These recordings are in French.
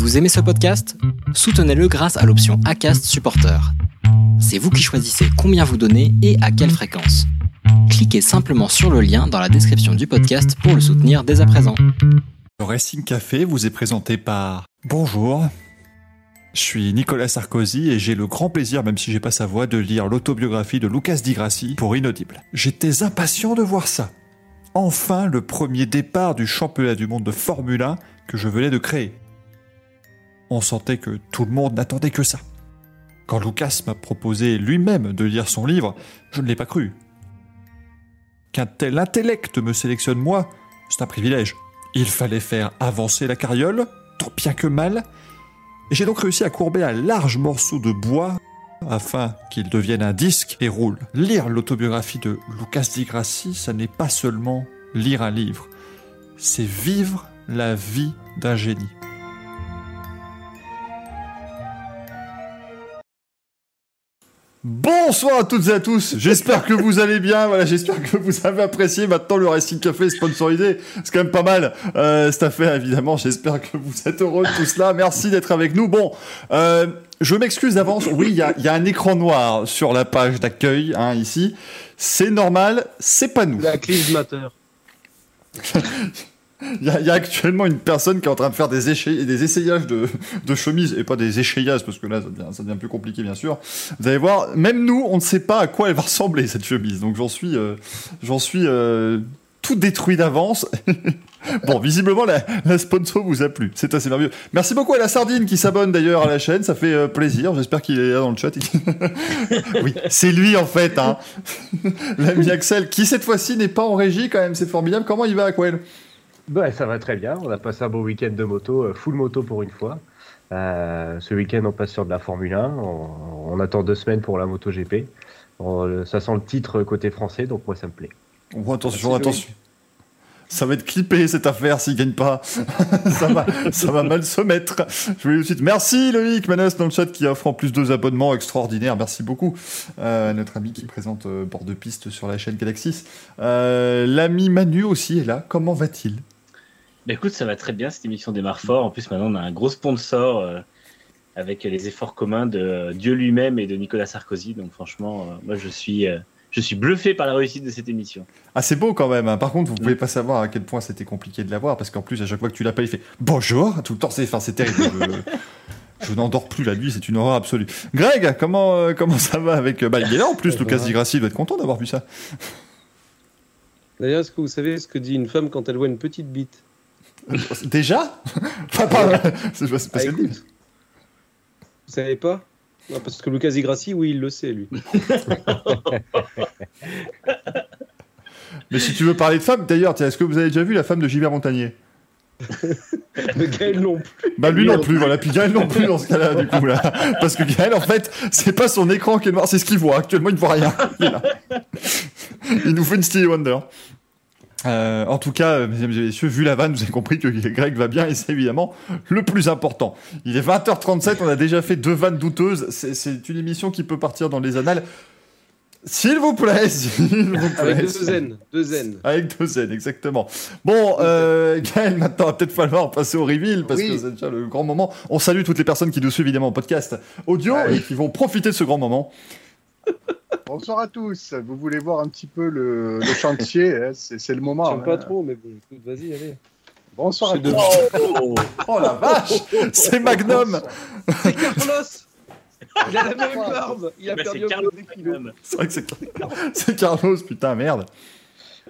Vous aimez ce podcast? Soutenez-le grâce à l'option ACAST Supporter. C'est vous qui choisissez combien vous donnez et à quelle fréquence. Cliquez simplement sur le lien dans la description du podcast pour le soutenir dès à présent. Le Racing Café vous est présenté par... Bonjour, je suis Nicolas Sarkozy et j'ai le grand plaisir, même si j'ai pas sa voix, de lire l'autobiographie de Lucas Di Grassi pour Inaudible. J'étais impatient de voir ça. Enfin le premier départ du championnat du monde de Formule 1 que je venais de créer. On sentait que tout le monde n'attendait que ça. Quand Lucas m'a proposé lui-même de lire son livre, je ne l'ai pas cru. Qu'un tel intellect me sélectionne moi, c'est un privilège. Il fallait faire avancer la carriole, tant bien que mal, et j'ai donc réussi à courber un large morceau de bois afin qu'il devienne un disque et roule. Lire l'autobiographie de Lucas Di Grassi, ça n'est pas seulement lire un livre, c'est vivre la vie d'un génie. Bonsoir à toutes et à tous, j'espère que vous allez bien, voilà, j'espère que vous avez apprécié maintenant le Racing Café sponsorisé, c'est quand même pas mal euh, cette affaire évidemment, j'espère que vous êtes heureux de tout cela, merci d'être avec nous. Bon, euh, je m'excuse d'avance, oui, il y a, y a, un écran noir sur la page d'accueil hein, ici, c'est normal, c'est pas nous. La. Il y, a, actuellement une personne qui est en train de faire des, des essayages de, de chemises, et pas des échayages, parce que là, ça devient, plus compliqué, bien sûr. Vous allez voir, même nous, on ne sait pas à quoi elle va ressembler, cette chemise. Donc j'en suis, euh, euh, tout détruit d'avance. bon, visiblement, la, la, sponsor vous a plu. C'est assez merveilleux. Merci beaucoup à la Sardine qui s'abonne d'ailleurs à la chaîne. Ça fait euh, plaisir. J'espère qu'il est là dans le chat. oui, c'est lui, en fait. Hein. L'ami Axel, qui cette fois-ci n'est pas en régie, quand même. C'est formidable. Comment il va, Aquel? Bah, ça va très bien. On a passé un beau week-end de moto, euh, full moto pour une fois. Euh, ce week-end, on passe sur de la Formule 1. On, on attend deux semaines pour la moto GP. On, ça sent le titre côté français, donc moi, ça me plaît. Oh, attention, attention. Ça va être clippé cette affaire s'il gagne pas. ça, va, ça va mal se mettre. Je tout de suite. Merci Loïc Manos dans le chat qui offre en plus deux abonnements extraordinaires. Merci beaucoup. Euh, notre ami qui présente euh, bord de piste sur la chaîne Galaxis. Euh, L'ami Manu aussi est là. Comment va-t-il? Bah écoute, ça va très bien, cette émission démarre fort. En plus, maintenant, on a un gros sponsor euh, avec les efforts communs de Dieu lui-même et de Nicolas Sarkozy. Donc, franchement, euh, moi, je suis, euh, je suis bluffé par la réussite de cette émission. Ah, c'est beau quand même. Hein. Par contre, vous pouvez pas savoir à quel point c'était compliqué de l'avoir parce qu'en plus, à chaque fois que tu l'appelles, il fait bonjour tout le temps. C'est, enfin, c'est terrible. je, je n'endors plus la nuit, c'est une horreur absolue. Greg, comment, comment ça va avec. Bah, il est là en plus, Lucas Di Grassi doit être content d'avoir vu ça. D'ailleurs, est-ce que vous savez ce que dit une femme quand elle voit une petite bite? Déjà enfin, pas, C'est parce ah, écoute, Vous savez pas non, Parce que Lucas Igrassi, oui, il le sait, lui. Mais si tu veux parler de femmes, d'ailleurs, est-ce que vous avez déjà vu la femme de Gilbert Montagnier Mais Gaël non plus. Bah lui non plus, voilà. Puis Gaël non plus dans ce cas-là, du coup, là. Parce que Gaël, en fait, c'est pas son écran qui est noir, c'est ce qu'il voit. Actuellement, il ne voit rien. Il, il nous fait une Stevie Wonder. Euh, en tout cas, mesdames et messieurs, vu la vanne, vous avez compris que Greg va bien et c'est évidemment le plus important. Il est 20h37, on a déjà fait deux vannes douteuses. C'est une émission qui peut partir dans les annales. S'il vous plaît, s'il vous plaît. Avec deux N, deux N. Avec deux N, exactement. Bon, euh, Gaël, maintenant, il va peut-être falloir passer au reveal parce oui. que c'est déjà le grand moment. On salue toutes les personnes qui nous suivent évidemment en podcast audio ouais. et qui vont profiter de ce grand moment. Bonsoir à tous. Vous voulez voir un petit peu le, le chantier hein, C'est le moment. J'aime hein. pas trop, mais bon, écoute, vas-y, allez. Bonsoir à tous. Oh, oh, la vache C'est Magnum C'est Carlos Il a la même barbe Il a Mais perdu Carlos, kilos. C'est vrai que c'est Carlos, putain, merde.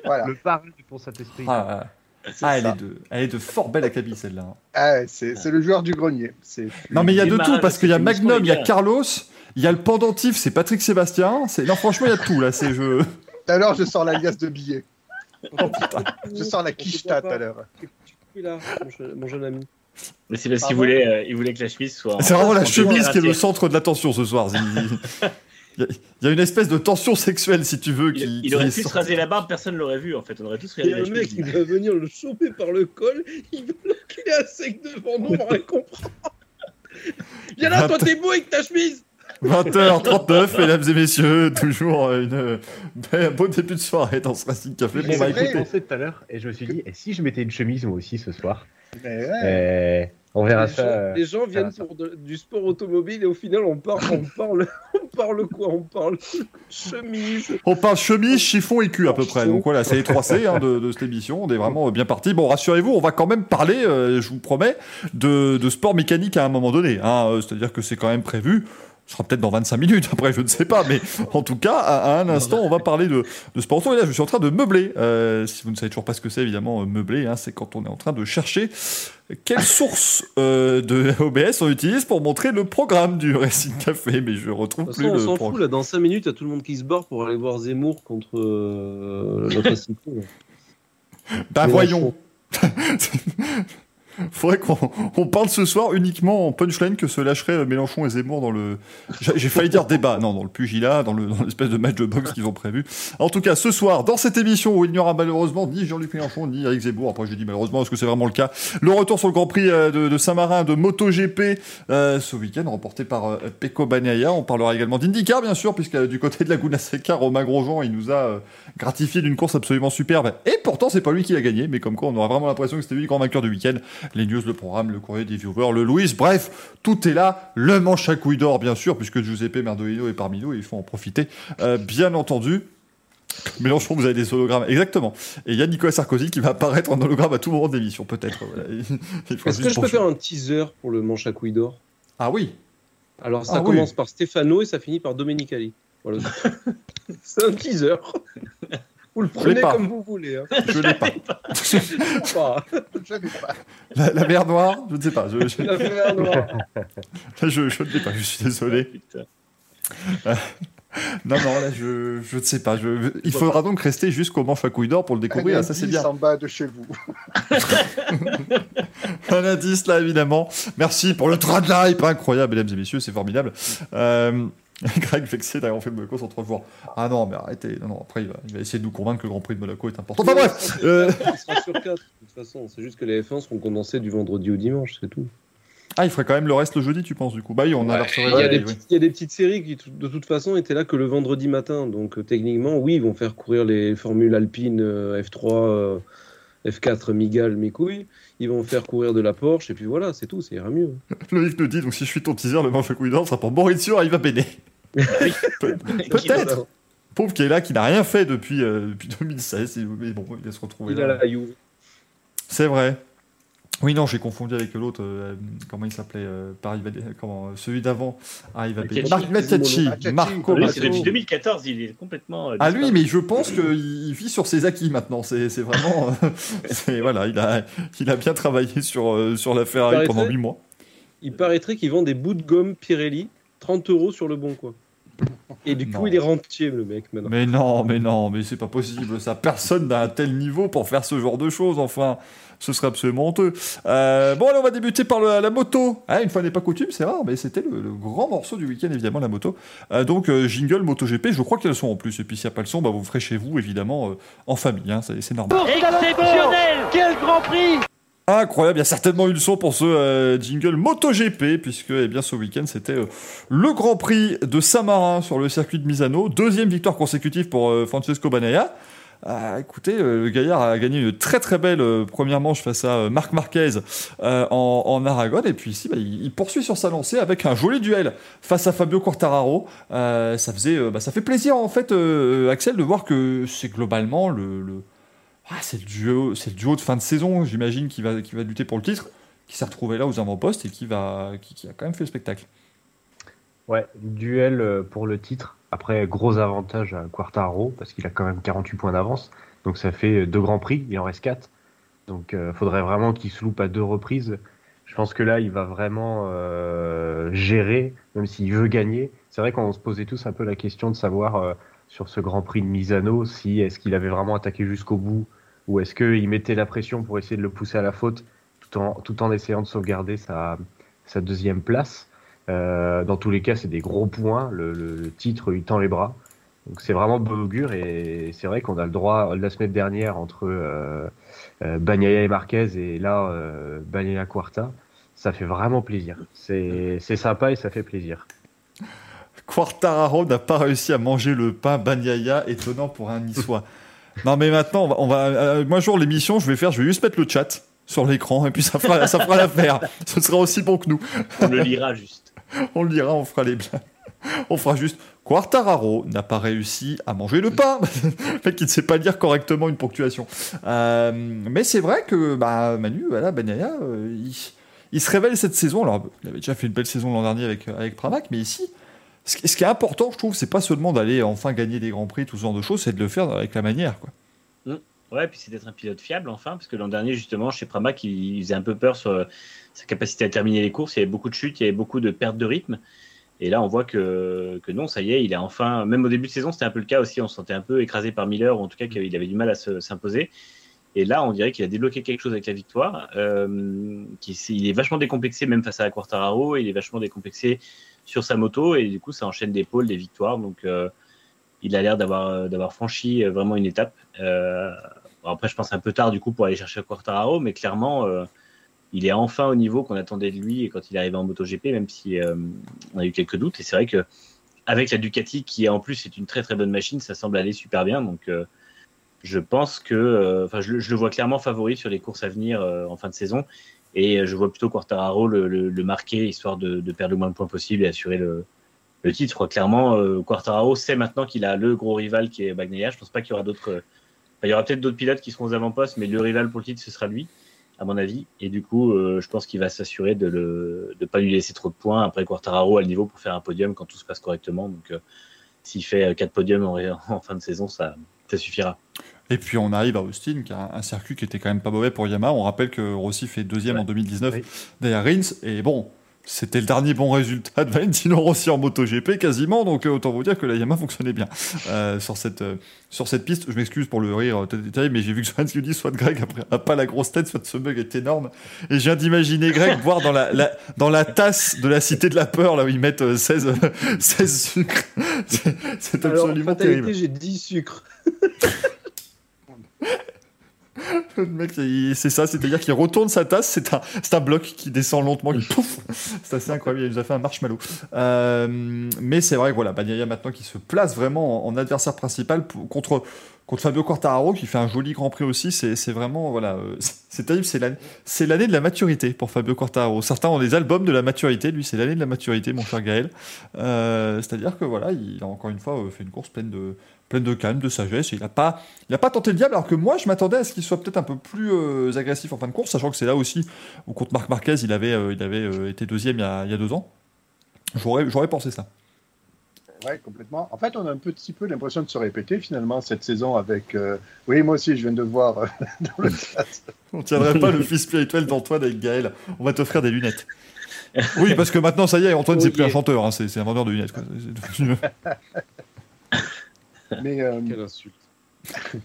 Voilà. Le parrain pour cet esprit. Ah, ah elle, est de, elle est de fort belle acabit celle-là. Ah, c'est le joueur du grenier. Non mais il y a de tout parce qu'il y a Magnum, il y a Carlos, il y a le pendentif, c'est Patrick Sébastien. Non franchement il y a tout là, c'est je. Tout à l'heure je sors l'alias de billets. Oh, putain. Je sors la quicheta tout à l'heure. Là, mon jeune ami. Mais c'est parce qu'il voulait, euh, il voulait que la chemise soit. C'est vraiment la chemise qui est le centre de l'attention ce soir. Il y a une espèce de tension sexuelle, si tu veux. Qui, il, il aurait pu se raser la barbe, personne l'aurait vu en fait. On aurait tous regardé. Il y a un mec qui va venir le choper par le col, il va l'enculer à sec devant nous, on rien comprendre. Viens là, toi t'es beau avec ta chemise 20h39, mesdames et messieurs, toujours une, un beau début de soirée dans ce Racing Café. Bon, bah écoutez. Je pensais tout à l'heure et je me suis dit, et si je mettais une chemise moi aussi ce soir mais ouais. On verra les, ça. gens, euh, les gens viennent pour de- du sport automobile et au final on parle, on parle, on parle quoi? On parle chemise. On parle chemise, chiffon et cul à peu près. Donc voilà, c'est les 3 C hein, de, de cette émission. On est vraiment bien parti. Bon, rassurez-vous, on va quand même parler, euh, je vous promets, de, de sport mécanique à un moment donné. Hein. Euh, C'est-à-dire que c'est quand même prévu. Ce sera peut-être dans 25 minutes, après je ne sais pas, mais en tout cas, à, à un instant, on va parler de, de sport auto. Et là, je suis en train de meubler. Euh, si vous ne savez toujours pas ce que c'est, évidemment, euh, meubler, hein, c'est quand on est en train de chercher quelle source euh, de OBS on utilise pour montrer le programme du Racing Café, mais je retrouve De toute plus on le s'en programme. fout là. Dans 5 minutes, il y a tout le monde qui se barre pour aller voir Zemmour contre euh, le Racing Club. Bah voyons. Faudrait qu'on on parle ce soir uniquement en punchline que se lâcheraient Mélenchon et Zemmour dans le. J'ai j'ai failli dire débat, non, dans le pugilat, dans le- dans l'espèce de match de boxe qu'ils ont prévu. En tout cas, ce soir, dans cette émission où il n'y aura malheureusement ni Jean-Luc Mélenchon ni Eric Zemmour, après je dis malheureusement parce que c'est vraiment le cas, le retour sur le Grand Prix euh, de, Saint-Marin de MotoGP euh, ce week-end, remporté par euh, Pecco. On parlera également d'IndyCar, bien sûr, puisque euh, du côté de Laguna Seca, Romain Grosjean, il nous a gratifié d'une course absolument superbe. Et pourtant, c'est pas lui qui l'a gagné, mais comme quoi, on aura vraiment l'impression que c'était lui le grand vainqueur du week-end. Les news, le programme, le courrier des viewers, le Louis, bref, tout est là. Le manche à couilles d'or, bien sûr, puisque Giuseppe Merdolino est parmi nous et il faut en profiter, euh, bien entendu. Mélenchon, vous avez des hologrammes, exactement. Et il y a Nicolas Sarkozy qui va apparaître en hologramme à tout moment de l'émission, peut-être. Voilà. Est-ce que je peux faire un teaser pour le manche à couilles d'or? Ah oui, Alors ça Ah oui. commence par Stefano et ça finit par Domenicali. Voilà. C'est un teaser. Vous le prenez pas. comme vous voulez. Hein. je l'ai pas. Pas. Je n'ai pas. La, la mer noire, je ne sais pas. Je, je, La mer noire. je, je ne l'ai pas, je suis désolé. Putain. Non, non, là, je, je ne sais pas. Je, il faudra donc rester jusqu'au manche à couilles d'or pour le découvrir. Un Ah, ça, c'est indice bien. en bas de chez vous. Un indice, là, évidemment. Merci pour le train de live. Incroyable, mesdames et messieurs, c'est formidable. Euh, Greg vexé d'avoir fait Monaco sans trop le voir. Ah non, mais arrêtez. Non, non, après, il va, il va essayer de nous convaincre que le Grand Prix de Monaco est important. Enfin bref, euh, Il sera sur 4 de toute façon. C'est juste que les F1 seront condensés du vendredi au dimanche, c'est tout. ah, il ferait quand même le reste le jeudi, tu penses, du coup? Bah oui, on a Ouais, la Il y, a des oui. petites- il y a des petites séries qui, de toute façon, étaient là que le vendredi matin. Donc, euh, techniquement, oui, ils vont faire courir les formules alpines euh, F3, euh, F4, Migal, mes couilles. Ils vont faire courir de la Porsche. Et puis voilà, c'est tout, ça ira mieux. Loïc nous dit, donc si je suis ton teaser, le manche à couilles d'or sera pour Maurizio Arriva Bene. Pe- Peut-être. Pauvre qui est là, qui n'a rien fait depuis, euh, depuis 2016. et- Mais bon, il va se retrouver Il a là. la Juve. C'est vrai. Oui, non, j'ai confondu avec l'autre. euh, comment il s'appelait euh, comment, euh, Celui d'avant. Bene. Matthiacci. Marc. Matthiacci. Marco Lui, depuis 2014, il est complètement. euh, Ah lui, mais je pense qu'il il vit sur ses acquis maintenant. C'est c'est vraiment, c'est voilà, il a, il a bien travaillé sur euh, sur la Ferrari pendant 8 mois. Il paraîtrait qu'ils vendent des bouts de gomme Pirelli, 30 euros sur le bon coin. Et du coup, Non. il est rentier, le mec, maintenant. Mais non, mais non, mais c'est pas possible. Ça, personne n'a un tel niveau pour faire ce genre de choses. Enfin, ce serait absolument honteux. Euh, bon, allez, on va débuter par le- la moto. Ah, une fois n'est pas coutume, c'est rare, mais c'était le, le grand morceau du week-end, évidemment, la moto. Euh, donc, euh, jingle MotoGP, je crois qu'elles sont en plus. Et puis, s'il n'y a pas le son, bah, vous ferez chez vous, évidemment, euh, en famille. Hein, c'est c'est normal. Exceptionnel Quel Grand Prix Incroyable, il y a certainement eu le son pour ce euh, jingle MotoGP, puisque eh bien, ce week-end c'était euh, le Grand Prix de Saint-Marin sur le circuit de Misano, deuxième victoire consécutive pour euh, Francesco Banaya. Ah, écoutez, le gaillard a gagné une très très belle première manche face à Marc Marquez en, Aragon, et puis ici bah, il, poursuit sur sa lancée avec un joli duel face à Fabio Quartararo. Ça faisait, bah, fait plaisir en fait, Axel, de voir que c'est globalement le, le- ah, c'est le duo, c'est le duo de fin de saison, j'imagine, qui va, qui lutter pour le titre, qui s'est retrouvé là aux avant-postes et qui va, qui, a quand même fait le spectacle. Ouais, duel euh, pour le titre. Après, gros avantage à Quartaro parce qu'il a quand même 48 points d'avance. Donc ça fait deux grands prix, il en reste quatre. Donc il faudrait vraiment qu'il se loupe à deux reprises. Je pense que là, il va vraiment euh, gérer, même s'il veut gagner. C'est vrai qu'on se posait tous un peu la question de savoir euh, sur ce Grand Prix de Misano si est-ce qu'il avait vraiment attaqué jusqu'au bout ou est-ce qu'il mettait la pression pour essayer de le pousser à la faute tout en, tout en essayant de sauvegarder sa, sa deuxième place? Euh, dans tous les cas, c'est des gros points. Le, titre, il tend les bras. Donc c'est vraiment bon augure et c'est vrai qu'on a le droit la semaine dernière entre euh, euh, Bagnaia et Marquez et là euh, Bagnaia Quarta. Ça fait vraiment plaisir. C'est sympa et ça fait plaisir. Quartararo n'a pas réussi à manger le pain Banyaya, étonnant pour un niçois. non mais maintenant, on va, on va euh, moi jour l'émission, je vais faire, je vais juste mettre le chat sur l'écran et puis ça fera, ça fera l'affaire. Ce sera aussi bon que nous. On le lira juste. On le lira, on fera les blagues. On fera juste Quartararo n'a pas réussi à manger le pain, le mec qui ne sait pas lire correctement une ponctuation. Euh, mais c'est vrai que bah, Manu, voilà, Bagnaia, euh, il, il se révèle cette saison. Alors, il avait déjà fait une belle saison l'an dernier avec, avec Pramac, mais ici, ce qui est important, je trouve, c'est pas seulement d'aller enfin gagner des grands prix, tout ce genre de choses, c'est de le faire avec la manière. Quoi. Ouais, puis c'est d'être un pilote fiable enfin, parce que l'an dernier, justement, chez Pramac, il, faisait un peu peur sur euh, sa capacité à terminer les courses. Il y avait beaucoup de chutes, il y avait beaucoup de pertes de rythme. Et là, on voit que, que non, ça y est, il est enfin. Même au début de saison, c'était un peu le cas aussi. On se sentait un peu écrasé par Miller, ou en tout cas qu'il avait du mal à se- s'imposer. Et là, on dirait qu'il a débloqué quelque chose avec la victoire. Euh, il est vachement décomplexé, même face à Quartararo. Il est vachement décomplexé sur sa moto. Et du coup, ça enchaîne des pôles, des victoires. Donc, euh, il a l'air d'avoir d'avoir franchi euh, vraiment une étape. Euh, après, je pense un peu tard, du coup, pour aller chercher Quartararo. Mais clairement, euh, il est enfin au niveau qu'on attendait de lui quand il est arrivé en MotoGP, même si euh, on a eu quelques doutes. Et c'est vrai que avec la Ducati, qui en plus est une très très bonne machine, ça semble aller super bien. Donc, euh, je pense que, euh, enfin, je, le- vois clairement favori sur les courses à venir euh, en fin de saison. Et euh, je vois plutôt Quartararo le, le- le marquer, histoire de, de perdre le moins de points possible et assurer le, le titre. Clairement, euh, Quartararo sait maintenant qu'il a le gros rival qui est Bagnaia. Je pense pas qu'il y aura d'autres. euh, il y aura peut-être d'autres pilotes qui seront aux avant-postes, mais le rival pour le titre, ce sera lui, à mon avis. Et du coup, euh, je pense qu'il va s'assurer de ne de pas lui laisser trop de points. Après, Quartararo a le niveau pour faire un podium quand tout se passe correctement. Donc, euh, s'il fait 4 podiums en, en fin de saison, ça, ça suffira. Et puis on arrive à Austin, qui a un, circuit qui était quand même pas mauvais pour Yamaha. On rappelle que Rossi fait deuxième Ouais. en 2019 Oui. derrière Rins. Et bon, c'était le dernier bon résultat de Valentino Rossi en MotoGP quasiment. Donc euh, autant vous dire que la Yamaha fonctionnait bien euh, sur, cette, euh, sur cette piste. Je m'excuse pour le rire détaillé, mais j'ai vu que Johan dit soit de Greg après, a pas la grosse tête, soit de ce bug est énorme. Et je viens d'imaginer Greg boire dans la, la- dans la tasse de la Cité de la Peur, là où ils mettent euh, 16, euh, 16 sucres. C'est- Alors, absolument fatalité, terrible. j'ai 10 sucres. Le mec, c'est ça, c'est-à-dire qu'il retourne sa tasse, c'est un, bloc qui descend lentement, C'est assez incroyable, il nous a fait un marshmallow. Euh, mais c'est vrai que voilà, Bagnaia maintenant qui se place vraiment en, adversaire principal contre, Fabio Quartararo qui fait un joli Grand Prix aussi, c'est vraiment, voilà, euh, c'est terrible, c'est l'année de la maturité pour Fabio Quartararo. Certains ont des albums de la maturité, lui c'est l'année de la maturité, mon cher Gaël. Euh, c'est-à-dire que voilà, il a encore une fois fait une course pleine de, pleine de calme, de sagesse, et il n'a pas, il a pas tenté le diable, alors que moi, je m'attendais à ce qu'il soit peut-être un peu plus euh, agressif en fin de course, sachant que c'est là aussi où contre Marc Marquez, il avait, euh, il avait euh, été deuxième il y, a, il y a deux ans. J'aurais, pensé ça. Ouais, complètement. En fait, on a un petit peu l'impression de se répéter finalement cette saison avec. Oui, moi aussi, je viens de voir dans le chat. On tiendrait pas le fils spirituel d'Antoine avec Gaël. On va t'offrir des lunettes. Oui, parce que maintenant, ça y est, Antoine, c'est Oui, plus un chanteur, hein, c'est, c'est un vendeur de lunettes. quoi. Mais euh, Quelle insulte.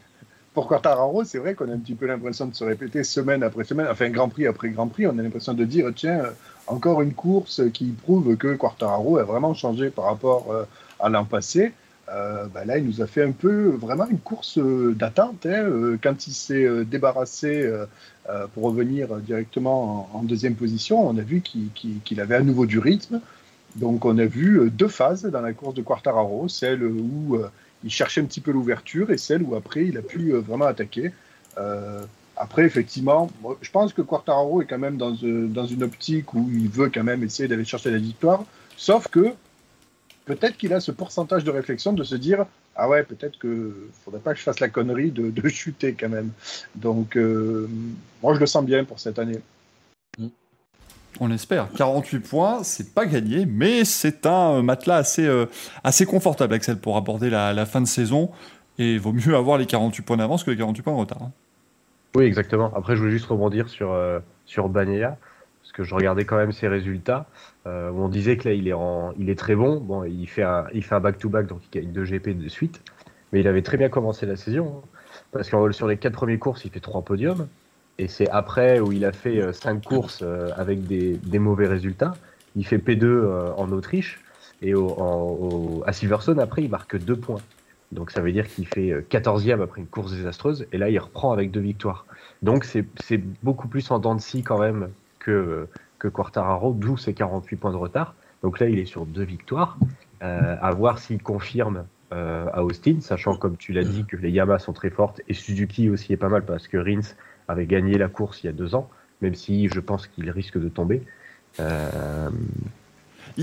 pour Quartararo, c'est vrai qu'on a un petit peu l'impression de se répéter semaine après semaine, enfin Grand Prix après Grand Prix, on a l'impression de dire tiens, euh, encore une course qui prouve que Quartararo a vraiment changé par rapport euh, à l'an passé. Euh, bah là, il nous a fait un peu vraiment une course d'attente. hein, quand il s'est débarrassé pour revenir directement en, deuxième position, on a vu qu'il avait à nouveau du rythme. Donc, on a vu deux phases dans la course de Quartararo, celle où il cherchait un petit peu l'ouverture et celle où après il a pu euh, vraiment attaquer. Euh, après, effectivement, je pense que Quartararo est quand même dans, euh, dans une optique où il veut quand même essayer d'aller chercher la victoire, sauf que peut-être qu'il a ce pourcentage de réflexion de se dire ah ouais, peut-être que faudrait pas que je fasse la connerie de, de chuter quand même. Donc, moi, je le sens bien pour cette année. On espère. 48 points, c'est pas gagné, mais c'est un matelas assez, euh, assez confortable, Axel, pour aborder la, la fin de saison. Et il vaut mieux avoir les 48 points d'avance que les 48 points de retard. hein. Oui, exactement. Après, je voulais juste rebondir sur, euh, sur Bagnaia, parce que je regardais quand même ses résultats. Euh, on disait que là, il est, en, il est très bon. Bon, il fait un il fait un back-to-back, donc il gagne deux GP de suite. Mais il avait très bien commencé la saison. hein. parce que sur les quatre premières courses, il fait trois podiums. Et c'est après où il a fait euh, cinq courses euh, avec des, des mauvais résultats. Il fait P2 euh, en Autriche. Et au, en- au- à Silverstone, après, il marque deux points. Donc ça veut dire qu'il fait euh, 14e après une course désastreuse. Et là, il reprend avec deux victoires. Donc c'est beaucoup plus en dents de scie quand même que, que Quartararo, d'où ses 48 points de retard. Donc là, il est sur deux victoires. Euh, à voir s'il confirme euh, à Austin, sachant comme tu l'as dit que les Yamaha sont très fortes et Suzuki aussi est pas mal parce que Rins avait gagné la course il y a deux ans, même si je pense qu'il risque de tomber. Euh,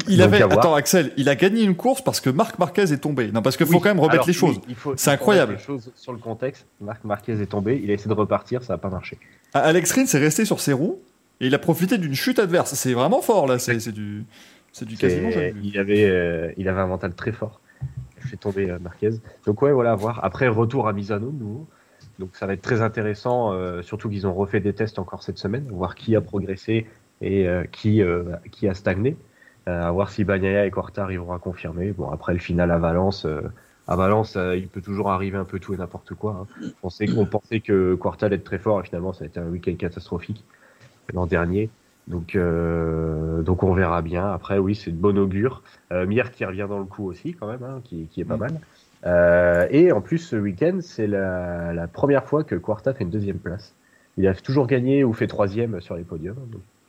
Il, avait, attends Axel, il a gagné une course parce que Marc Marquez est tombé. Non, parce qu'il faut quand même remettre alors, les choses. oui, C'est incroyable. les choses sur le contexte. Marc Marquez est tombé, il a essayé de repartir, ça n'a pas marché. Ah, Alex Rins est resté sur ses roues et il a profité d'une chute adverse. C'est vraiment fort là. C'est du, c'est du quasiment il avait, euh, il avait un mental très fort. Il fait tomber euh, Marquez. Donc ouais, voilà, à voir. Après, retour à Misano nouveau. Donc ça va être très intéressant, euh, surtout qu'ils ont refait des tests encore cette semaine, voir qui a progressé et euh, qui, euh, qui a stagné. À voir si Bagnaia et Quartar ils vont à confirmer. Bon, après le final à Valence, à Valence, il peut toujours arriver un peu tout et n'importe quoi. hein. On sait qu'on pensait que Quartar allait être très fort et finalement ça a été un week-end catastrophique l'an dernier. Donc, donc on verra bien. Après, oui, c'est de bon augure. Euh, Mir qui revient dans le coup aussi, quand même, hein, qui, qui est pas Mm. mal. Euh, et en plus, ce week-end, c'est la, la première fois que Quarta fait une deuxième place. Il a toujours gagné ou fait troisième sur les podiums.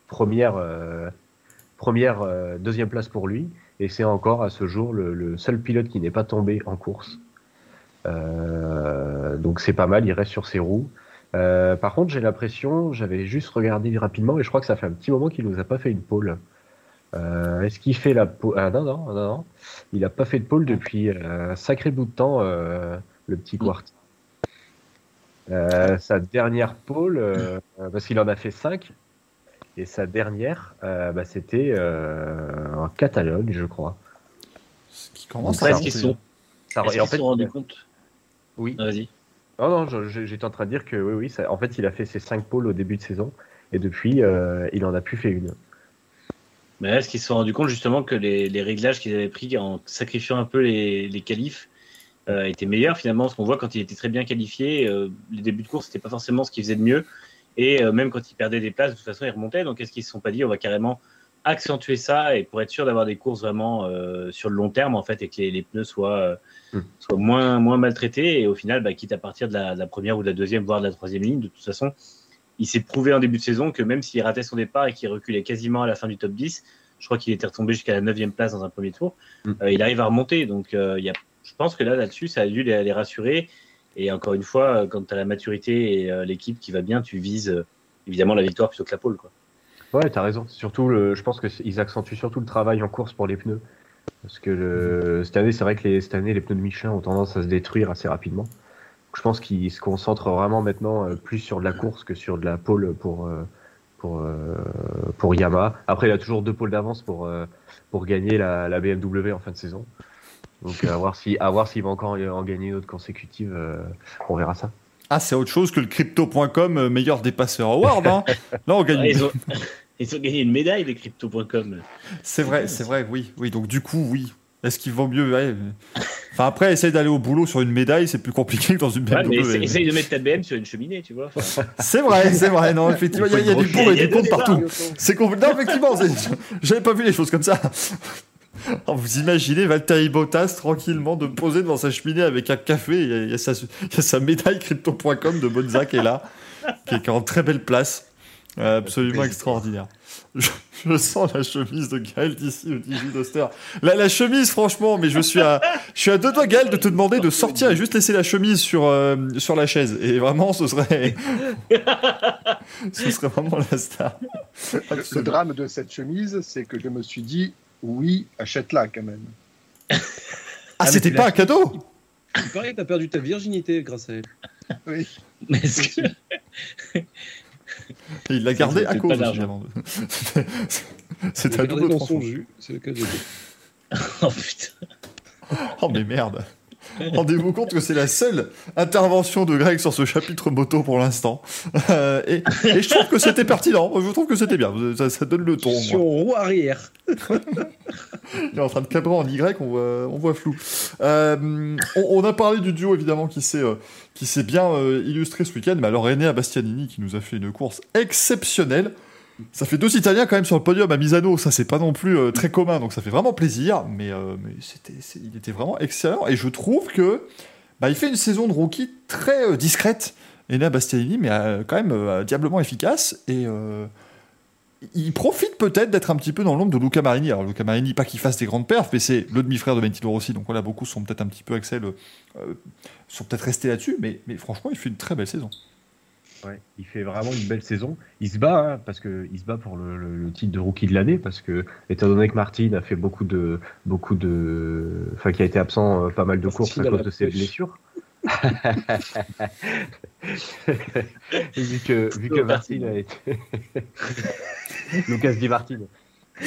Première, euh, première, euh, deuxième place pour lui. Et c'est encore à ce jour le, le seul pilote qui n'est pas tombé en course. Euh, donc c'est pas mal. Il reste sur ses roues. Par contre, j'ai l'impression, j'avais juste regardé rapidement et je crois que ça fait un petit moment qu'il nous a pas fait une pole. Est-ce qu'il fait la pole Ah non, non, non, non. Il a pas fait de pole depuis euh, un sacré bout de temps, euh, le petit Quart. Euh, sa dernière pole, euh, parce qu'il en a fait 5, et sa dernière, euh, bah, c'était euh, en Catalogne, je crois. Ce qui commence à Est-ce qu'ils sont, Ça- est-ce et en fait, sont rendus compte? oui. Ah, Vas-y. Non, non, j'étais en train de dire que oui, oui, ça- en fait, il a fait ses 5 pôles au début de saison, et depuis, euh, il en a plus fait une. Mais est-ce qu'ils se sont rendus compte justement que les, les réglages qu'ils avaient pris en sacrifiant un peu les, les qualifs euh, étaient meilleurs finalement Ce qu'on voit quand il était très bien qualifié, euh, les débuts de course, c'était pas forcément ce qu'il faisait de mieux. Et euh, même quand il perdait des places, de toute façon, il remontait. Donc est-ce qu'ils se sont pas dit, on va carrément accentuer ça et pour être sûr d'avoir des courses vraiment sur le long terme en fait et que les, les pneus soient, euh, Mm. soient moins, moins maltraités et au final, bah, quitte à partir de la, de la première ou de la deuxième, voire de la troisième ligne, de toute façon, il s'est prouvé en début de saison que même s'il ratait son départ et qu'il reculait quasiment à la fin du top 10, je crois qu'il était retombé jusqu'à la 9 place dans un premier tour, Mm. euh, il arrive à remonter. Donc euh, il y a, je pense que là, là-dessus, ça a dû les, les rassurer. Et encore une fois, euh, quand tu as la maturité et l'équipe qui va bien, tu vises évidemment la victoire plutôt que la pole. Quoi. Ouais, t'as raison. Surtout, le, je pense qu'ils accentuent surtout le travail en course pour les pneus. Parce que le- cette année, c'est vrai que les, cette année, les pneus de Michelin ont tendance à se détruire assez rapidement. Donc, je pense qu'ils se concentrent vraiment maintenant plus sur de la course que sur de la pole pour, pour, euh, pour Yamaha. Après, il a toujours deux pôles d'avance pour, euh, pour gagner la, la BMW en fin de saison. Donc, à voir si, s'il va encore en, gagner une autre consécutive. euh, on verra ça. Ah, c'est autre chose que le crypto.com euh, meilleur dépasseur award. Hein. Là, on gagne. Ils, ont, ils ont gagné une médaille, les crypto.com. C'est vrai, c'est vrai, oui, oui. Donc du coup, oui. Est-ce qu'il vaut mieux ouais, Enfin après, essayer d'aller au boulot sur une médaille, c'est plus compliqué que dans une Ouais, mais BMW. essaye, essaye de mettre ta BM sur une cheminée, tu vois. Enfin, c'est vrai, c'est vrai. Non, effectivement, il y a, il y a du pour et du contre partout. C'est C'est compl- Non, effectivement, j'avais pas vu les choses comme ça. Alors, vous imaginez Valtteri Bottas tranquillement de poser devant sa cheminée avec un café. Il y a, y sa, il y a sa médaille crypto.com de Monza qui est là, qui est en très belle place. Absolument extraordinaire. Je, je sens la chemise de Gaël d'ici au Digi Duster. La, la chemise, franchement, mais je suis à, je suis à deux doigts, Gaël, de te demander de sortir et juste laisser la chemise sur, euh, sur la chaise. Et vraiment, ce serait, ce serait vraiment la star. Le drame de cette chemise, c'est que je me suis dit, oui, achète-la quand même. Ah, mais c'était pas un cadeau Il paraît que t'as perdu ta virginité grâce à elle. Oui. mais est-ce que- Et il l'a gardé c'est à cause. C'était un double dans son tranchant. jus, c'est le cas de le dire. Oh putain. Oh mais merde Rendez-vous compte que c'est la seule intervention de Greg sur ce chapitre moto pour l'instant. Euh, et, et je trouve que c'était pertinent. Je trouve que c'était bien. Ça, ça donne le ton. Sur roue arrière. Il est en train de cadrer en Y, on voit, on voit flou. Euh, on, on a parlé du duo évidemment qui s'est euh, qui s'est bien illustré ce week-end, mais alors Enea Bastianini qui nous a fait une course exceptionnelle. Ça fait deux Italiens quand même sur le podium à Misano, ça c'est pas non plus euh, très commun, donc ça fait vraiment plaisir. Mais, euh, il était vraiment excellent et je trouve que bah, il fait une saison de rookie très euh, discrète. Enea Bastianini, mais quand même diablement efficace et il profite peut-être d'être un petit peu dans l'ombre de Luca Marini. Alors Luca Marini, pas qu'il fasse des grandes perfs, mais c'est le demi-frère de Valentino Rossi, donc voilà, beaucoup sont peut-être un petit peu Axel, sont peut-être restés là-dessus, mais franchement, il fait une très belle saison. Ouais, il fait vraiment une belle saison. Il se bat hein, parce que il se bat pour le, le- le titre de rookie de l'année parce que étant donné que Martin a fait beaucoup de beaucoup de enfin qui a été absent euh, pas mal de Martin courses à cause de ses blessures. Vu que vu que Lucas Martin a été Lucas Di Martin. Euh,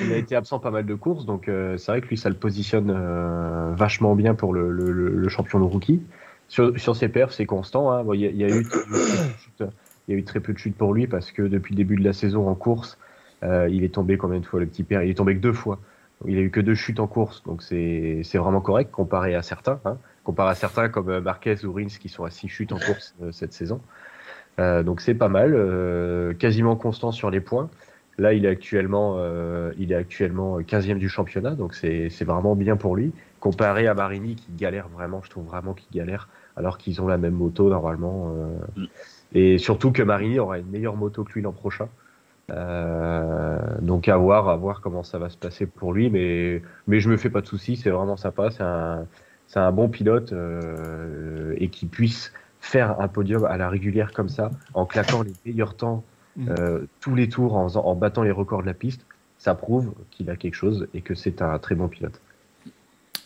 il a été absent pas mal de courses, donc euh, c'est vrai que lui, ça le positionne euh, vachement bien pour le, le- le- le champion de rookie. Sur, sur ses perfs, c'est constant. hein. Il y, a- eu y a eu très peu de chutes pour lui parce que depuis le début de la saison en course, euh, il est tombé combien de fois le petit père? Il est tombé que deux fois. Il a eu que deux chutes en course, donc c'est vraiment correct comparé à certains. Hein. Comparé à certains comme euh, Marquez ou Rins qui sont à six chutes en course euh, cette saison. Euh, donc c'est pas mal, euh, quasiment constant sur les points. Là, il est actuellement, il est actuellement 15e du championnat, donc c'est c'est vraiment bien pour lui. Comparé à Marini qui galère vraiment, je trouve vraiment qu'il galère, alors qu'ils ont la même moto normalement. euh, Mm. Et surtout que Marini aura une meilleure moto que lui l'an prochain. Euh, donc à voir, à voir comment ça va se passer pour lui, mais mais je me fais pas de soucis, c'est vraiment sympa, c'est un c'est un bon pilote euh, et qui puisse faire un podium à la régulière comme ça, en claquant les meilleurs temps Mm. tous les tours, en, en battant les records de la piste, ça prouve qu'il a quelque chose et que c'est un très bon pilote.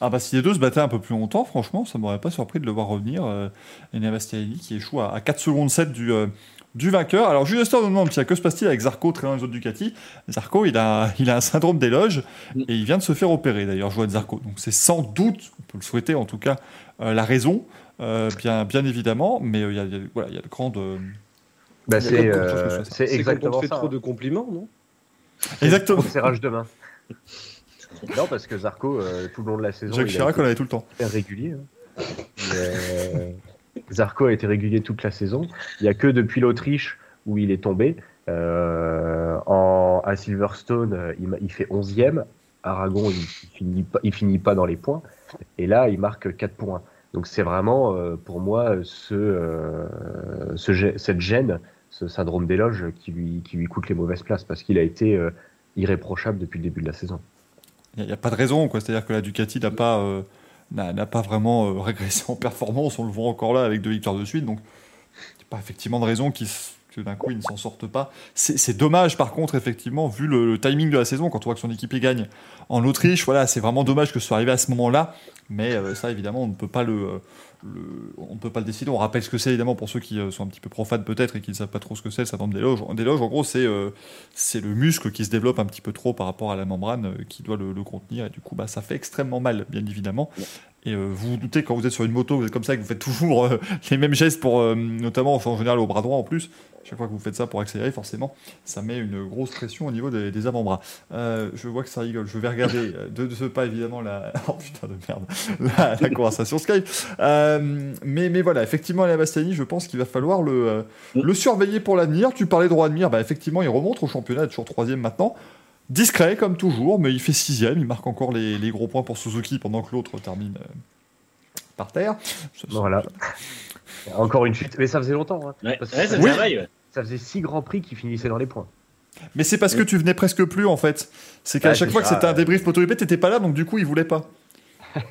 Ah bah si les deux se battaient un peu plus longtemps, franchement, ça m'aurait pas surpris de le voir revenir. Euh, Enea Bastianini qui échoue à, à 4 secondes 7 du, euh, du vainqueur. Alors Julien Astor nous demande que se passe-t-il avec Zarco très loin des autres Ducati? Zarco, il a, il a un syndrome d'éloge et il vient de se faire opérer d'ailleurs, Joël Zarco. Donc c'est sans doute, on peut le souhaiter en tout cas, euh, la raison, euh, bien, bien évidemment, mais euh, il y, a, voilà, il y a de grandes... euh, Bah, c'est euh, ça. c'est C'est exactement te fait ça. trop hein. de compliments, non? Exactement. Pour serrage de main. Non, parce que Zarco, euh, tout le long de la saison, Jacques il Chirac, on tout le temps. régulier. hein. Mais, euh, Zarco a été régulier toute la saison. Il n'y a que depuis l'Autriche où il est tombé. Euh, en, à Silverstone, il, fait 11e. Aragon, il, il finit pas, il finit pas dans les points. Et là, il marque 4 points. Donc c'est vraiment, euh, pour moi, ce, euh, cette gêne, ce syndrome d'éloge qui lui, qui lui coûte les mauvaises places parce qu'il a été irréprochable depuis le début de la saison. Il n'y a, pas de raison, quoi. C'est-à-dire que la Ducati n'a pas, euh, n'a pas vraiment euh, régressé en performance. On le voit encore là avec deux victoires de suite. Donc, il n'y a pas effectivement de raison qu'ils que d'un coup ils ne s'en sortent pas. C'est dommage, par contre, effectivement, vu le, timing de la saison, quand on voit que son équipier gagne en Autriche, voilà, c'est vraiment dommage que ce soit arrivé à ce moment-là. Mais euh, ça, évidemment, on ne peut pas le. le- on peut pas le décider. On rappelle ce que c'est évidemment pour ceux qui euh, sont un petit peu profanes peut-être et qui ne savent pas trop ce que c'est le syndrome d'éloge. D'éloge, en gros, c'est euh, c'est le muscle qui se développe un petit peu trop par rapport à la membrane qui doit le, le contenir et du coup bah, ça fait extrêmement mal bien évidemment et euh, vous vous doutez quand vous êtes sur une moto vous êtes comme ça et que vous faites toujours euh, les mêmes gestes pour euh, notamment enfin, en général au bras droit en plus. Chaque fois que vous faites ça pour accélérer forcément ça met une grosse pression au niveau des, des avant-bras. Je vois que ça rigole. Je vais regarder de, de ce pas évidemment la oh putain de merde la, la conversation Skype. Mais, mais voilà effectivement la Bastiani je pense qu'il va falloir le, le surveiller pour l'avenir. Tu parlais de Admire bah effectivement il remonte au championnat il est toujours troisième maintenant Discret comme toujours, mais il fait sixième, il marque encore les, les gros points pour Suzuki pendant que l'autre termine euh, par terre. Ça, ça- Voilà. Encore une chute, mais ça faisait longtemps. hein. Ouais, ouais, ça Oui. ouais. Ça faisait six grands prix qui finissaient dans les points. Mais c'est parce que tu venais presque plus en fait. C'est qu'à chaque fois que c'était un débrief MotoGP, t'étais pas là, donc du coup il voulait pas.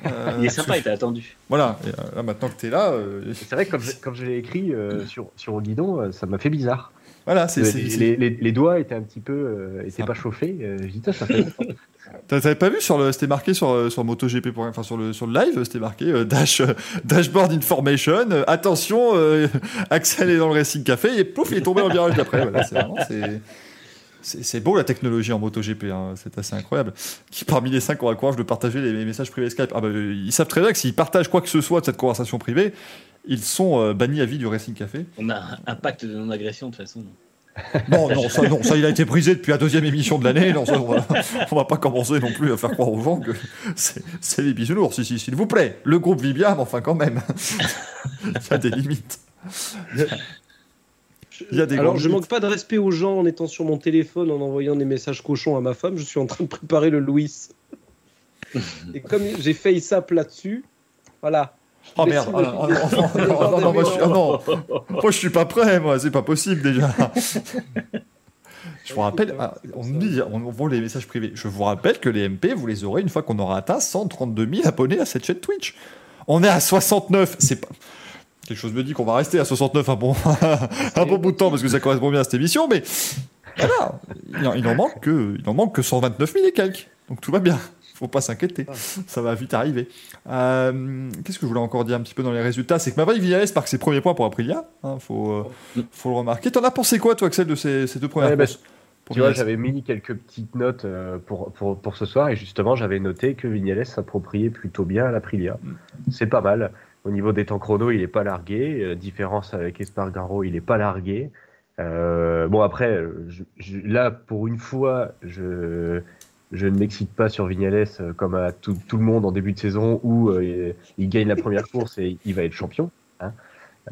Euh, Il est sympa, il t'a attendu. Voilà, et, euh, là maintenant que t'es là, euh, C'est vrai que comme je, comme je l'ai écrit euh, sur, sur le guidon, euh, ça m'a fait bizarre. Voilà, c'est. Euh, c'est- les, c'est- les- les- les doigts étaient un petit peu, euh, étaient Ça- pas chauffés. Euh, je dis, ça fait T'avais pas vu sur le, c'était marqué sur euh, sur MotoGP, pour- enfin sur le sur le live, c'était marqué euh, dash euh, dashboard information. euh, attention, euh, Axel est dans le Racing Café et pouf, il est tombé dans le virage d'après. Voilà, c'est vraiment c'est. C'est c'est beau la technologie en MotoGP, hein, c'est assez incroyable. Qui parmi les cinq ont le courage de partager les, les messages privés Skype ah bah, Ils savent très bien que s'ils partagent quoi que ce soit de cette conversation privée, ils sont euh, bannis à vie du Racing Café. On a un- pacte de non-agression de toute façon. Non, non, ça, non, ça, il a été brisé depuis la deuxième émission de l'année. Non, ça, on, va, on va pas commencer non plus à faire croire aux gens que c'est les bisounours. Si, si, s'il vous plaît. Le groupe vit bien, mais enfin, quand même. il y a des limites. Il y a des Alors, je limites. manque pas de respect aux gens en étant sur mon téléphone, en envoyant des messages cochons à ma femme. Je suis en train de préparer le Louis. Et comme j'ai fait ça là-dessus, voilà. Oh merde. Ah, non, non, non, non, moi, je suis, ah, non. Moi, je suis pas prêt, moi. C'est pas possible déjà. Je vous rappelle, ah, on dit, on voit les messages privés. Je vous rappelle que les MP, vous les aurez une fois qu'on aura atteint 132 000 abonnés à cette chaîne Twitch. On est à 69. C'est pas. Quelque chose me dit qu'on va rester à 69 un bon, un bon bout de temps parce que ça correspond bien à cette émission, mais voilà, il en manque que, il en manque que 129 000 et quelques. Donc tout va bien. Faut pas s'inquiéter. Ça va vite arriver. Euh, Qu'est-ce que je voulais encore dire un petit peu dans les résultats? C'est que Maverick Vignales marque ses premiers points pour Aprilia. Hein, faut, euh, faut le remarquer. T'en as pensé quoi, toi, Axel, de ces, ces deux premières Ouais, bah, pour Tu vois, j'avais mis quelques petites notes euh, pour, pour, pour ce soir et justement, j'avais noté que Vignales s'appropriait plutôt bien à l'Aprilia. C'est pas mal. Au niveau des temps chrono, il est pas largué. Euh, différence avec Espargaro, il est pas largué. Euh, bon, après, je- je- là, pour une fois, je, je ne m'excite pas sur Vignales euh, comme à tout, le monde en début de saison où euh, il gagne la première course et il va être champion. hein.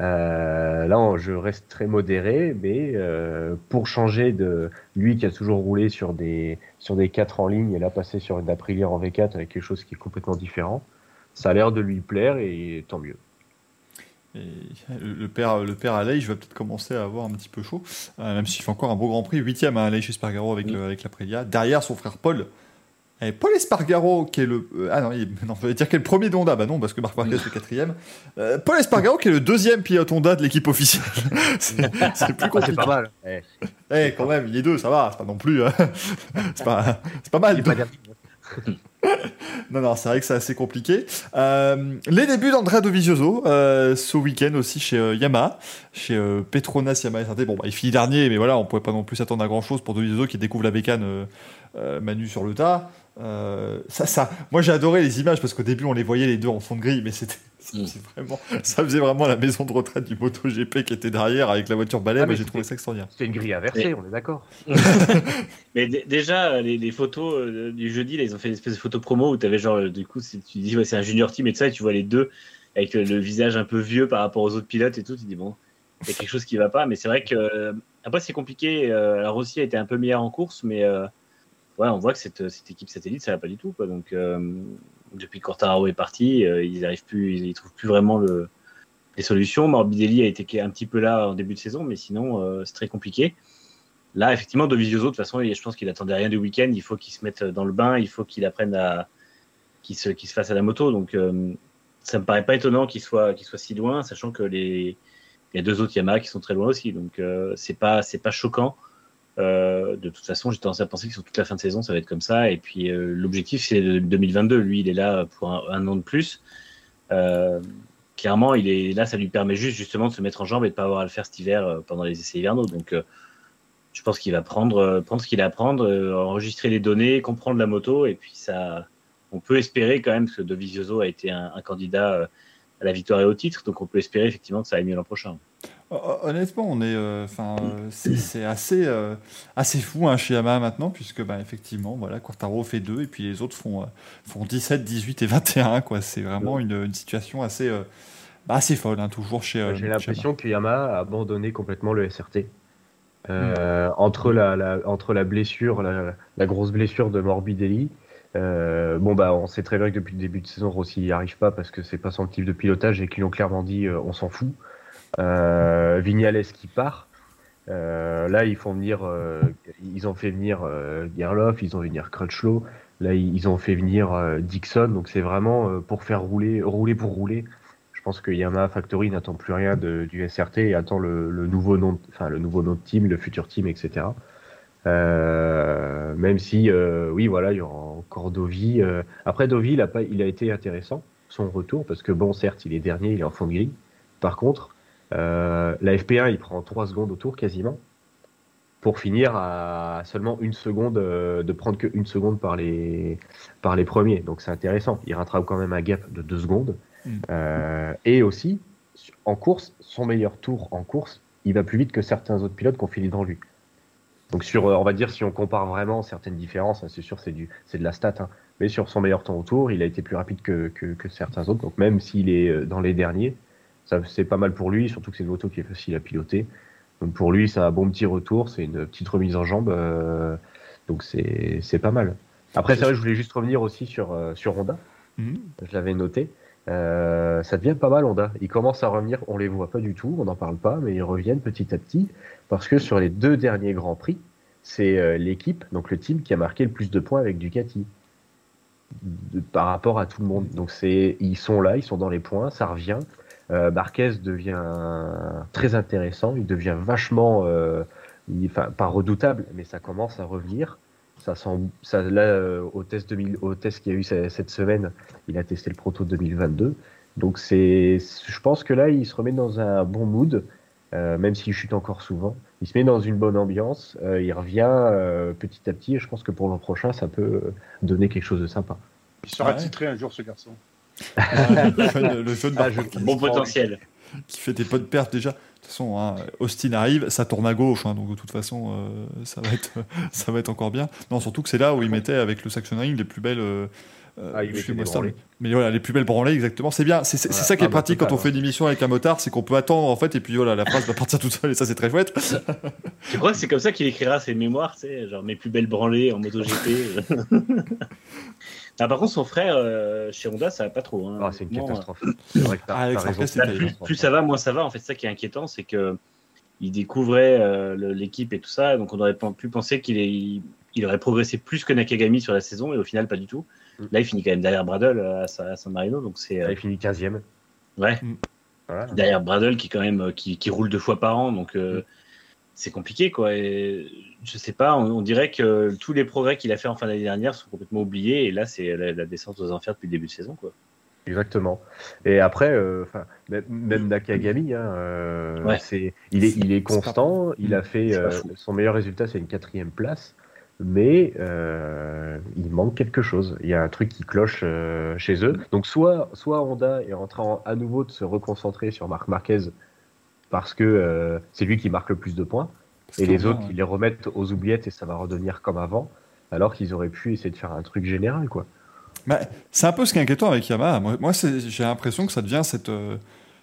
Euh, là, je reste très modéré, mais pour changer de lui qui a toujours roulé sur des sur des 4 en ligne et là passer sur une Aprilia en V4 avec quelque chose qui est complètement différent, ça a l'air de lui plaire et tant mieux. Et le père, le père Aleix va peut-être commencer à avoir un petit peu chaud, euh, même s'il fait encore un beau Grand Prix, huitième à Aleix Espargaro avec, le- avec l'Aprilia. Derrière son frère Paul. Et Paul Espargaro, qui est le. euh, ah non, il, non, je vais dire est le premier de Honda. Bah non, parce que Marc Marquez est le quatrième. Euh, Paul Espargaro, qui est le deuxième pilote Honda de l'équipe officielle. c'est c'est plus Ah, compliqué. c'est pas mal. Eh, Eh, quand même, il est deux, ça va, c'est pas non plus. c'est pas, c'est pas mal. Non, non, c'est vrai que c'est assez compliqué. Euh, les débuts d'Andrea Dovizioso euh, ce week-end aussi chez euh, Yamaha, chez Petronas Yamaha SRT. Bon, bah, il finit dernier, mais voilà, on pouvait pas non plus s'attendre à grand-chose pour Dovizioso qui découvre la bécane Manu sur le tas. Ça, ça, moi j'ai adoré les images parce qu'au début on les voyait les deux en fond de grille, mais c'était Mm. c'est vraiment, ça faisait vraiment la maison de retraite du MotoGP qui était derrière avec la voiture balai. Ah, mais j'ai trouvé ça extraordinaire. C'était une grille inversée, on est d'accord. Mais dé- déjà, les, les photos euh, du jeudi, là, ils ont fait une espèce de photo promo où tu avais genre, euh, du coup, tu dis, ouais, c'est un junior team et tout ça, et tu vois les deux avec le, le visage un peu vieux par rapport aux autres pilotes et tout. Tu dis, bon, il y a quelque chose qui va pas. Mais c'est vrai que, euh, après, c'est compliqué. Euh, la Rossi a été un peu meilleure en course, mais euh, ouais, on voit que cette, cette équipe satellite, ça va pas du tout. Quoi. Donc, euh, depuis que Quartararo est parti, euh, ils arrivent plus, ils, trouvent plus vraiment le, les solutions. Morbidelli a été un petit peu là en début de saison, mais sinon, euh, c'est très compliqué. Là, effectivement, Dovizioso, de toute façon, je pense qu'il attendait rien du week-end. Il faut qu'il se mette dans le bain, il faut qu'il apprenne à. qu'il se, fasse à la moto. Donc, euh, ça me paraît pas étonnant qu'il soit, soit si loin, sachant que les. Il y a deux autres Yamaha qui sont très loin aussi. Donc, euh, c'est pas, c'est pas choquant. Euh, de toute façon, j'ai tendance à penser que sur toute la fin de saison, ça va être comme ça. Et puis, euh, l'objectif, c'est de- 2022. Lui, il est là pour un, an de plus. Euh, clairement, il est là, ça lui permet juste justement de se mettre en jambe et de pas avoir à le faire cet hiver pendant les essais hivernaux. Donc, je pense qu'il va prendre, prendre ce qu'il a à prendre, enregistrer les données, comprendre la moto, et puis ça, on peut espérer quand même parce que Dovizioso a été un, un candidat à la victoire et au titre, donc on peut espérer effectivement que ça aille mieux l'an prochain. Hon- Honnêtement, on est, euh, enfin, euh, c'est assez, euh, assez fou hein, chez Yamaha maintenant, puisque bah, effectivement, voilà, Quartaro fait 2 et puis les autres font, euh, font 17, 18 et 21, quoi. C'est vraiment une, une situation assez, bah, assez folle, hein, toujours chez. J'ai l'impression que Yamaha a abandonné complètement le SRT. Euh, entre, la, la- entre la blessure, la, la grosse blessure de Morbidelli, euh, bon bah on sait très bien que depuis le début de saison Rossi n'y arrive pas parce que c'est pas son type de pilotage et qu'ils lui ont clairement dit euh, on s'en fout. Euh, Vignales qui part. Euh, là ils font venir, euh, ils ont fait venir Gerloff, ils ont fait venir Crutchlow, là ils ont fait venir Dixon, donc c'est vraiment pour faire rouler, rouler pour rouler. Je pense que Yamaha Factory n'attend plus rien de- du SRT et attend le, le nouveau nom, enfin le nouveau nom de team, le futur team, etc. Euh, même si, euh, oui, voilà, il y aura encore Dovi. euh. Après, Dovi, il a, pas, il a été intéressant, son retour, parce que bon, certes, il est dernier, il est en fond de. Par contre, la FP1, il prend 3 secondes au tour quasiment, pour finir à seulement une seconde, euh, de prendre que une seconde par les, par les premiers. Donc c'est intéressant. Il rattrape quand même un gap de 2 secondes. Mm. Euh, et aussi, en course, son meilleur tour en course, il va plus vite que certains autres pilotes qui ont fini devant lui. Donc sur, euh, on va dire, si on compare vraiment certaines différences, hein, c'est sûr, c'est du, c'est de la stat, hein, mais sur son meilleur temps au tour, il a été plus rapide que, que, que certains autres. Donc même s'il est euh, dans les derniers, c'est pas mal pour lui, surtout que c'est une moto qui est facile à piloter. Donc pour lui, c'est un bon petit retour, c'est une petite remise en jambe, euh, donc c'est c'est pas mal. Après, c'est vrai, je voulais juste revenir aussi sur euh, sur Honda. Mhm. Je l'avais noté. Euh, ça devient pas mal Honda. Ils commencent à revenir, on les voit pas du tout, on n'en parle pas, mais ils reviennent petit à petit parce que sur les deux derniers grands prix, c'est euh, l'équipe, donc le team qui a marqué le plus de points avec Ducati de- par rapport à tout le monde. Donc c'est, ils sont là, ils sont dans les points, ça revient. Euh, Marquez devient très intéressant, il devient vachement, euh, il- enfin pas redoutable, mais ça commence à revenir. Ça sent, ça, là, euh, au test 2000, au test qu'il y a eu ce- cette semaine, il a testé le proto 2022. Donc c'est, je pense que là, il se remet dans un bon mood, euh, même s'il chute encore souvent. Il se met dans une bonne ambiance, euh, il revient euh, petit à petit. Et je pense que pour l'an prochain, ça peut donner quelque chose de sympa. Il sera Ouais. titré un jour, ce garçon. le jeune, le jeune Ah, je- Marquez Bon potentiel. qui fait des bonnes pertes déjà. De toute façon, hein, Austin arrive, ça tourne à gauche, hein, donc de toute façon, euh, ça, va être, ça va être encore bien. Non, surtout que c'est là où il mettait avec le Saxon Ring les plus belles. euh, euh, Ah, il je mais voilà, les plus belles branlées, exactement. C'est bien, c'est Voilà. ça qui est Ah, bah, pratique quand on fait une émission avec un motard, c'est qu'on peut attendre en fait, et puis voilà, la phrase va partir toute seule, et ça c'est très chouette. Tu crois que c'est comme ça qu'il écrira ses mémoires, tu sais, genre mes plus belles branlées en MotoGP ah, Par contre, son frère euh, chez Honda, ça va pas trop. hein. Ah, c'est une catastrophe. C'est vrai que t'as- Ah, plus, plus ça va, moins ça va. En fait, ça qui est inquiétant, c'est que il découvrait euh, l'équipe et tout ça, donc on aurait pu penser qu'il il, il aurait progressé plus que Nakagami sur la saison, et au final, pas du tout. Mm. Là, il finit quand même derrière Bradle euh, à, Sa- à San Marino, donc c'est euh, Il finit 15e. ouais. Voilà. derrière Bradle qui quand même euh, qui, qui roule deux fois par an, donc euh, c'est compliqué quoi. Et je sais pas, on, on dirait que tous les progrès qu'il a fait en fin d'année dernière sont complètement oubliés, et là c'est la, la descente aux enfers depuis le début de saison quoi. Exactement. Et après, euh, même, même Nakagami, hein, euh, Ouais. il est, il est constant. Il a fait euh, son meilleur résultat, c'est une quatrième place, mais euh, il manque quelque chose. Il y a un truc qui cloche euh, chez eux. Donc soit, soit Honda est en train à nouveau de se reconcentrer sur Marc Marquez parce que euh, c'est lui qui marque le plus de points, et les autres ouais. ils les remettent aux oubliettes et ça va redevenir comme avant, alors qu'ils auraient pu essayer de faire un truc général, quoi. Bah, c'est un peu ce qui est inquiétant avec Yamaha. Moi, j'ai l'impression que ça devient cette, euh,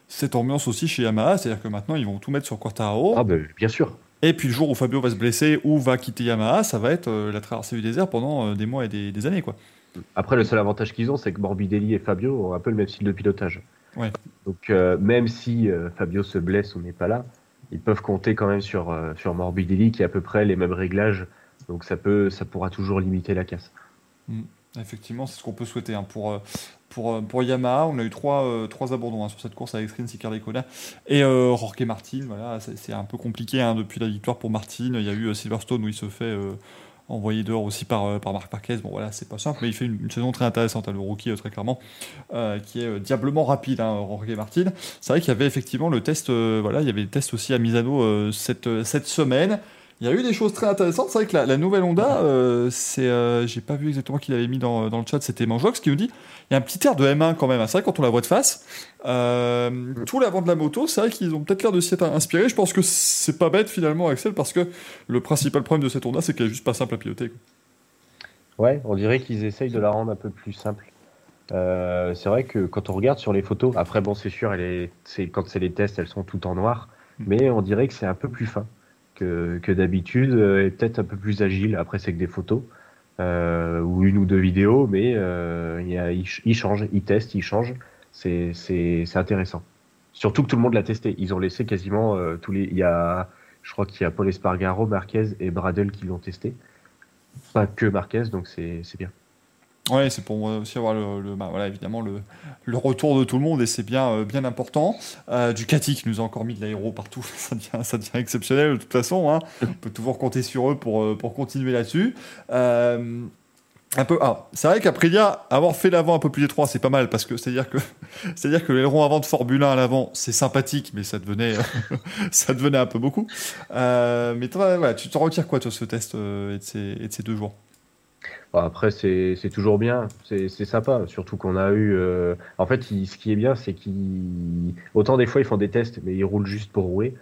cette ambiance aussi chez Yamaha, c'est-à-dire que maintenant ils vont tout mettre sur Quartararo. Ah ben bien sûr. Et puis le jour où Fabio va se blesser ou va quitter Yamaha, ça va être euh, la traversée du désert pendant des mois et des, des années. Quoi. Après, le seul avantage qu'ils ont, c'est que Morbidelli et Fabio ont un peu le même style de pilotage. Ouais. Donc, euh, même si euh, Fabio se blesse ou n'est pas là, ils peuvent compter quand même sur, euh, sur Morbidelli qui a à peu près les mêmes réglages. Donc, ça, peut, ça pourra toujours limiter la casse. Effectivement, c'est ce qu'on peut souhaiter. hein. Pour, pour, pour Yamaha, on a eu trois, euh, trois abandons hein, sur cette course avec Rins Icardicola et euh, Jorge Martin. Voilà, c'est un peu compliqué hein, depuis la victoire pour Martin. Il y a eu Silverstone où il se fait euh, envoyer dehors aussi par, euh, par Marc Marquez. Bon, voilà, c'est pas simple, mais il fait une, saison très intéressante, hein, le rookie, euh, très clairement, euh, qui est diablement rapide, hein, Jorge Martin. C'est vrai qu'il y avait effectivement le test, voilà, il y avait le test aussi à Misano cette, cette semaine. Il y a eu des choses très intéressantes. C'est vrai que la, la nouvelle Honda, euh, c'est, euh, j'ai pas vu exactement qui l'avait mis dans, dans le chat, c'était Manjox qui nous dit il y a un petit air de M1 quand même. hein. C'est vrai quand on la voit de face, euh, tout l'avant de la moto, c'est vrai qu'ils ont peut-être l'air de s'y être inspirés. Je pense que c'est pas bête finalement, Axel, parce que le principal problème de cette Honda, c'est qu'elle est juste pas simple à piloter. quoi. Ouais, on dirait qu'ils essayent de la rendre un peu plus simple. Euh, c'est vrai que quand on regarde sur les photos, après, bon, c'est sûr, elle est, c'est, quand c'est les tests, elles sont toutes en noir, mais on dirait que c'est un peu plus fin que, d'habitude euh, et peut-être un peu plus agile. Après, c'est que des photos euh, ou une ou deux vidéos, mais euh, il y a- ils ch- ils changent, ils testent, ils changent. C'est, intéressant. Surtout que tout le monde l'a testé. Ils ont laissé quasiment euh, tous les. Il y a, je crois qu'il y a Paul Espargaro, Marquez et Bradel qui l'ont testé. Pas que Marquez, donc c'est bien. Ouais, c'est pour moi aussi avoir le, bah, voilà, évidemment le, le retour de tout le monde et c'est bien, euh, bien important. Euh, Ducati qui nous a encore mis de l'aéro partout, ça devient, ça devient exceptionnel de toute façon. hein. On peut toujours compter sur eux pour, euh, pour continuer là-dessus. Euh, ah, c'est vrai qu'Aprilia, avoir fait l'avant un peu plus étroit, c'est pas mal parce que c'est-à-dire que, c'est-à-dire que avant de Formule 1 à l'avant, c'est sympathique, mais ça devenait, ça devenait un peu beaucoup. Mais toi, voilà, tu t'en retires quoi, toi, ce test et, et de ces deux jours? Bon, après, c'est c'est toujours bien, c'est c'est sympa, surtout qu'on a eu. euh, En fait, il- ce qui est bien, c'est qu'ils. Autant des fois, ils font des tests, mais ils roulent juste pour rouler.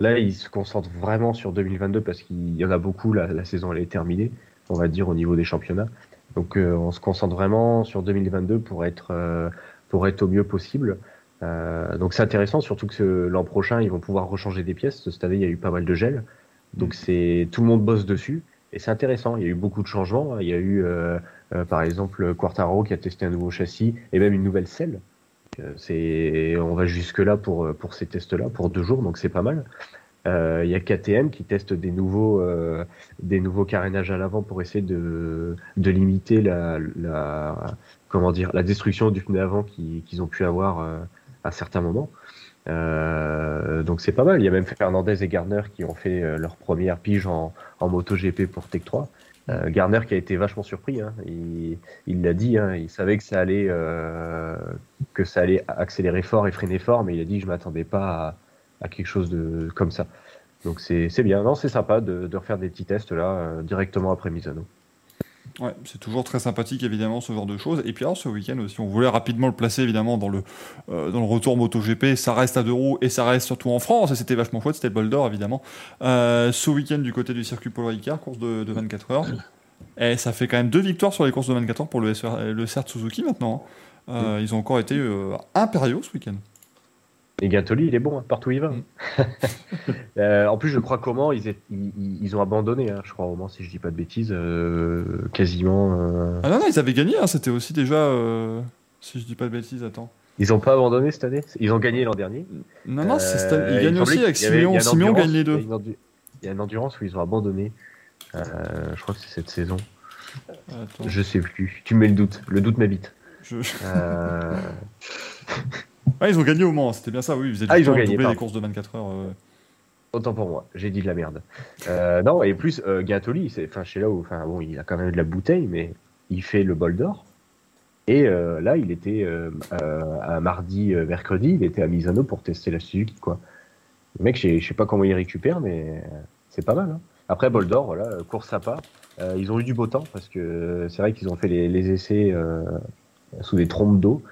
Là, ils se concentrent vraiment sur 2022 parce qu'il y en a beaucoup, la, la saison elle est terminée, on va dire, au niveau des championnats. Donc, euh, on se concentre vraiment sur 2022 pour être, euh, pour être au mieux possible. Euh, donc, c'est intéressant, surtout que l'an prochain, ils vont pouvoir rechanger des pièces. Cette année, il y a eu pas mal de gel. Donc, c'est tout le monde bosse dessus. Et c'est intéressant, il y a eu beaucoup de changements. Il y a eu, euh, euh, par exemple, Quartaro qui a testé un nouveau châssis et même une nouvelle selle. Euh, C'est, on va jusque là pour euh, pour ces tests-là pour deux jours, donc c'est pas mal. Euh, Il y a KTM qui teste des nouveaux euh, des nouveaux carénages à l'avant pour essayer de de limiter la, la comment dire la destruction du pneu avant qui- qu'ils ont pu avoir à certains moments. Euh, donc c'est pas mal. Il y a même Fernandez et Garner qui ont fait euh, leur première pige en, en MotoGP pour Tech 3. Euh, Garner qui a été vachement surpris. Hein. Il l'a dit. Hein. Il savait que ça allait que ça allait accélérer fort et freiner fort, mais il a dit je m'attendais pas à, quelque chose de comme ça. Donc c'est bien. Non, c'est sympa de, refaire des petits tests là directement après Misano. Ouais, c'est toujours très sympathique évidemment ce genre de choses. Et puis alors ce week-end aussi, on voulait rapidement le placer évidemment dans le euh, dans le retour MotoGP. Ça reste à deux roues et ça reste surtout en France. Et c'était vachement chouette. C'était le bol d'or évidemment. Euh, ce week-end du côté du circuit Paul Ricard, course de, de 24 heures. Et ça fait quand même deux victoires sur les courses de 24 heures pour le, SR, le CERT Suzuki maintenant. hein. Euh, Ils ont encore été impériaux ce week-end. Et Gintoli, il est bon hein, partout où il va. Mm. Euh, en plus, je crois comment ils, est- ils, ont abandonné, hein, je crois au moins si je dis pas de bêtises, euh, quasiment. euh, Ah non, non, ils avaient gagné. hein. C'était aussi déjà, si je dis pas de bêtises, attends. Ils ont pas abandonné cette année? Ils ont gagné l'an dernier? Non, non, c'est cette- ils il gagnent aussi avec Simeon. a une Simeon endurance- gagne les deux. il y a une endurance où ils ont abandonné. Je crois que c'est cette saison. Attends, Je sais plus. Tu me mets le doute. Le doute m'habite. je- Ah, ils ont gagné au Mans, c'était bien ça, oui. Ils faisaient Ah, ils ont gagné, pardon. courses de 24 heures. euh. Autant pour moi, j'ai dit de la merde. Euh, non, et plus, euh, c'est, enfin, chez là où, enfin, bon, il a quand même de la bouteille, mais il fait le bol d'or. Et euh, là, il était euh, euh, mardi, mercredi, il était à Misano pour tester la Suzuki, quoi. Le mec, je sais- pas comment il récupère, mais c'est pas mal. Hein. Après, bol d'or, voilà, course sympa. Euh, ils ont eu du beau temps parce que c'est vrai qu'ils ont fait les, les essais sous des trompes d'eau.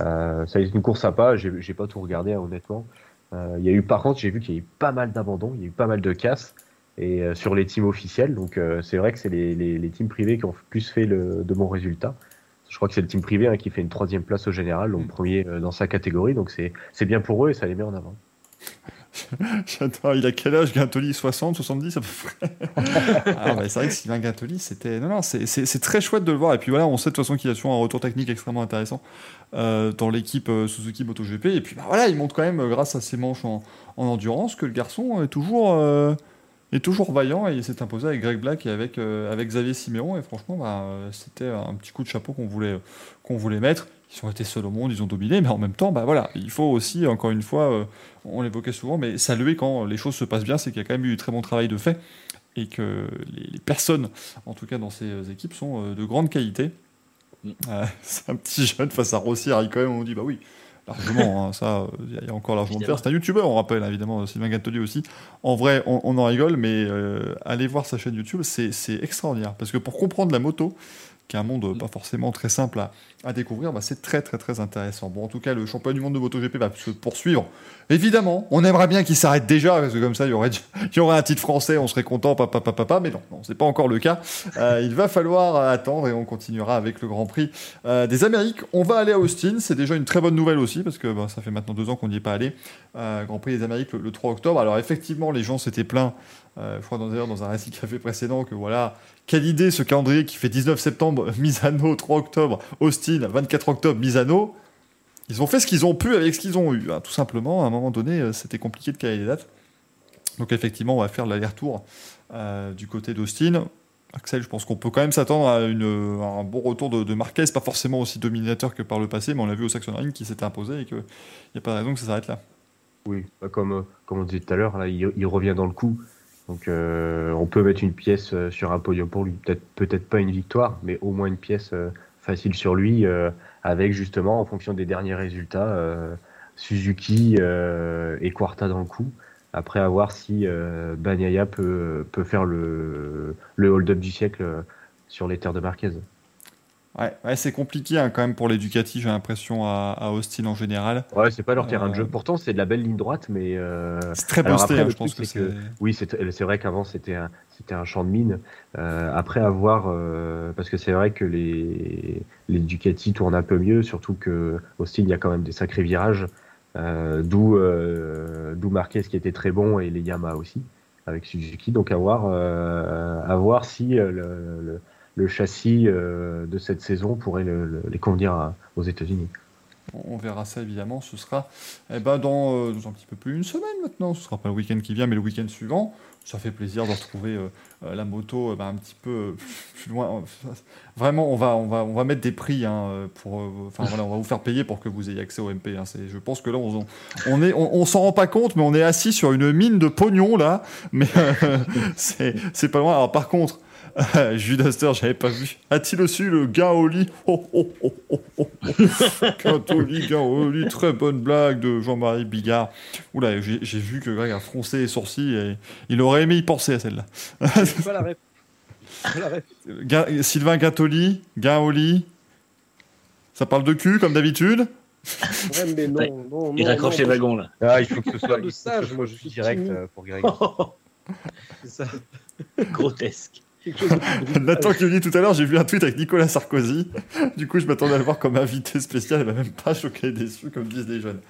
Euh, ça a été une course sympa. J'ai, j'ai pas tout regardé, hein, honnêtement. Euh, il y a eu, par contre, j'ai vu qu'il y a eu pas mal d'abandons, il y a eu pas mal de casses et euh, sur les teams officiels. Donc euh, c'est vrai que c'est les, les, les teams privés qui ont plus fait le, de bons résultats. Je crois que c'est le team privé hein, qui fait une troisième place au général, donc Mm. premier dans sa catégorie. Donc c'est bien pour eux et ça les met en avant. J'adore, il a quel âge Gintoli? 60, 70 à peu près? Ah, bah, C'est vrai que Sylvain Gintoli, c'était. Non, non, c'est très chouette de le voir. Et puis voilà, on sait de toute façon qu'il a toujours un retour technique extrêmement intéressant euh, dans l'équipe euh, Suzuki MotoGP. Et puis bah, voilà, il montre quand même, euh, grâce à ses manches en, en endurance, que le garçon est toujours. est toujours vaillant et il s'est imposé avec Greg Black et avec, avec Xavier Siméon et franchement bah, c'était un petit coup de chapeau qu'on voulait, qu'on voulait mettre ils ont été seuls au monde, ils ont dominé, mais en même temps, bah voilà, il faut aussi, encore une fois, on l'évoquait souvent, mais saluer quand les choses se passent bien, c'est qu'il y a quand même eu du très bon travail de fait, et que les, personnes, en tout cas dans ces équipes, sont de grande qualité. Mm. Euh, c'est un petit jeune face à Rossi, même, on dit, bah oui, largement, hein, ça, il y a- il y a encore largement de faire. C'est un youtubeur, on rappelle, évidemment, Sylvain Gattoli aussi. En vrai, on, on en rigole, mais euh, allez voir sa chaîne YouTube, c'est c'est extraordinaire, parce que pour comprendre la moto, qui est un monde euh, pas forcément très simple à, à découvrir, bah, c'est très très très intéressant. Bon, en tout cas, le championnat du monde de MotoGP va se poursuivre. Évidemment, on aimerait bien qu'il s'arrête déjà, parce que comme ça, il y aurait, il y aurait un titre français, on serait content, papa, papa, papa, mais non, non c'est pas encore le cas. Euh, il va falloir attendre et on continuera avec le Grand Prix euh, des Amériques. On va aller à Austin, c'est déjà une très bonne nouvelle aussi, parce que bah, ça fait maintenant deux ans qu'on n'y est pas allé. Euh, Grand Prix des Amériques le, le 3 octobre. Alors effectivement, les gens s'étaient plaints, je crois dans- d'ailleurs dans un récit café précédent, que voilà, quelle idée ce calendrier qui fait 19 septembre, Misano, 3 octobre, Austin, 24 octobre, Misano. Ils ont fait ce qu'ils ont pu avec ce qu'ils ont eu. hein. Tout simplement, à un moment donné, euh, c'était compliqué de caler les dates. Donc effectivement, on va faire l'aller-retour euh, du côté d'Austin. Axel, je pense qu'on peut quand même s'attendre à, à un bon retour de, Marquez, pas forcément aussi dominateur que par le passé, mais on l'a vu au Saxon Ring qui s'était imposé et qu'il n'y a pas de raison que ça s'arrête là. Oui, bah, comme, euh, comme on disait tout à l'heure, il revient dans le coup. Donc euh, on peut mettre une pièce euh, sur un podium pour lui. Peut-être peut-être pas une victoire, mais au moins une pièce euh, facile sur lui, avec justement, en fonction des derniers résultats, Suzuki et Quarta dans le coup. Après, à voir si Bagnaia peut, peut faire le, le hold-up du siècle sur les terres de Marquez. Ouais, ouais, c'est compliqué hein, quand même pour les Ducati, j'ai l'impression, à, à Austin en général. Ouais, c'est pas leur terrain de Euh, jeu. Pourtant, c'est de la belle ligne droite, mais euh, C'est très posté, après, hein, je pense que c'est. Oui, c'est vrai qu'avant c'était un c'était un champ de mine. Euh, après avoir euh, parce que c'est vrai que les les Ducati tournent un peu mieux, surtout que Austin il y a quand même des sacrés virages. Euh, d'où euh, d'où Marquez qui était très bon et les Yamaha aussi avec Suzuki. Donc à voir euh, à voir si euh, le, le, le châssis euh, de cette saison pourrait le- le- les convenir aux États-Unis. on verra ça évidemment. Ce sera eh ben, dans, euh, un petit peu plus d'une semaine maintenant. Ce sera pas le week-end qui vient, mais le week-end suivant. Ça fait plaisir de retrouver euh, la moto bah, un petit peu plus loin. Vraiment, on va, on va, on va mettre des prix hein, pour. voilà, on va vous faire payer pour que vous ayez accès au MP. hein. Je pense que là, on, on s'en rend pas compte, mais on est assis sur une mine de pognon là. Mais c'est pas loin. Par contre. Judas Astor, j'avais pas vu. A-t-il aussi le lit oh, oh, oh, oh, oh, oh. Au lit. Très bonne blague de Jean-Marie Bigard. Oula, j'ai j'ai vu que Greg a froncé les sourcils et il aurait aimé y penser à celle-là. Pas la. Ga- Sylvain Gatoli, Gaoli. Ça parle de cul comme d'habitude. Ouais, mais non, Ouais. non, non. Il raccroche non, les wagons là. Ah, il faut que ce soit de sage, moi, je suis direct euh, pour Greg. c'est ça. Grotesque. Nathan qui dit tout à l'heure, j'ai vu un tweet avec Nicolas Sarkozy. Du coup, je m'attendais à le voir comme invité spécial. Il m'a même pas choqué déçu, comme disent les jeunes.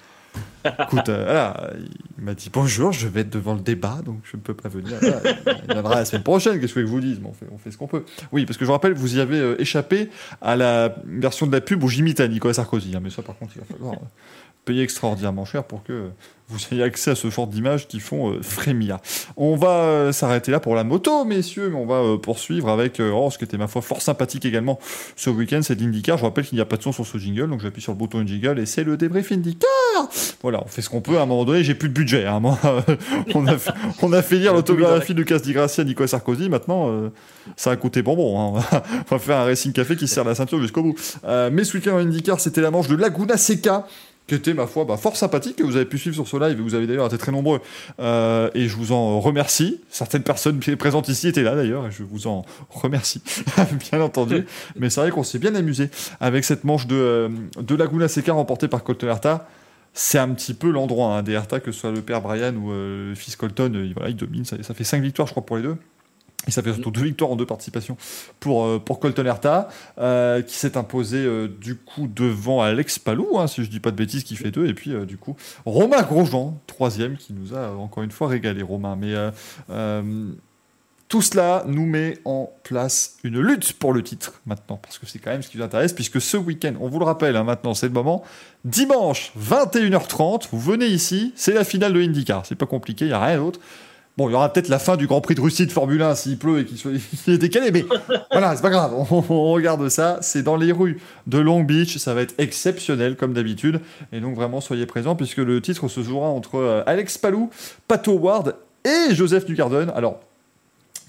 Écoute, euh, voilà, il m'a dit bonjour, je vais être devant le débat, donc je ne peux pas venir. Voilà, il viendra la semaine prochaine, qu'est-ce que je vous dise? Mais on fait, on fait ce qu'on peut. Oui, parce que je rappelle, vous y avez euh, échappé à la version de la pub où j'imite à Nicolas Sarkozy. hein, mais ça, par contre, il va falloir euh, payer extraordinairement cher pour que vous ayez accès à ce genre d'images qui font euh, frémir. On va euh, s'arrêter là pour la moto, messieurs, mais on va euh, poursuivre avec oh, ce qui était ma foi fort sympathique également ce week-end, c'est l'IndyCar. Je rappelle qu'il n'y a pas de son sur ce jingle, donc j'appuie sur le bouton jingle et c'est le débrief IndyCar. Voilà, on fait ce qu'on peut. À un moment donné, j'ai plus de budget. hein. Moi, on, a fait, on a fait lire l'autobiographie de Lucas Di Grassi à Nicolas Sarkozy. Maintenant, ça a coûté bonbon. hein. On, va, on va faire un racing café qui serre la ceinture jusqu'au bout. Mais ce week-end en IndyCar, c'était la manche de Laguna Seca qui était ma foi bah, fort sympathique que vous avez pu suivre sur ce live et vous avez d'ailleurs été très nombreux. Euh, et je vous en remercie. Certaines personnes présentes ici étaient là d'ailleurs et je vous en remercie bien entendu. Mais c'est vrai qu'on s'est bien amusé avec cette manche de, euh, de Laguna Seca remportée par Colton Herta. C'est un petit peu l'endroit hein, des Herta que ce soit le père Brian ou euh, le fils Colton il- voilà, il domine ça, ça fait 5 victoires je crois pour les deux et ça fait surtout deux victoires en deux participations pour, euh, pour Colton Herta, euh, qui s'est imposé euh, du coup devant Alex Palou, hein, si je dis pas de bêtises, qui fait deux. Et puis du coup, Romain Grosjean, troisième, qui nous a encore une fois régalé, Romain. Mais tout cela nous met en place une lutte pour le titre maintenant, parce que c'est quand même ce qui nous intéresse, puisque ce week-end, on vous le rappelle hein, maintenant, c'est le moment, dimanche 21h30, vous venez ici, c'est la finale de IndyCar, c'est pas compliqué, il n'y a rien d'autre. Bon, il y aura peut-être la fin du Grand Prix de Russie de Formule 1 s'il pleut et qu'il soit il est décalé, mais voilà, c'est pas grave. On, on regarde ça. C'est dans les rues de Long Beach. Ça va être exceptionnel comme d'habitude. Et donc vraiment, soyez présents puisque le titre se jouera entre euh, Alex Palou, Pato Ward et Joseph Newgarden. Alors,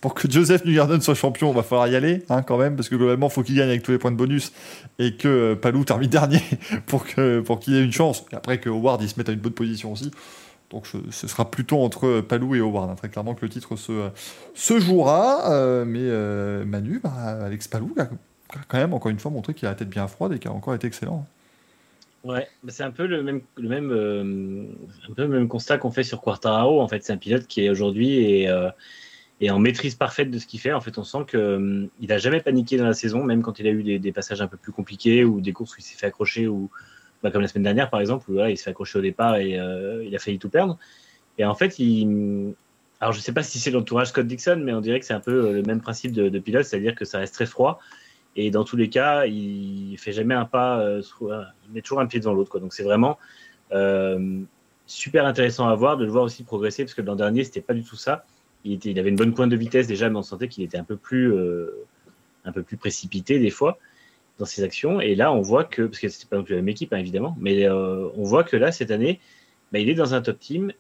pour que Joseph Newgarden soit champion, il va falloir y aller hein, quand même parce que globalement, faut qu'il gagne avec tous les points de bonus et que euh, Palou termine dernier pour qu'il ait une chance. Et après que Howard il se mette à une bonne position aussi. Donc ce, sera plutôt entre Palou et Howard, hein, très clairement que le titre se, se jouera. euh, mais euh, Manu, bah, Alex Palou a, quand même encore une fois montré qu'il a la tête bien froide et qu'il a encore été excellent. Ouais, bah, c'est un peu le même, le même, euh, un peu le même constat qu'on fait sur Quartararo. En fait, c'est un pilote qui est aujourd'hui euh, est en maîtrise parfaite de ce qu'il fait. En fait, on sent que euh, il a jamais paniqué dans la saison, même quand il a eu des, des passages un peu plus compliqués ou des courses où il s'est fait accrocher ou bah, comme la semaine dernière par exemple où il s'est fait accrocher au départ et euh, il a failli tout perdre. Et en fait, alors je sais pas si c'est l'entourage Scott Dixon, mais on dirait que c'est un peu euh, le même principe de, de pilote, c'est-à-dire que ça reste très froid. Et dans tous les cas, il fait jamais un pas, euh, il met toujours un pied devant l'autre. Donc c'est vraiment super intéressant à voir, de le voir aussi progresser, parce que l'an dernier, c'était pas du tout ça. Il, était, il avait une bonne pointe de vitesse déjà, mais on sentait qu'il était un peu plus, un peu plus précipité des fois dans ses actions. Et là, on voit que, parce que c'était pas non plus la même équipe, hein, évidemment, mais euh, on voit que là, cette année, bah, il est dans un top team.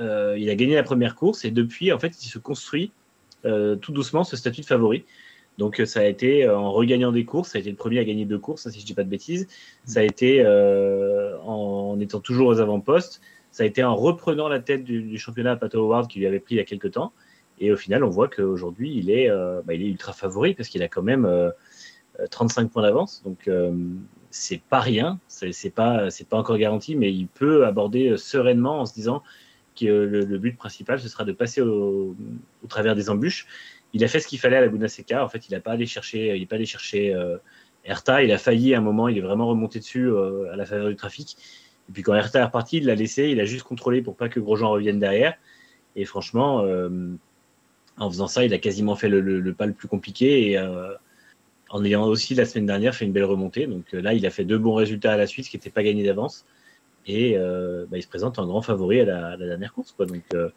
Euh, il a gagné la première course et depuis, en fait, il se construit euh, tout doucement ce statut de favori. Donc ça a été en regagnant des courses, ça a été le premier à gagner deux courses, hein, si je dis pas de bêtises. Ça a été en étant toujours aux avant-postes. Ça a été en reprenant la tête du, championnat à Pato Howard qui lui avait pris il y a quelques temps. Et au final, on voit qu'aujourd'hui, il, est, bah, il est ultra favori parce qu'il a quand même 35 points d'avance. Donc euh, c'est pas rien, c'est pas, c'est pas encore garanti, mais il peut aborder euh, sereinement en se disant que euh, le, but principal, ce sera de passer au, travers des embûches il a fait ce qu'il fallait à Laguna Seca. En fait, il n'a pas allé chercher, il est pas allé chercher euh, Herta. Il a failli à un moment, il est vraiment remonté dessus euh, à la faveur du trafic. Et puis quand Herta est reparti, il l'a laissé, il a juste contrôlé pour pas que Grosjean revienne derrière. Et franchement, euh, en faisant ça, il a quasiment fait le, le- le pas le plus compliqué. Et euh, en ayant aussi la semaine dernière fait une belle remontée. Donc euh, là, il a fait deux bons résultats à la suite, ce qui n'était pas gagné d'avance. Et euh, bah, il se présente en grand favori à la, dernière course. Quoi. Donc euh,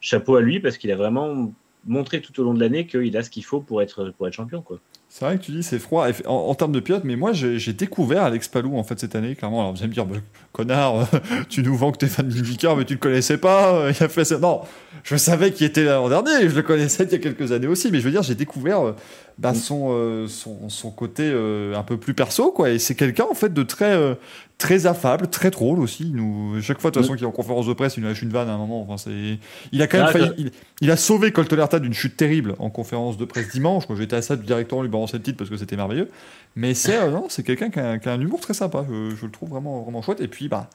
chapeau à lui parce qu'il a vraiment montré tout au long de l'année qu'il a ce qu'il faut pour être, pour être champion. Quoi. C'est vrai que tu dis c'est froid en, termes de pilote, mais moi j'ai découvert Alex Palou en fait cette année, clairement. Alors vous allez me dire, bah, connard, tu nous vends que t'es fan d'IndyCar, mais tu le connaissais pas. Il a fait ça. Non, je savais qu'il était l'an dernier, je le connaissais il y a quelques années aussi, mais je veux dire, j'ai découvert bah, son, euh, son, son côté euh, un peu plus perso, quoi. Et c'est quelqu'un en fait de très, euh, très affable, très drôle aussi. Nous, chaque fois, de toute façon, qu'il est en conférence de presse, il nous lâche une vanne à un moment. Enfin, c'est, il a quand même Ah, failli, il, il a sauvé Coltolerta d'une chute terrible en conférence de presse dimanche. Moi, j'étais à ça directement lui balancer le titre parce que c'était merveilleux. Mais c'est, non, c'est quelqu'un qui a, un- qui a un humour très sympa. Je, je le trouve vraiment, vraiment chouette. Et puis, bah,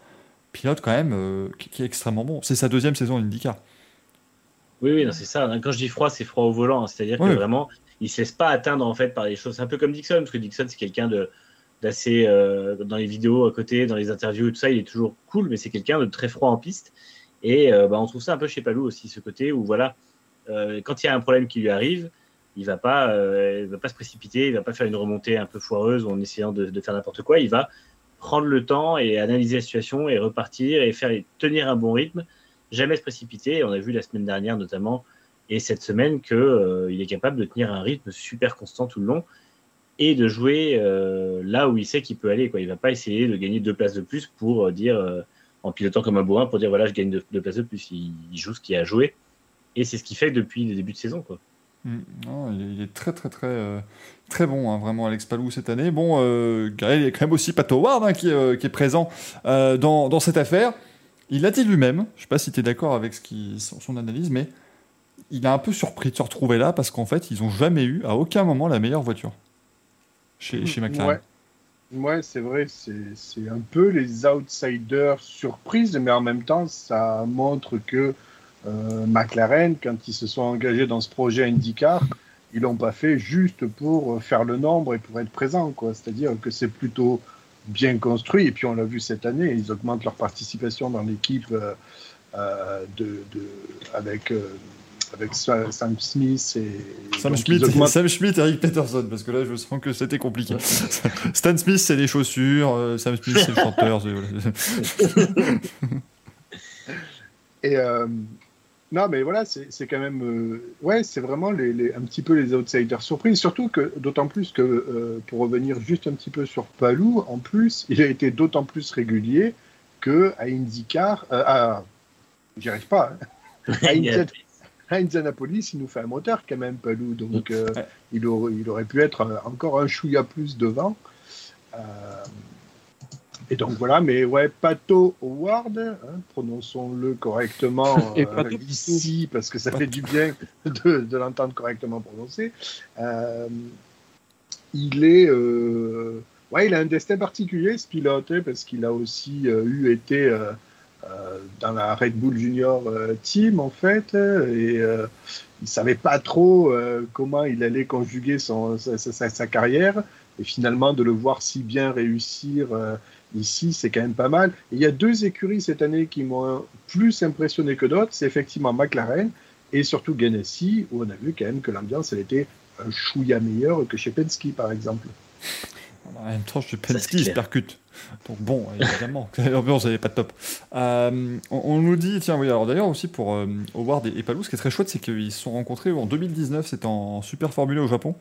pilote quand même qui, qui est extrêmement bon. C'est sa deuxième saison IndyCar. Oui, oui, non, c'est ça. Quand je dis froid, c'est froid au volant. C'est-à-dire Oui. que vraiment, il ne se laisse pas atteindre en fait par les choses. C'est un peu comme Dixon, parce que Dixon, c'est quelqu'un de d'assez euh, dans les vidéos à côté, dans les interviews et tout ça, il est toujours cool, mais c'est quelqu'un de très froid en piste. Et euh, bah, on trouve ça un peu chez Palou aussi, ce côté où voilà, euh, quand il y a un problème qui lui arrive, il va pas, euh, il va pas se précipiter, il va pas faire une remontée un peu foireuse en essayant de, faire n'importe quoi. Il va prendre le temps et analyser la situation et repartir et faire tenir un bon rythme, jamais se précipiter. On a vu la semaine dernière notamment et cette semaine que euh, est capable de tenir un rythme super constant tout le long et de jouer euh, là où il sait qu'il peut aller. Il va pas essayer de gagner deux places de plus pour euh, dire euh, en pilotant comme un bourrin pour dire voilà je gagne deux, places de plus. Il, joue ce qu'il a à jouer et c'est ce qu'il fait depuis le début de saison. Mm. Il, est, très très très très bon, hein, vraiment Alex Palou cette année. Bon, il y a quand même aussi Pat Howard hein, qui, est, présent dans, cette affaire. Il l'a dit lui-même, je sais pas si tu es d'accord avec son analyse, mais il est un peu surpris de se retrouver là parce qu'en fait, ils ont jamais eu à aucun moment la meilleure voiture chez, chez McLaren. Ouais, ouais c'est vrai, c'est c'est un peu les outsiders surprises, mais en même temps, ça montre que euh, McLaren, quand ils se sont engagés dans ce projet IndyCar, ils l'ont pas fait juste pour faire le nombre et pour être présent, quoi. C'est-à-dire que c'est plutôt bien construit. Et puis on l'a vu cette année, ils augmentent leur participation dans l'équipe euh, euh, de, de, avec euh, avec Sa- Sam Smith et Sam Schmidt, augmentent- Sam Schmidt et Eric Peterson, parce que là, je sens que c'était compliqué. Stan Smith, c'est les chaussures, euh, Sam Smith, c'est le chanteur. Et euh, non, mais voilà, c'est c'est quand même, euh, ouais, c'est vraiment les, les- un petit peu les outsiders surprises. Surtout que, d'autant plus que, euh, pour revenir juste un petit peu sur Palou, en plus, il a été d'autant plus régulier que à IndyCar, euh, à, j'y arrive pas. hein. À Indian- à Indianapolis, il nous fait un moteur quand même, Palou. Donc, euh, Ouais. il, aurait, il aurait pu être euh, encore un chouïa plus devant. Euh, et donc voilà, mais ouais, Pato Howard, hein, prononçons-le correctement Et euh, Pato ici, parce que ça fait du bien de, de l'entendre correctement prononcé. Euh, il est, euh, ouais, il a un destin particulier, ce pilote, hein, parce qu'il a aussi euh, eu été euh, euh, dans la Red Bull Junior euh, Team, en fait, et euh, il savait pas trop euh, comment il allait conjuguer son, sa, sa- sa carrière. Et finalement, de le voir si bien réussir euh, ici, c'est quand même pas mal. Et il y a deux écuries cette année qui m'ont plus impressionné que d'autres. C'est effectivement McLaren et surtout Ganassi, où on a vu quand même que l'ambiance, elle était un chouïa meilleure que chez Penske, par exemple. En même temps, chez Penske, il se percute. Donc bon, évidemment, l'ambiance n'est pas top. Euh, on, on nous dit, tiens, oui, alors d'ailleurs aussi pour euh, Howard et, et Palou, ce qui est très chouette, c'est qu'ils se sont rencontrés en 2019, c'était en Super Formule au Japon.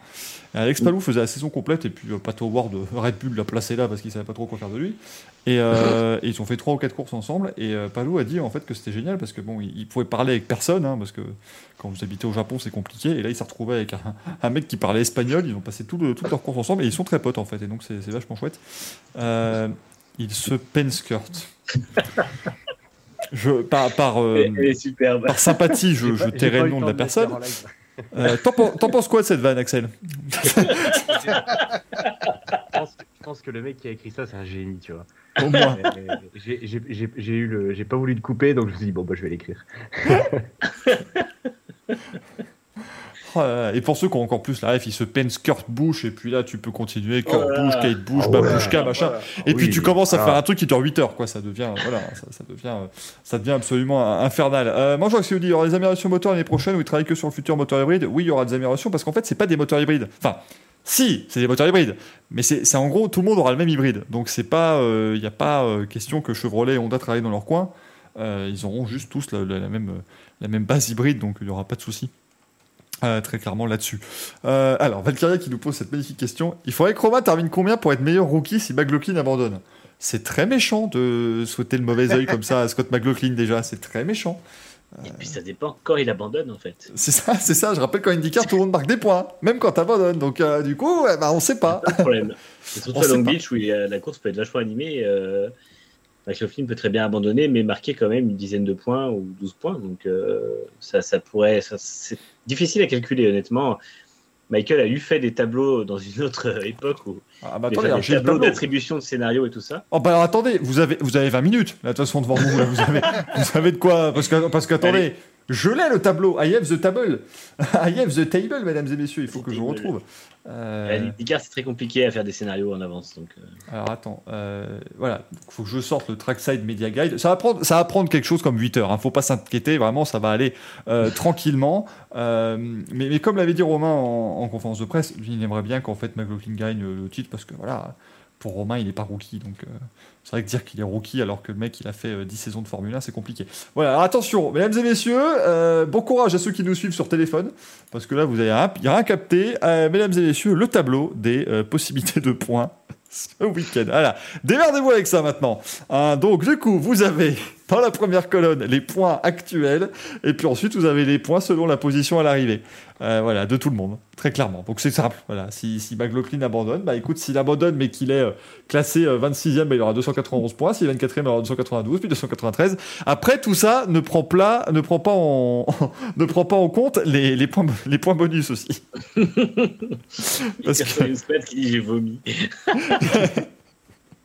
Et Alex Palou faisait la saison complète, et puis euh, Pat Howard, euh, Red Bull l'a placé là parce qu'il savait pas trop quoi faire de lui. Et, euh, et ils ont fait trois ou quatre courses ensemble, et euh, Palou a dit en fait que c'était génial parce que bon, il, il pouvait parler avec personne, hein, parce que quand vous habitez au Japon, c'est compliqué. Et là, il s'est retrouvé avec un, un mec qui parlait espagnol. Ils ont passé tout le, toute leur course ensemble et ils sont très potes en fait. Et donc, c'est c'est vachement chouette. Euh, il se penskirt. Je, par, par, euh, Elle est superbe. par sympathie, je, je tairai le nom de la personne. Euh, T'en pen- t'en penses quoi de cette vanne, Axel? Je pense, je pense que le mec qui a écrit ça, c'est un génie, tu vois. Au moins. Euh, j'ai- J'ai j'ai- j'ai eu le, j'ai pas voulu le couper, donc je me suis dit bon bah je vais l'écrire. Oh. Et pour ceux qui ont encore plus la ref, il se penskirt bouche et puis là, tu peux continuer. Kurt Oh là. Kate bouche, Ah babouchka, ouais, machin. voilà. Et puis tu commences à ah. faire un truc qui dure 8 heures, quoi. Ça devient, voilà, ça, ça devient, euh, ça devient absolument infernal. Euh, moi, je vois que si vous dites, il y aura des améliorations moteurs l'année prochaine où ils travaillent que sur le futur moteur hybride. Oui, il y aura des améliorations parce qu'en fait, c'est pas des moteurs hybrides. Enfin, Si, c'est des moteurs hybrides. Mais c'est en gros, tout le monde aura le même hybride. Donc c'est pas, il n'y a pas euh, question que Chevrolet et Honda travaillent dans leur coin. Euh, ils auront juste tous la, la- la même, euh, la même base hybride, donc il n'y aura pas de souci. Euh, très clairement là-dessus. Euh, alors, Valkyria qui nous pose cette magnifique question. Il faudrait que Roma termine combien pour être meilleur rookie si McLaughlin abandonne? C'est très méchant de souhaiter le mauvais œil comme ça à Scott McLaughlin déjà. C'est très méchant. Et puis ça dépend quand il abandonne en fait. C'est ça, c'est ça. Je rappelle quand IndyCar, tout le monde marque des points, même quand t'abandonnes. Donc, euh, du coup, bah, on sait pas. Pas de problème. C'est surtout On à sait Long pas. Beach où y a- la course peut être vachement animée. Euh, McLaughlin peut très bien abandonner, mais marquer quand même une dizaine de points ou 12 points. Donc euh, ça, ça pourrait. c'est difficile à calculer honnêtement. Michael a eu fait des tableaux dans une autre euh, époque où Ah, bah, attendez, alors, des tableaux tableau. d'attribution de scénarios et tout ça. Oh, bah, alors, attendez, vous avez, vous avez 20 minutes, là, de toute façon, devant vous. vous, avez, vous avez de quoi Parce que, parce que attendez, je l'ai le tableau. I have the table. I have the table, mesdames et messieurs. Il faut que je table. retrouve. Euh, c'est très compliqué à faire des scénarios en avance. Donc, euh, alors, attends. euh, voilà. Il faut que je sorte le Trackside Media Guide. Ça va prendre, ça va prendre quelque chose comme 8 heures. Hein. Faut pas s'inquiéter. Vraiment, ça va aller euh, tranquillement. Euh, mais, mais comme l'avait dit Romain en, en conférence de presse, il aimerait bien qu'en fait McLaughlin gagne le titre parce que voilà, pour Romain, il n'est pas rookie. Donc euh, c'est vrai que dire qu'il est rookie alors que le mec il a fait euh, 10 saisons de Formule 1, c'est compliqué. Voilà, attention, mesdames et messieurs, euh, bon courage à ceux qui nous suivent sur téléphone parce que là vous avez rien, rien capté. Euh, mesdames et messieurs, le tableau des euh, possibilités de points. Ce week-end. Voilà. Démerdez-vous avec ça maintenant. Hein, donc, du coup, vous avez dans la première colonne les points actuels, et puis ensuite vous avez les points selon la position à l'arrivée. Euh, voilà, de tout le monde, très clairement. Donc c'est simple. Voilà, si, si McLaughlin abandonne, bah écoute, s'il abandonne mais qu'il est euh, classé euh, 26e, bah, il aura 291 points. S'il est 24e, il aura 292, puis 293. Après, tout ça ne prend, plat, ne prend, pas, en, ne prend pas en compte les, les, points, les points bonus aussi. Parce il y a que- qui dit j'ai vomi.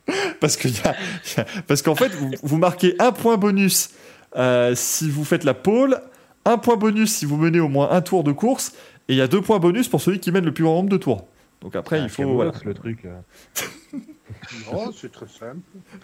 Parce que y a- y a- parce qu'en fait, vous, vous marquez un point bonus euh, si vous faites la pole, un point bonus si vous menez au moins un tour de course, et il y a deux points bonus pour celui qui mène le plus grand nombre de tours. Donc après, il faut. Voilà. le truc. euh. Non, c'est très simple.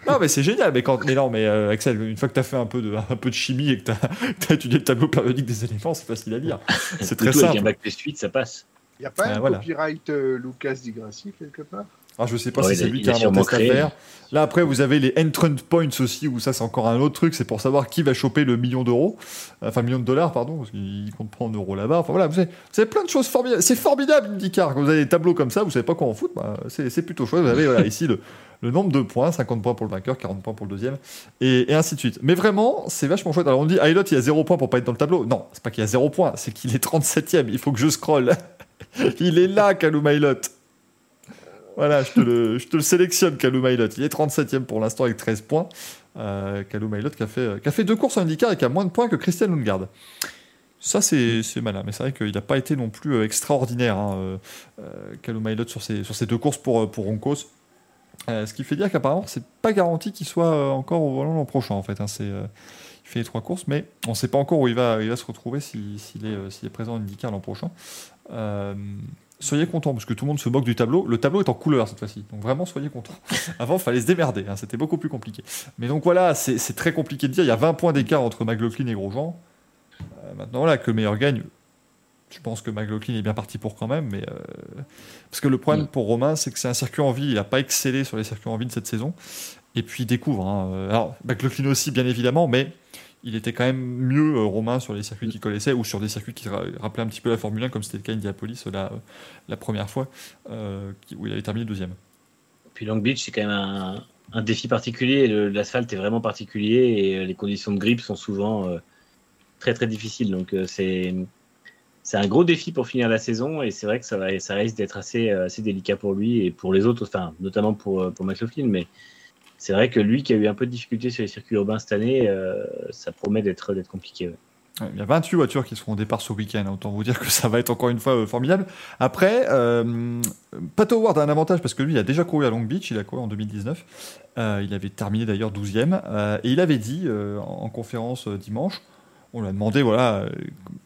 Non, mais c'est génial. Mais, quand... mais non, mais euh, Axel, une fois que tu as fait un peu, de, un peu de chimie et que tu as, étudié le tableau périodique des éléments, c'est facile à lire. C'est très Tout Avec un simple. bac plus 8, ça passe. Il n'y a pas Ah, un voilà. copyright euh, Lucas Di Grassi quelque part? Alors, je sais pas Ouais, si c'est lui qui a inventé cette affaire. Là, après, vous avez les entrant points aussi, où ça, c'est encore un autre truc. C'est pour savoir qui va choper le million d'euros. Enfin, million de dollars, pardon, parce qu'il compte pas en euros là-bas. Enfin, voilà, vous avez, vous avez plein de choses formidables. C'est formidable, IndyCar. Quand vous avez des tableaux comme ça, vous savez pas quoi en foutre. bah, c'est plutôt chouette. Vous avez voilà, ici le, le nombre de points 50 points pour le vainqueur, 40 points pour le deuxième, et, et ainsi de suite. Mais vraiment, c'est vachement chouette. Alors, on dit, Hilot, il y a 0 points pour pas être dans le tableau. Non, c'est pas qu'il y a 0 points, c'est qu'il est 37ème. Il faut que je scrolle. il est là, Kalou Hilot. Voilà, je te le, sélectionne, Kalou Mailot. Il est 37ème pour l'instant avec 13 points. Euh, Mailot qui a, fait, deux courses en IndyCar et qui a moins de points que Christian Lundgaard. Ça, c'est malin. Mais c'est vrai qu'il n'a pas été non plus euh, extraordinaire, hein, euh, euh, Mailot, sur ces deux courses pour, pour Roncos. Ce qui fait dire qu'apparemment, c'est pas garanti qu'il soit encore au volant l'an prochain, en fait. hein. Il fait les trois courses, mais on ne sait pas encore où il va, il va se retrouver si- s'il est, est présent en IndyCar l'an prochain. Euh, soyez contents parce que tout le monde se moque du tableau. Le tableau est en couleur cette fois-ci, donc vraiment soyez contents. Avant, il fallait se démerder, hein, c'était beaucoup plus compliqué. Mais donc voilà, c'est très compliqué de dire. Il y a 20 points d'écart entre McLaughlin et Grosjean. Euh, maintenant, voilà, que le meilleur gagne. Je pense que McLaughlin est bien parti pour quand même, mais euh, parce que le problème pour Romain, c'est que c'est un circuit en ville. Il n'a pas excellé sur les circuits en ville cette saison, et puis il découvre. hein, alors McLaughlin aussi, bien évidemment, mais il était quand même mieux euh, Romain sur les circuits qu'il connaissait ou sur des circuits qui ra- rappelaient un petit peu la Formule 1, comme c'était le cas Indianapolis la, la première fois, euh, où il avait terminé deuxième. Puis Long Beach, c'est quand même un, défi particulier. L'asphalte est vraiment particulier et euh, les conditions de grippe sont souvent euh, très très difficiles. Donc euh, c'est c'est un gros défi pour finir la saison et c'est vrai que ça, va, ça risque d'être assez, euh, assez délicat pour lui et pour les autres, enfin notamment pour, euh, pour McLaughlin. Mais c'est vrai que lui qui a eu un peu de difficultés sur les circuits urbains cette année, euh, ça promet d'être compliqué. Il y a 28 voitures qui seront au départ ce week-end. hein. Autant vous dire que ça va être encore une fois euh, formidable. Après, euh, Pat Howard a un avantage parce que lui, il a déjà couru à Long Beach. Il a couru en 2019. Euh, il avait terminé d'ailleurs 12e. euh, et il avait dit en, en conférence dimanche, on lui a demandé, voilà,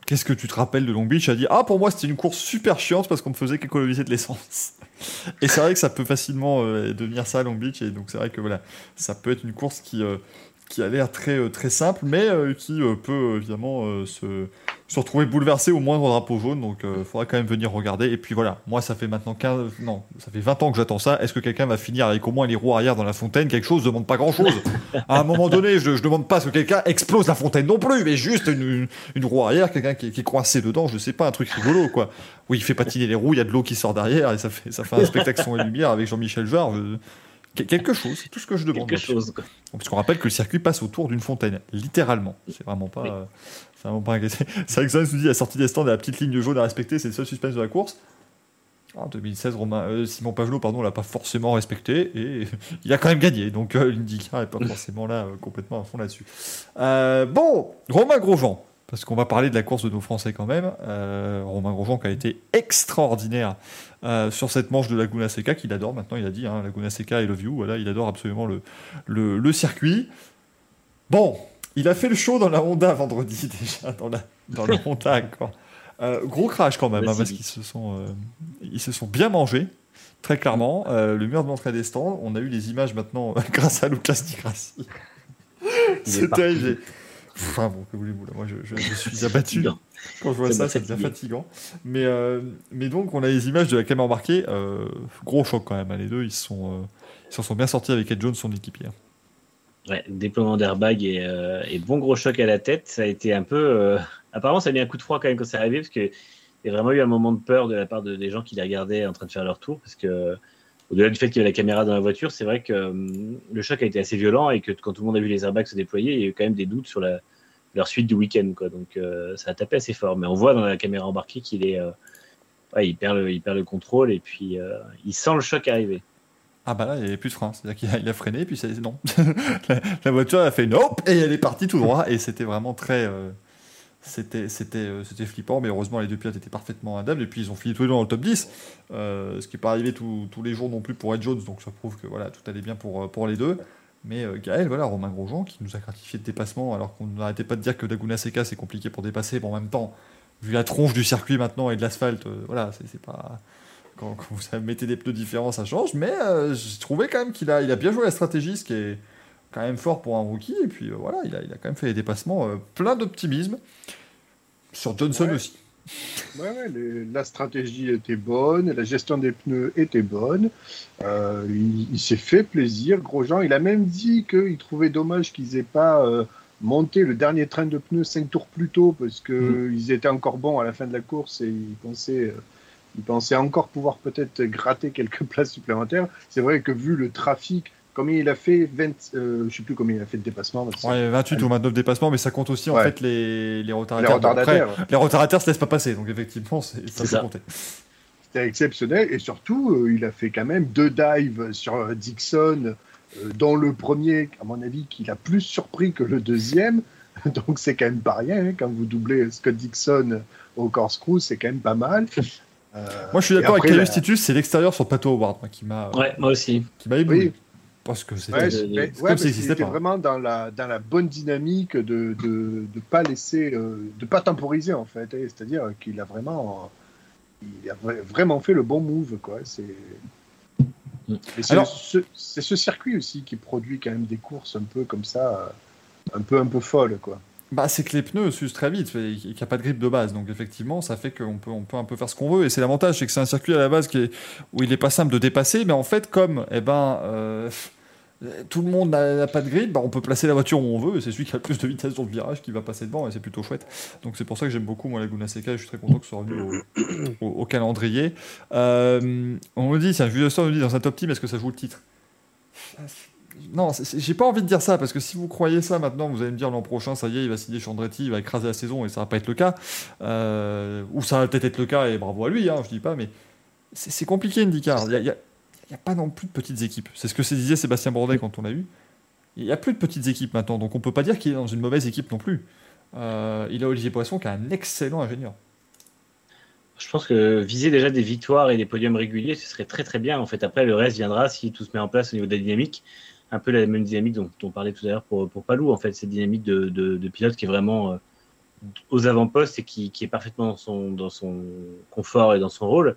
qu'est-ce que tu te rappelles de Long Beach? Il a dit, ah, pour moi, c'était une course super chiante parce qu'on ne faisait qu'économiser de l'essence. Et c'est vrai que ça peut facilement euh, devenir ça à Long Beach. Et donc, c'est vrai que voilà, ça peut être une course qui, euh, qui a l'air très, euh, très simple, mais euh, qui euh, peut évidemment euh, se, se retrouver bouleversé au moindre drapeau jaune. Donc il faudra quand même venir regarder. Et puis voilà, moi ça fait maintenant 15, non, ça fait 20 ans que j'attends ça. Est-ce que quelqu'un va finir avec au moins les roues arrière dans la fontaine? Quelque chose ne demande pas grand-chose. à un moment donné, je ne demande pas à ce que quelqu'un explose la fontaine non plus, mais juste une, une, une roue arrière, quelqu'un qui, qui est coincé dedans, je sais pas, un truc rigolo quoi. Oui, il fait patiner les roues, il y a de l'eau qui sort derrière et ça fait, ça fait un spectacle son et lumière avec Jean-Michel Jarre. je- Quelque chose, c'est tout ce que je demande. Quelque chose. Parce qu'on rappelle que le circuit passe autour d'une fontaine, littéralement. C'est vraiment pas. Oui. euh, c'est vraiment pas que ça nous dit la sortie des stands et la petite ligne jaune à respecter, c'est le seul suspense de la course. En 2016, Romain, euh, Simon Pagelot, pardon, l'a pas forcément respecté et il a quand même gagné. Donc euh, l'IndyCar n'est pas forcément là euh, complètement à fond là-dessus. Euh, bon, Romain Grosjean, parce qu'on va parler de la course de nos Français quand même. Euh, Romain Grosjean qui a été extraordinaire euh, sur cette manche de Laguna Seca qu'il adore maintenant. Il a dit hein, Laguna Seca et Love You. Voilà, il adore absolument le, le, le circuit. Bon, il a fait le show dans la Honda vendredi déjà, dans la, dans la Honda. Euh, gros crash quand même, hein, parce qu'ils se sont, ils se sont bien mangés, très clairement. Le mur de l'entrée des stands, on a eu les images maintenant grâce à Lucas Di Grassi. C'est terrible. Enfin bon, que voulez-vous là, moi je, je- je suis abattu fatigant. quand je vois Ça devient fatigué. fatigant. Mais, euh, mais donc on a les images de la caméra embarquée, euh, gros choc quand même. hein, Les deux, ils sont, euh, ils s'en sont bien sortis avec Ed Jones, son équipier. Ouais, déploiement d'airbag et, et bon gros choc à la tête. Ça a été un peu. Apparemment, ça a mis un coup de froid quand même quand c'est arrivé, parce qu'il y a vraiment eu un moment de peur de la part de, des gens qui les regardaient en train de faire leur tour. Parce que, au-delà du fait qu'il y avait la caméra dans la voiture, c'est vrai que hum, le choc a été assez violent et que quand tout le monde a vu les airbags se déployer, il y a eu quand même des doutes sur leur suite du week-end. Donc, euh, ça a tapé assez fort. Mais on voit dans la caméra embarquée qu'il est. euh, perd le, contrôle et puis euh, il sent le choc arriver. Ah bah là, il n'y avait plus de frein. C'est-à-dire qu'il a, freiné, puis c'est non. la, la voiture a fait hop et elle est partie tout droit. Et c'était vraiment très. C'était, c'était, euh, c'était flippant, mais heureusement les deux pilotes étaient parfaitement indemnes. Et puis ils ont fini tous les deux dans le top 10, euh, ce qui n'est pas arrivé tous- les jours non plus pour Ed Jones. Donc ça prouve que voilà, tout allait bien pour, euh, pour les deux. Mais euh, Gaël, voilà, Romain Grosjean, qui nous a gratifié de dépassement, alors qu'on n'arrêtait pas de dire que Laguna Seca c'est compliqué pour dépasser. Bon, en même temps, vu la tronche du circuit maintenant et de l'asphalte, voilà, c'est, pas. Quand, vous mettez des pneus différents, ça change. Mais j'ai trouvé quand même qu'il a, il a bien joué la stratégie, ce qui est quand même fort pour un rookie. Et puis euh, voilà, il a, il a quand même fait des dépassements euh, plein d'optimisme. Sur Johnson Ouais. aussi. Ouais, ouais, les- la stratégie était bonne, la gestion des pneus était bonne. Euh, il il s'est fait plaisir, Grosjean. Il a même dit qu'il trouvait dommage qu'ils aient pas euh, monté le dernier train de pneus cinq tours plus tôt parce que ils étaient encore bons à la fin de la course et il pensait, euh, il pensait encore pouvoir peut-être gratter quelques places supplémentaires. C'est vrai que vu le trafic, combien il a fait 20, euh, je sais plus combien il a fait de dépassement. Ouais, 28 ou 29 dépassements, mais ça compte aussi en Ouais. fait les, les les retardataires. Bon, après, retardataires. les retardataires se laissent pas passer, donc effectivement, c'est, ça peut ça. compter. C'était exceptionnel et surtout, euh, il a fait quand même deux dives sur euh, Dixon, euh, dont le premier, à mon avis, qu'il a plus surpris que le deuxième. Donc c'est quand même pas rien. hein, quand vous doublez Scott Dixon au corkscrew, c'est quand même pas mal. Euh, Moi, je suis et d'accord avec Titus, c'est l'extérieur sur le plateau Howard moi, qui m'a, Ouais, moi aussi. qui m'a ébloui. Oui. Parce que c'était. Ouais, mais- ouais, parce était vraiment dans la, dans la bonne dynamique de de, de pas laisser, euh, de pas temporiser en fait. hein. C'est-à-dire qu'il a vraiment, il a vra- vraiment fait le bon move quoi. C'est ce, ce circuit aussi qui produit quand même des courses un peu comme ça, un peu un peu folles quoi. Bah, c'est que les pneus s'usent très vite et qu'il n'y a pas de grip de base. Donc, effectivement, ça fait qu'on peut, on peut un peu faire ce qu'on veut. Et c'est l'avantage, c'est que c'est un circuit à la base qui est, où il n'est pas simple de dépasser. Mais en fait, comme eh ben, euh, tout le monde n'a pas de grip, bah, on peut placer la voiture où on veut. C'est celui qui a le plus de vitesse sur le virage qui va passer devant. Et c'est plutôt chouette. Donc, c'est pour ça que j'aime beaucoup, moi, la Laguna Seca. Et je suis très content que ce soit revenu au, calendrier. Euh, on me dit, tiens, Julien Stor nous dit dans un top team, est-ce que ça joue le titre? Non, c'est- c'est- j'ai pas envie de dire ça parce que si vous croyez ça maintenant, vous allez me dire l'an prochain, ça y est, il va signer Chandretti, il va écraser la saison et ça va pas être le cas. Euh, ou ça va peut-être être le cas et bravo à lui, hein, je dis pas, mais c'est c'est compliqué IndyCar. Il y a pas non plus de petites équipes. C'est ce que se disait Sébastien Bourdet quand on l'a eu. Il y a plus de petites équipes maintenant, donc on peut pas dire qu'il est dans une mauvaise équipe non plus. Euh, il a Olivier Poisson qui est un excellent ingénieur. Je pense que viser déjà des victoires et des podiums réguliers, ce serait très très bien. En fait, après, le reste viendra si tout se met en place au niveau de la dynamique. Un peu la même dynamique dont on parlait tout à l'heure pour, pour Palou. En fait, cette dynamique de, de, de pilote qui est vraiment euh, aux avant-postes et qui, qui est parfaitement dans son, dans son confort et dans son rôle.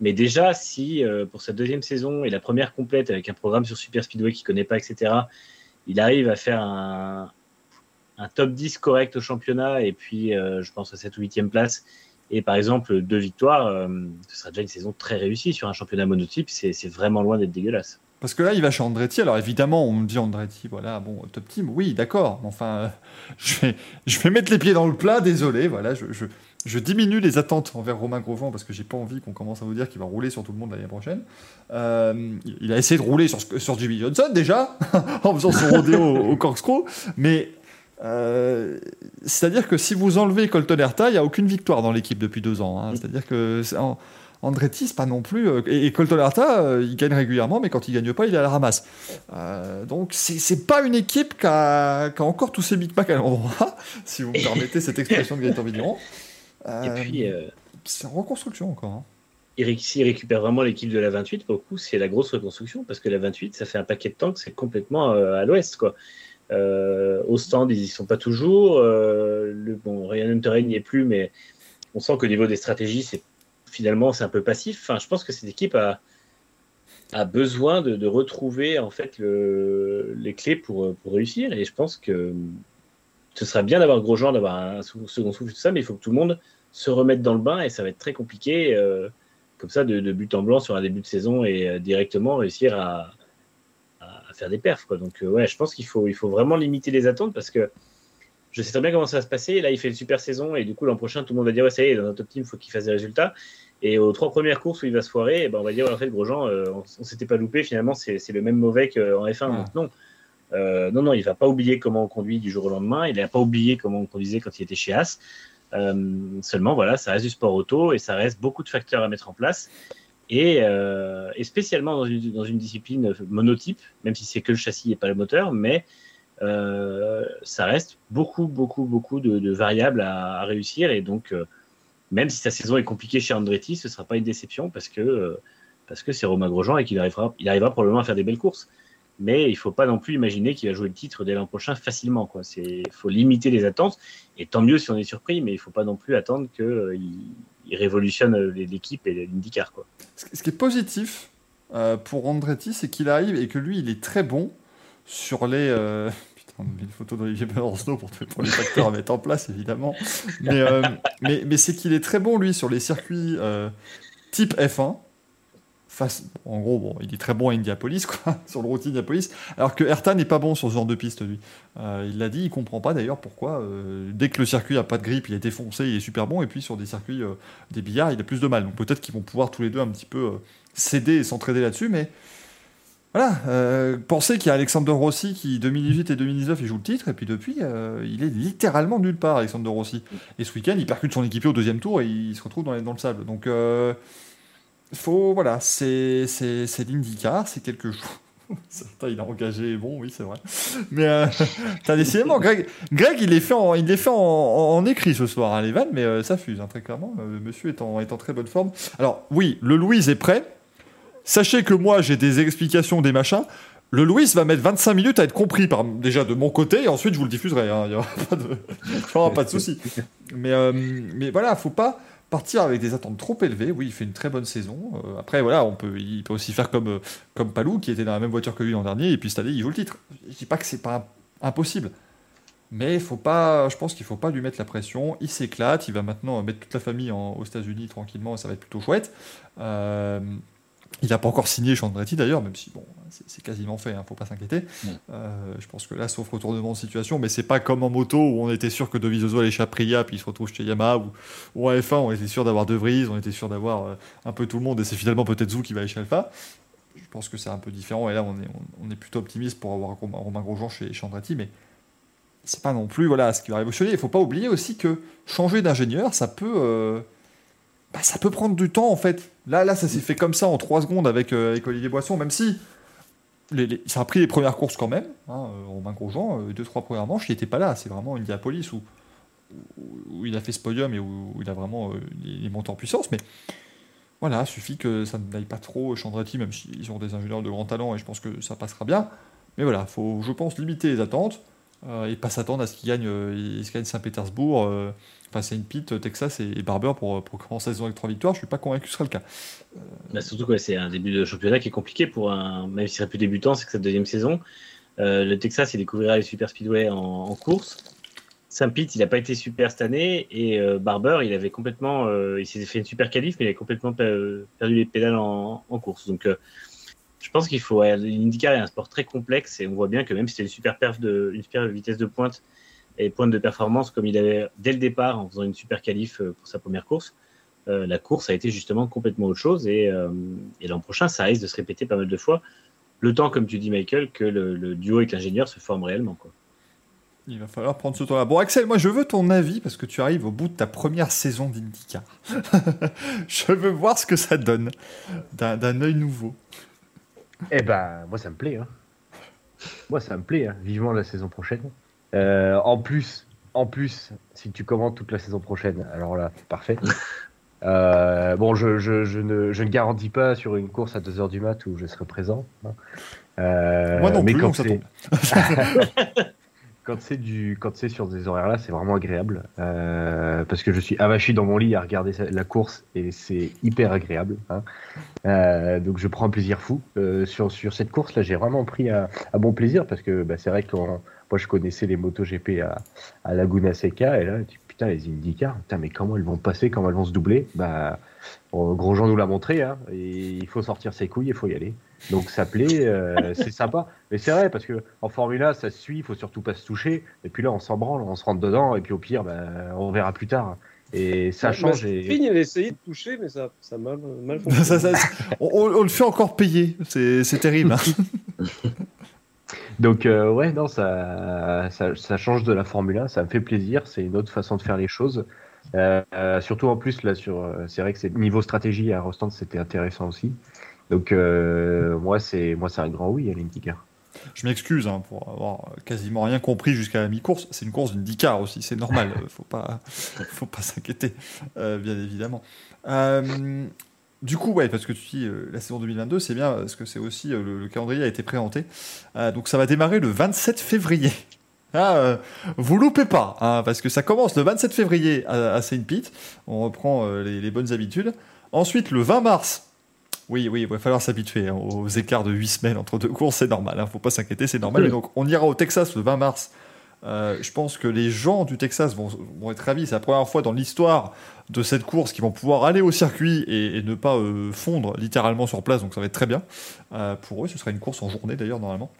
Mais déjà, si euh, pour sa deuxième saison et la première complète avec un programme sur Super Speedway qu'il connaît pas, etc., il arrive à faire un, top 10 correct au championnat et puis euh, je pense à cette ou 8 place et par exemple deux victoires, euh, ce sera déjà une saison très réussie sur un championnat monotype. C'est vraiment loin d'être dégueulasse. Parce que là, il va chez Andretti. Alors évidemment, on me dit Andretti, voilà, bon, top team, oui, d'accord. Mais enfin, je, vais, mettre les pieds dans le plat, désolé. Voilà, je, je diminue les attentes envers Romain Grosjean parce que j'ai pas envie qu'on commence à vous dire qu'il va rouler sur tout le monde l'année prochaine. Euh, il a essayé de rouler sur, Jimmy Johnson déjà, en faisant son rodéo au, au corkscrew. Mais euh, c'est-à-dire que si vous enlevez Colton Herta, il n'y a aucune victoire dans l'équipe depuis deux ans. Hein. C'est-à-dire que en, Andretti, c'est pas non plus. Euh, et, Colton Herta, il gagne régulièrement, mais quand il gagne pas, il est à la ramasse. Donc c'est pas une équipe qui a, qui a, encore tous ses Big Mac à l'endroit, si vous me permettez cette expression de Gaëtan Vigneron. Et puis. c'est en reconstruction encore. Hein. Eric, s'il récupère vraiment l'équipe de la 28, pour le coup, c'est la grosse reconstruction, parce que la 28, ça fait un paquet de temps que c'est complètement à l'ouest, quoi. Euh, au stand, ils y sont pas toujours. Euh, le, bon, Ryan Hunter n'y est plus, mais on sent qu'au niveau des stratégies, c'est finalement c'est un peu passif. Enfin, je pense que cette équipe a, a besoin de, de retrouver en fait le, les clés pour, pour réussir. Et je pense que ce serait bien d'avoir Grosjean, d'avoir un second souffle, tout ça, mais il faut que tout le monde se remette dans le bain et ça va être très compliqué, euh, comme ça, de, de, but en blanc sur un début de saison et euh, directement réussir à, faire des perfs. Quoi. Donc, euh, ouais, je pense qu'il faut, il faut vraiment limiter les attentes parce que je sais très bien comment ça va se passer. Là, il fait une super saison et du coup, l'an prochain, tout le monde va dire Ouais, ça y est, dans notre top team, il faut qu'il fasse des résultats. Et aux trois premières courses où il va se foirer, eh ben, on va dire ouais, En fait, Grosjean, euh, on, on s'était pas loupé. Finalement, c'est le même mauvais qu'en F1. Ouais. Donc, non. Euh, non, non, il va pas oublier comment on conduit du jour au lendemain. Il n'a pas oublié comment on conduisait quand il était chez As. Euh, seulement, voilà, ça reste du sport auto et ça reste beaucoup de facteurs à mettre en place. Et, euh, spécialement dans une, discipline monotype, même si c'est que le châssis et pas le moteur, mais euh, ça reste beaucoup, beaucoup, beaucoup de, variables à, réussir. Et donc, même si sa saison est compliquée chez Andretti, ce ne sera pas une déception parce que parce que c'est Romain Grosjean et qu'il arrivera, il arrivera probablement à faire des belles courses. Mais il ne faut pas non plus imaginer qu'il va jouer le titre dès l'an prochain facilement. Il faut limiter les attentes. Et tant mieux si on est surpris, mais il ne faut pas non plus attendre qu'il euh, il révolutionne l'équipe et l'IndyCar. Quoi. Ce qui est positif euh, pour Andretti, c'est qu'il arrive et que lui, il est très bon sur les. Euh... Putain, une photo d'Olivier Besancenot pour, pour les facteurs à mettre en place, évidemment. Mais, euh, mais, c'est qu'il est très bon, lui, sur les circuits euh, type F1. En gros, il est très bon à Indianapolis, quoi, sur le routier Indianapolis, alors que Herta n'est pas bon sur ce genre de piste, lui. Euh, il l'a dit, il comprend pas d'ailleurs pourquoi. Euh, dès que le circuit a pas de grippe, il est défoncé, il est super bon, et puis sur des circuits euh, des billards, il a plus de mal. Donc peut-être qu'ils vont pouvoir tous les deux un petit peu céder et s'entraider là-dessus, mais voilà. Pensez qu'il y a Alexander Rossi qui 2018 et 2019 il joue le titre, et puis depuis, il est littéralement nulle part, Alexander Rossi. Et ce week-end, il percute son équipier au deuxième tour et il se retrouve dans, le sable. Donc faut voilà, c'est l'IndyCar, c'est quelque chose. Certains, il a engagé, bon, oui, c'est vrai. Mais euh, t'as décidément, Greg, Greg, il est fait en, il est fait en, écrit ce soir, hein, les mais euh, ça fuse, hein, très clairement. Euh, monsieur est en, très bonne forme. Alors, oui, le Louise est prêt. Sachez que moi, j'ai des explications, des machins. Le Louis va mettre 25 minutes à être compris par, déjà de mon côté, et ensuite je vous le diffuserai. Hein, il n'y aura pas de, pas de souci. Mais, euh, mais voilà, faut pas partir avec des attentes trop élevées. Oui, il fait une très bonne saison. Euh, après, voilà, on peut, il peut aussi faire comme, comme Palou, qui était dans la même voiture que lui l'an dernier, et puis cette année, il joue le titre. Je dis pas que c'est pas impossible. Mais faut pas, je pense qu'il faut pas lui mettre la pression. Il s'éclate. Il va maintenant mettre toute la famille aux États-Unis tranquillement. Ça va être plutôt chouette. Euh, il n'a pas encore signé Chandretti d'ailleurs, même si bon, c'est quasiment fait, hein, faut pas s'inquiéter. Mm. Euh, je pense que là, sauf retournement de situation, mais c'est pas comme en moto où on était sûr que Dovizioso allait chez Aprilia, puis il se retrouve chez Yamaha, ou, ou en F1, on était sûr d'avoir De Vries, on était sûr d'avoir euh, un peu tout le monde, et c'est finalement peut-être Zou qui va aller chez Alpha. Je pense que c'est un peu différent, et là, on est, on, on est plutôt optimiste pour avoir Romain, Grosjean chez Chandretti, mais c'est pas non plus voilà, ce qui va révolutionner. Il faut pas oublier aussi que changer d'ingénieur, ça peut. Euh, bah, ça peut prendre du temps en fait. Là, là ça s'est fait comme ça en 3 secondes avec, avec Olivier Boisson, même si ça a pris les premières courses quand même. Hein, euh, Romain Grosjean, 2-3 euh, premières manches, il n'était pas là. C'est vraiment Indianapolis où, où, où, il a fait ce podium et où, il a vraiment les montées en puissance. Mais voilà, il suffit que ça n'aille pas trop Chandretti, même s'ils ont des ingénieurs de grand talent et je pense que ça passera bien. Mais voilà, il faut, je pense, limiter les attentes euh, et pas s'attendre à ce qu'il gagne, euh, gagne Saint-Pétersbourg. Euh, enfin, c'est une pite, Texas et, Barber pour, pour commencer la saison avec trois victoires. Je suis pas convaincu que ce sera le cas. Bah, surtout que c'est un début de championnat qui est compliqué pour un, même s'il serait plus débutant, c'est que sa deuxième saison. Euh, le Texas, il découvrira les super speedway en, course. Saint-Pete, il n'a pas été super cette année. Et euh, Barber, il avait complètement. euh, il s'est fait une super qualif, mais il a complètement pe- perdu les pédales en, en course. Donc, euh, je pense qu'il faut. L'IndyCar est un sport très complexe et on voit bien que même si c'est une super perf de, une super vitesse de pointe et pointe de performance comme il avait dès le départ en faisant une super qualif euh, pour sa première course, euh, la course a été justement complètement autre chose. Et, euh, et l'an prochain, ça risque de se répéter pas mal de fois. Le temps, comme tu dis, Michael, que le, duo avec l'ingénieur se forme réellement. Il va falloir prendre ce temps-là. Bon, Axel, moi, je veux ton avis parce que tu arrives au bout de ta première saison d'IndyCar. je veux voir ce que ça donne d'un œil nouveau. Eh ben, moi, ça me plaît. Hein. Moi, ça me plaît. Hein. Vivement la saison prochaine. Euh, en plus, en plus, si tu commandes toute la saison prochaine, alors là, parfait. Euh, bon, je, je, je, ne, je ne garantis pas sur une course à 2h du mat où je serai présent. hein. Euh, Moi non mais plus, quand donc ça c'est- quand c'est du quand c'est sur des horaires là c'est vraiment agréable euh, parce que je suis avachi dans mon lit à regarder la course et c'est hyper agréable hein. Euh, donc je prends un plaisir fou. Euh, sur sur cette course là j'ai vraiment pris un, un bon plaisir parce que bah, c'est vrai que moi je connaissais les motos GP à, à Laguna Seca et là tu- putain les IndyCar putain mais comment elles vont passer comment elles vont se doubler? Bah bon, Grosjean nous l'a montré hein, et il faut sortir ses couilles il faut y aller donc ça plaît euh, c'est sympa mais c'est vrai parce que en Formule 1 ça se suit il faut surtout pas se toucher et puis là on s'en branle on se rentre dedans et puis au pire bah, on verra plus tard et ça change et... Finn, elle a essayé de toucher, mais ça, ça a mal, mal fonctionné. Ça, ça, ça- on, on le fait encore payer. C'est c'est terrible. hein. Donc euh, ouais, non, ça, ça, ça change de la Formule 1, ça me fait plaisir, c'est une autre façon de faire les choses. Euh, euh, surtout en plus là sur, c'est vrai que c'est niveau stratégie à Rostand, c'était intéressant aussi. Donc euh, moi c'est moi c'est un grand oui à l'IndyCar. Je m'excuse hein, pour avoir quasiment rien compris jusqu'à la mi-course. C'est une course d'IndyCar aussi, c'est normal. faut pas, faut pas s'inquiéter, euh, bien évidemment. Euh, du coup, ouais, parce que tu dis euh, la saison 2022, c'est bien parce que c'est aussi le, le calendrier a été présenté. Donc ça va démarrer le 27 février. Ah, vous loupez pas, hein, parce que ça commence le 27 février à, à Saint Pete. On reprend les, les bonnes habitudes. Ensuite, le 20 mars. Oui, oui, il va falloir s'habituer hein, aux écarts de 8 semaines entre deux courses, c'est normal, hein, faut pas s'inquiéter, c'est normal. Oui. Et donc, on ira au Texas le 20 mars. Euh, je pense que les gens du Texas vont, vont être ravis. C'est la première fois dans l'histoire de cette course qu'ils vont pouvoir aller au circuit et, et ne pas euh, fondre littéralement sur place, donc ça va être très bien. Euh, pour eux, ce sera une course en journée d'ailleurs, normalement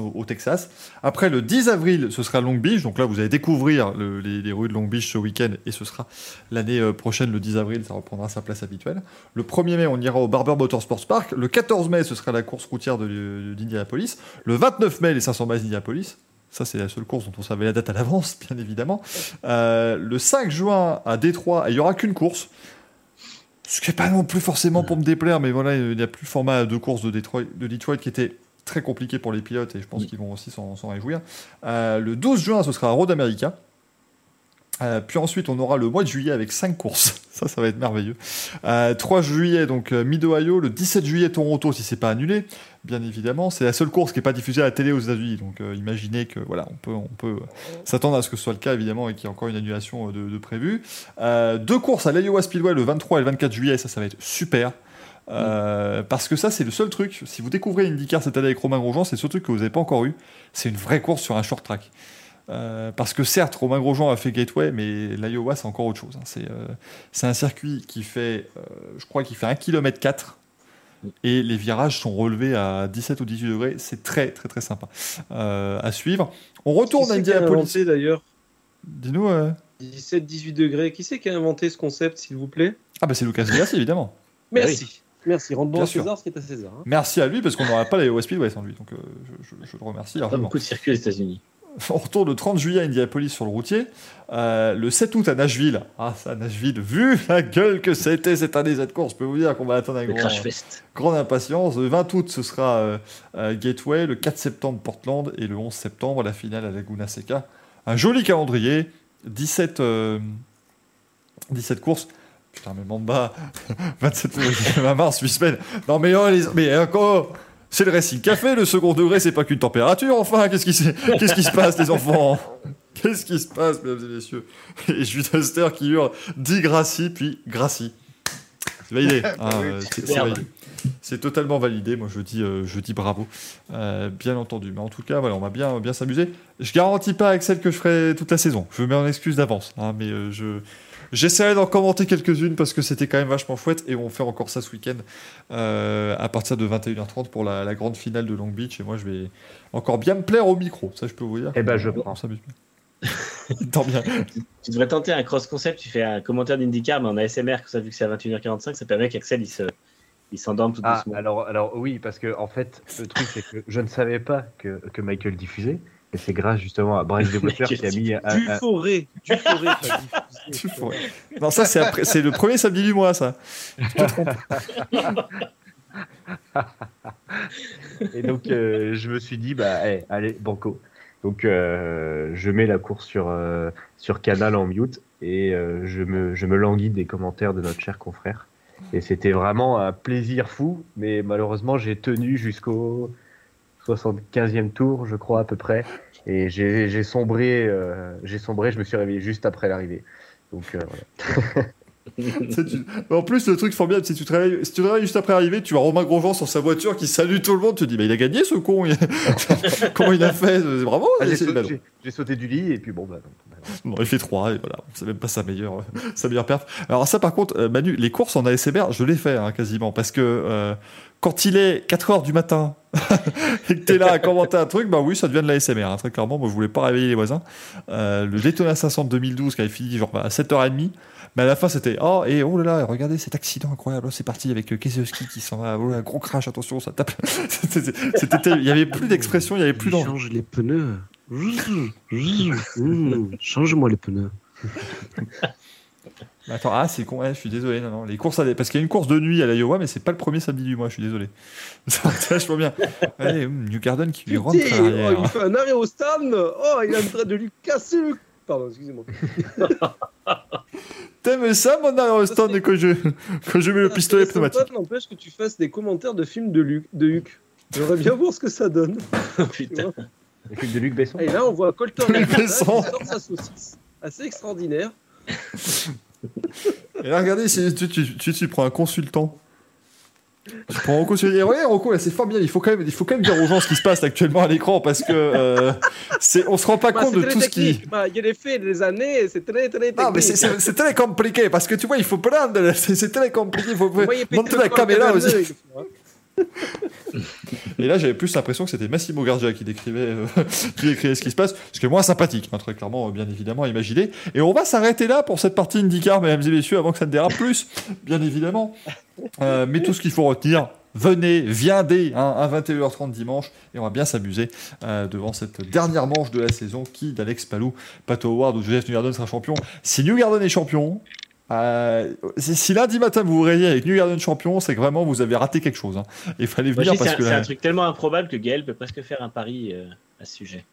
au, Texas. Après, le 10 avril, ce sera Long Beach. Donc là, vous allez découvrir le- les, rues de Long Beach ce week-end et ce sera l'année euh, prochaine, le 10 avril, ça reprendra sa place habituelle. Le 1er mai, on ira au Barber Motorsports Park. Le 14 mai, ce sera la course routière de, de- d'Indianapolis. Le 29 mai, les 500 miles d'Indianapolis. Ça, c'est la seule course dont on savait la date à l'avance, bien évidemment. Euh, le 5 juin, à Détroit, il n'y aura qu'une course. Ce qui n'est pas non plus forcément pour me déplaire, mais voilà, il n'y a plus le format de course de de Detroit qui était très compliqué pour les pilotes et je pense qu'ils vont aussi s'en réjouir. Euh, le 12 juin, ce sera à Road America. Euh, puis ensuite, on aura le mois de juillet avec 5 courses. Ça, ça va être merveilleux. Euh, 3 juillet, donc euh, Mid-Ohio. Le 17 juillet, Toronto, si c'est pas annulé, bien évidemment. C'est la seule course qui n'est pas diffusée à la télé aux États-Unis. Donc, euh, imaginez que voilà, on peut, on peut s'attendre à ce que ce soit le cas, évidemment, et qu'il y ait encore une annulation de, de prévue. Deux courses à l'Iowa Speedway le 23 et le 24 juillet. Ça, ça va être super. Euh, Parce que ça, c'est le seul truc. Si vous découvrez IndyCar cette année avec Romain Grosjean, c'est le seul truc que vous n'avez pas encore eu. C'est une vraie course sur un short track. Euh, parce que certes, Romain Grosjean a fait Gateway, mais l'Iowa, c'est encore autre chose. hein. C'est euh, c'est un circuit qui fait, euh, je crois qu'il fait 1 km 4 et les virages sont relevés à 17 ou 18 degrés. C'est très, très, très sympa euh, à suivre. On retourne Qui à c'est qui a Indianapolis. inventé d'ailleurs? Dis-nous. euh, 17-18 degrés. Qui c'est qui a inventé ce concept, s'il vous plaît? Ah, bah c'est Lucas Grassi, évidemment. Merci. Merci. À sûr. César ce qui est à César. hein. Merci à lui parce qu'on n'aurait pas les West Speedway sans lui. Donc euh, je, je- je le remercie. Pas largement. beaucoup de circuits aux États-Unis. On retourne le 30 juillet à Indianapolis sur le routier. Euh, le 7 août à Nashville. Ah, ça, Nashville, vu la gueule que c'était cette année, cette course, je peux vous dire qu'on va attendre avec grand- grande impatience. Le 20 août, ce sera euh, euh, Gateway. Le 4 septembre, Portland. Et le 11 septembre, la finale à Laguna Seca. Un joli calendrier. 17, euh, 17 courses. Putain, mais Mamba, 27 février, 20 mars, 8 semaines. Non, mais, oh, les- mais encore, c'est le Racing Café, le second degré, c'est pas qu'une température, enfin, qu'est-ce qui, se- qu'est-ce qui se passe, les enfants? Qu'est-ce qui se passe, mesdames et messieurs? Et Jules Aster qui hurle, dit Gracie, puis Gracie. C'est validé. euh, c'est, validé. C'est totalement validé. Moi, je dis, euh, je dis bravo, Euh, bien entendu. Mais en tout cas, voilà, on va bien, bien s'amuser. Je garantis pas Axel que je ferai toute la saison. Je me mets en excuse d'avance, hein, mais euh, je j'essaierai d'en commenter quelques-unes parce que c'était quand même vachement chouette et on fait encore ça ce week-end euh, à partir de 21h30 pour la, la grande finale de Long Beach. Et moi, je vais encore bien me plaire au micro. Ça, je peux vous dire. Eh ben, je On prends. s'amuse bien. Tant bien. Tu devrais tenter un cross-concept, tu fais un commentaire d'IndyCar, mais en ASMR, que ça, vu que c'est à 21h45, ça permet qu'Axel il se, il s'endorme tout Ah, doucement. alors, alors oui, parce que en fait, le truc, c'est que je ne savais pas que, que Michael diffusait. Et c'est grâce justement à Bryce DeWater qui a mis. un- Du un- forêt, du forêt. Tu pourrais. Non, ça, c'est après- c'est le premier samedi du mois, ça. Et donc, euh, je me suis dit, bah, allez, banco. Donc, euh, je mets la course sur, euh, sur Canal en mute et euh, je, me, je me languis des commentaires de notre cher confrère. Et c'était vraiment un plaisir fou, mais malheureusement, j'ai tenu jusqu'au 75e tour, je crois, à peu près. Et j'ai sombré, euh, j'ai sombré, je me suis réveillé juste après l'arrivée. Donc, euh, voilà. Tu En plus, le truc formidable, c'est que tu te réveilles, si tu te réveilles juste après arriver, tu vois Romain Grosjean sur sa voiture qui salue tout le monde. Tu te dis, mais il a gagné ce con. Comment il a fait? Bravo. Ah, j'ai sauté, bah sauté du lit et puis bon, bah, non. Non, il fait 3 et voilà, c'est même pas sa meilleure, sa meilleure perf. Alors ça par contre, euh, Manu, les courses en ASMR, je l'ai fait hein, quasiment, parce que euh, quand il est 4h du matin et que t'es là à commenter un truc, bah oui, ça devient de l'ASMR, hein, très clairement, moi je voulais pas réveiller les voisins. Euh, le Daytona 500 de 2012 qui avait fini genre à 7h30, mais à la fin c'était, oh et oh là là, regardez cet accident incroyable, Oh, c'est parti avec Keselowski qui s'en va, oh là, gros crash, attention, ça tape. Il y avait plus d'expression, il y avait plus d'enjeu. change les pneus. Mmh, Change-moi les pneus. Attends, ah, c'est con, ouais, je suis désolé, non, non. Les courses à... Parce qu'il y a une course de nuit à l'Iowa, mais c'est pas le premier samedi du mois, je suis désolé. Ça c'est vachement bien. Allez, hum, New Garden qui lui rentre Putain, oh, il fait un arrêt au stand. Oh, il est en train de lui casser le. Pardon, excusez-moi. T'aimes ça, mon aérostand, quand je... quand je mets le pistolet Ça serait pneumatique sympa, n'empêche que tu fasses des commentaires de films de, Luc, de Huck. J'aimerais bien voir ce que ça donne. tu Putain. Vois. Le film de Luc Besson. Et là, on voit Colton Luc Herrera qui Besson. sort sa saucisse. Assez extraordinaire. Et là, regardez, tu, tu, tu, tu prends un consultant. Tu prends Rocco sur les ouais, Rocco, c'est formidable. Il faut, quand même, il faut quand même dire aux gens ce qui se passe actuellement à l'écran parce que euh, c'est, on se rend pas Bah, compte de tout ce qui. technique. Bah, Il y a les faits, les années, c'est très très technique. Non, mais c'est, très compliqué parce que tu vois, il faut prendre. C'est, c'est très compliqué. Il faut monter la caméra aussi. Et là, j'avais plus l'impression que c'était Massimo Gardia qui décrivait, euh, qui décrivait ce qui se passe, ce qui est moins sympathique, hein, très clairement, bien évidemment, à imaginer. Et on va s'arrêter là pour cette partie IndyCar, mesdames et messieurs, avant que ça ne dérape plus, bien évidemment. Euh, mais tout ce qu'il faut retenir, venez, viendez, hein, à 21h30 dimanche, et on va bien s'amuser euh, devant cette dernière manche de la saison qui, d'Alex Palou, Pato Howard ou Joseph Newgarden sera champion. Si Newgarden est champion, euh, si, si lundi matin vous vous réveillez avec Newgarden champion, c'est que vraiment vous avez raté quelque chose. hein. Il fallait venir parce un, que c'est un truc tellement improbable que Gaël peut presque faire un pari euh, à ce sujet.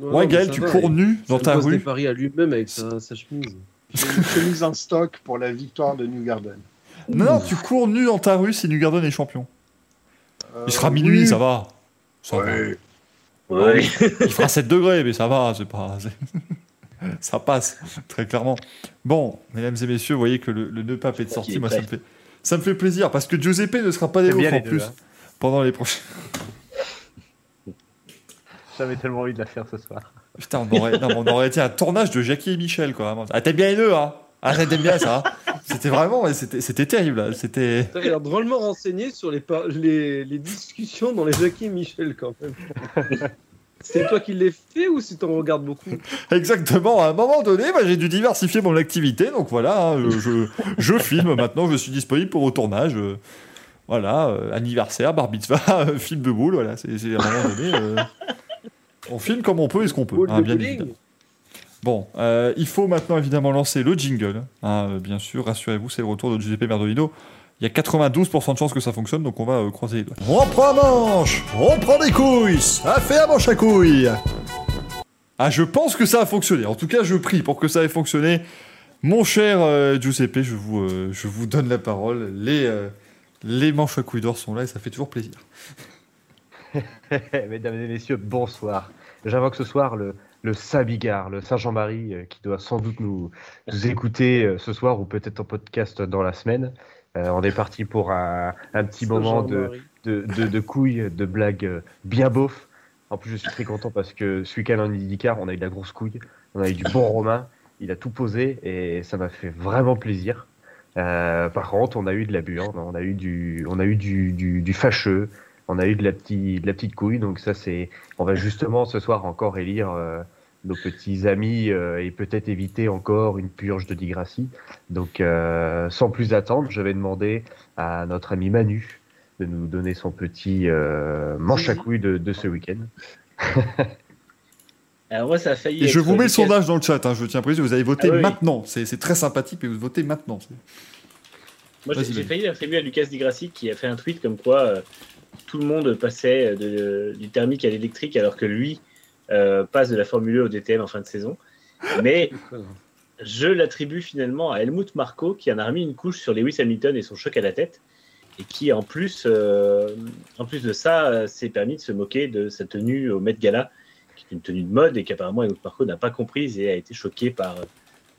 Ouais, mais Gaël, tu va, cours il- nu dans il ta rue. paris à lui-même avec sa, sa chemise. Une chemise en stock pour la victoire de New Garden. Non, non, tu cours nu dans ta rue si Newgarden est champion. Euh, Il sera minuit, oui. ça va. Ça, va. Ouais. Ouais. Il fera 7 degrés, mais ça va, c'est pas. ça passe, très clairement. Bon, mesdames et messieurs, vous voyez que le, le nœud pape est de sortie. Moi, ça me, fait, ça me fait plaisir parce que Giuseppe ne sera pas des nôtres en deux, plus hein. pendant les prochains. J'avais tellement envie de la faire ce soir. Putain, on aurait, non, on aurait été un tournage de Jackie et Michel, quoi. vraiment. Ah, t'aimes bien les deux, hein Ah, t'aimes bien ça hein C'était vraiment, c'était terrible. là. C'était. T'as l'air drôlement renseigné sur les, par- les, les discussions dans les Jackie et Michel quand même. c'est toi qui les fais ou si t'en regardes beaucoup Exactement, à un moment donné, bah, j'ai dû diversifier mon activité, donc voilà, hein, je, filme maintenant, je suis disponible pour au tournage. euh, voilà, euh, anniversaire, bar mitzvah, film de boule, voilà, c'est à un moment donné. euh, on filme comme on peut et ce qu'on peut, hein, bien évidemment. Bon, il faut maintenant évidemment lancer le jingle, hein, bien sûr, rassurez-vous, c'est le retour de Giuseppe Merdolino. Il y a 92% de chances que ça fonctionne, donc on va euh, croiser les doigts. On prend un manche, on prend des couilles, ça fait un manche à couilles. Ah, je pense que ça a fonctionné. En tout cas, je prie pour que ça ait fonctionné. Mon cher euh, Giuseppe, je vous, euh, je vous donne la parole. Les, euh, les manches à couilles d'or sont là et ça fait toujours plaisir. Mesdames et messieurs, bonsoir. J'invoque ce soir le, le Saint Bigard, le Saint Jean-Marie, euh, qui doit sans doute nous, nous écouter euh, ce soir ou peut-être en podcast dans la semaine. Euh, on est parti pour un, un petit moment de, de, de, de couilles, de blagues euh, bien beauf. En plus, je suis très content parce que ce week-end en IndyCar, on a eu de la grosse couille, on a eu du bon Romain, il a tout posé et ça m'a fait vraiment plaisir. Euh, par contre, on a eu de la burne, on a eu du, on a eu du, du, du fâcheux, on a eu de la, petite de la petite couille. Donc ça, c'est, on va justement ce soir encore élire euh, nos petits amis euh, et peut-être éviter encore une purge de digracie. Donc, euh, sans plus attendre, je vais demander à notre ami Manu de nous donner son petit euh, manche à couilles de, de ce week-end. Alors moi, ça a failli. Et je vous mets le sondage dans le chat, hein, je tiens à préciser, vous allez voter Ah oui, maintenant. C'est c'est très sympathique, mais vous votez maintenant. Moi, j'ai failli l'attribuer à Lucas Di Grassi qui a fait un tweet comme quoi euh, tout le monde passait de- du thermique à l'électrique alors que lui euh, passe de la Formule 1 au DTM en fin de saison. Mais je l'attribue finalement à Helmut Marko qui en a remis une couche sur Lewis Hamilton et son choc à la tête et qui en plus, euh, en plus de ça euh, s'est permis de se moquer de sa tenue au Met Gala qui est une tenue de mode et qu'apparemment Helmut Marko n'a pas comprise et a été choqué par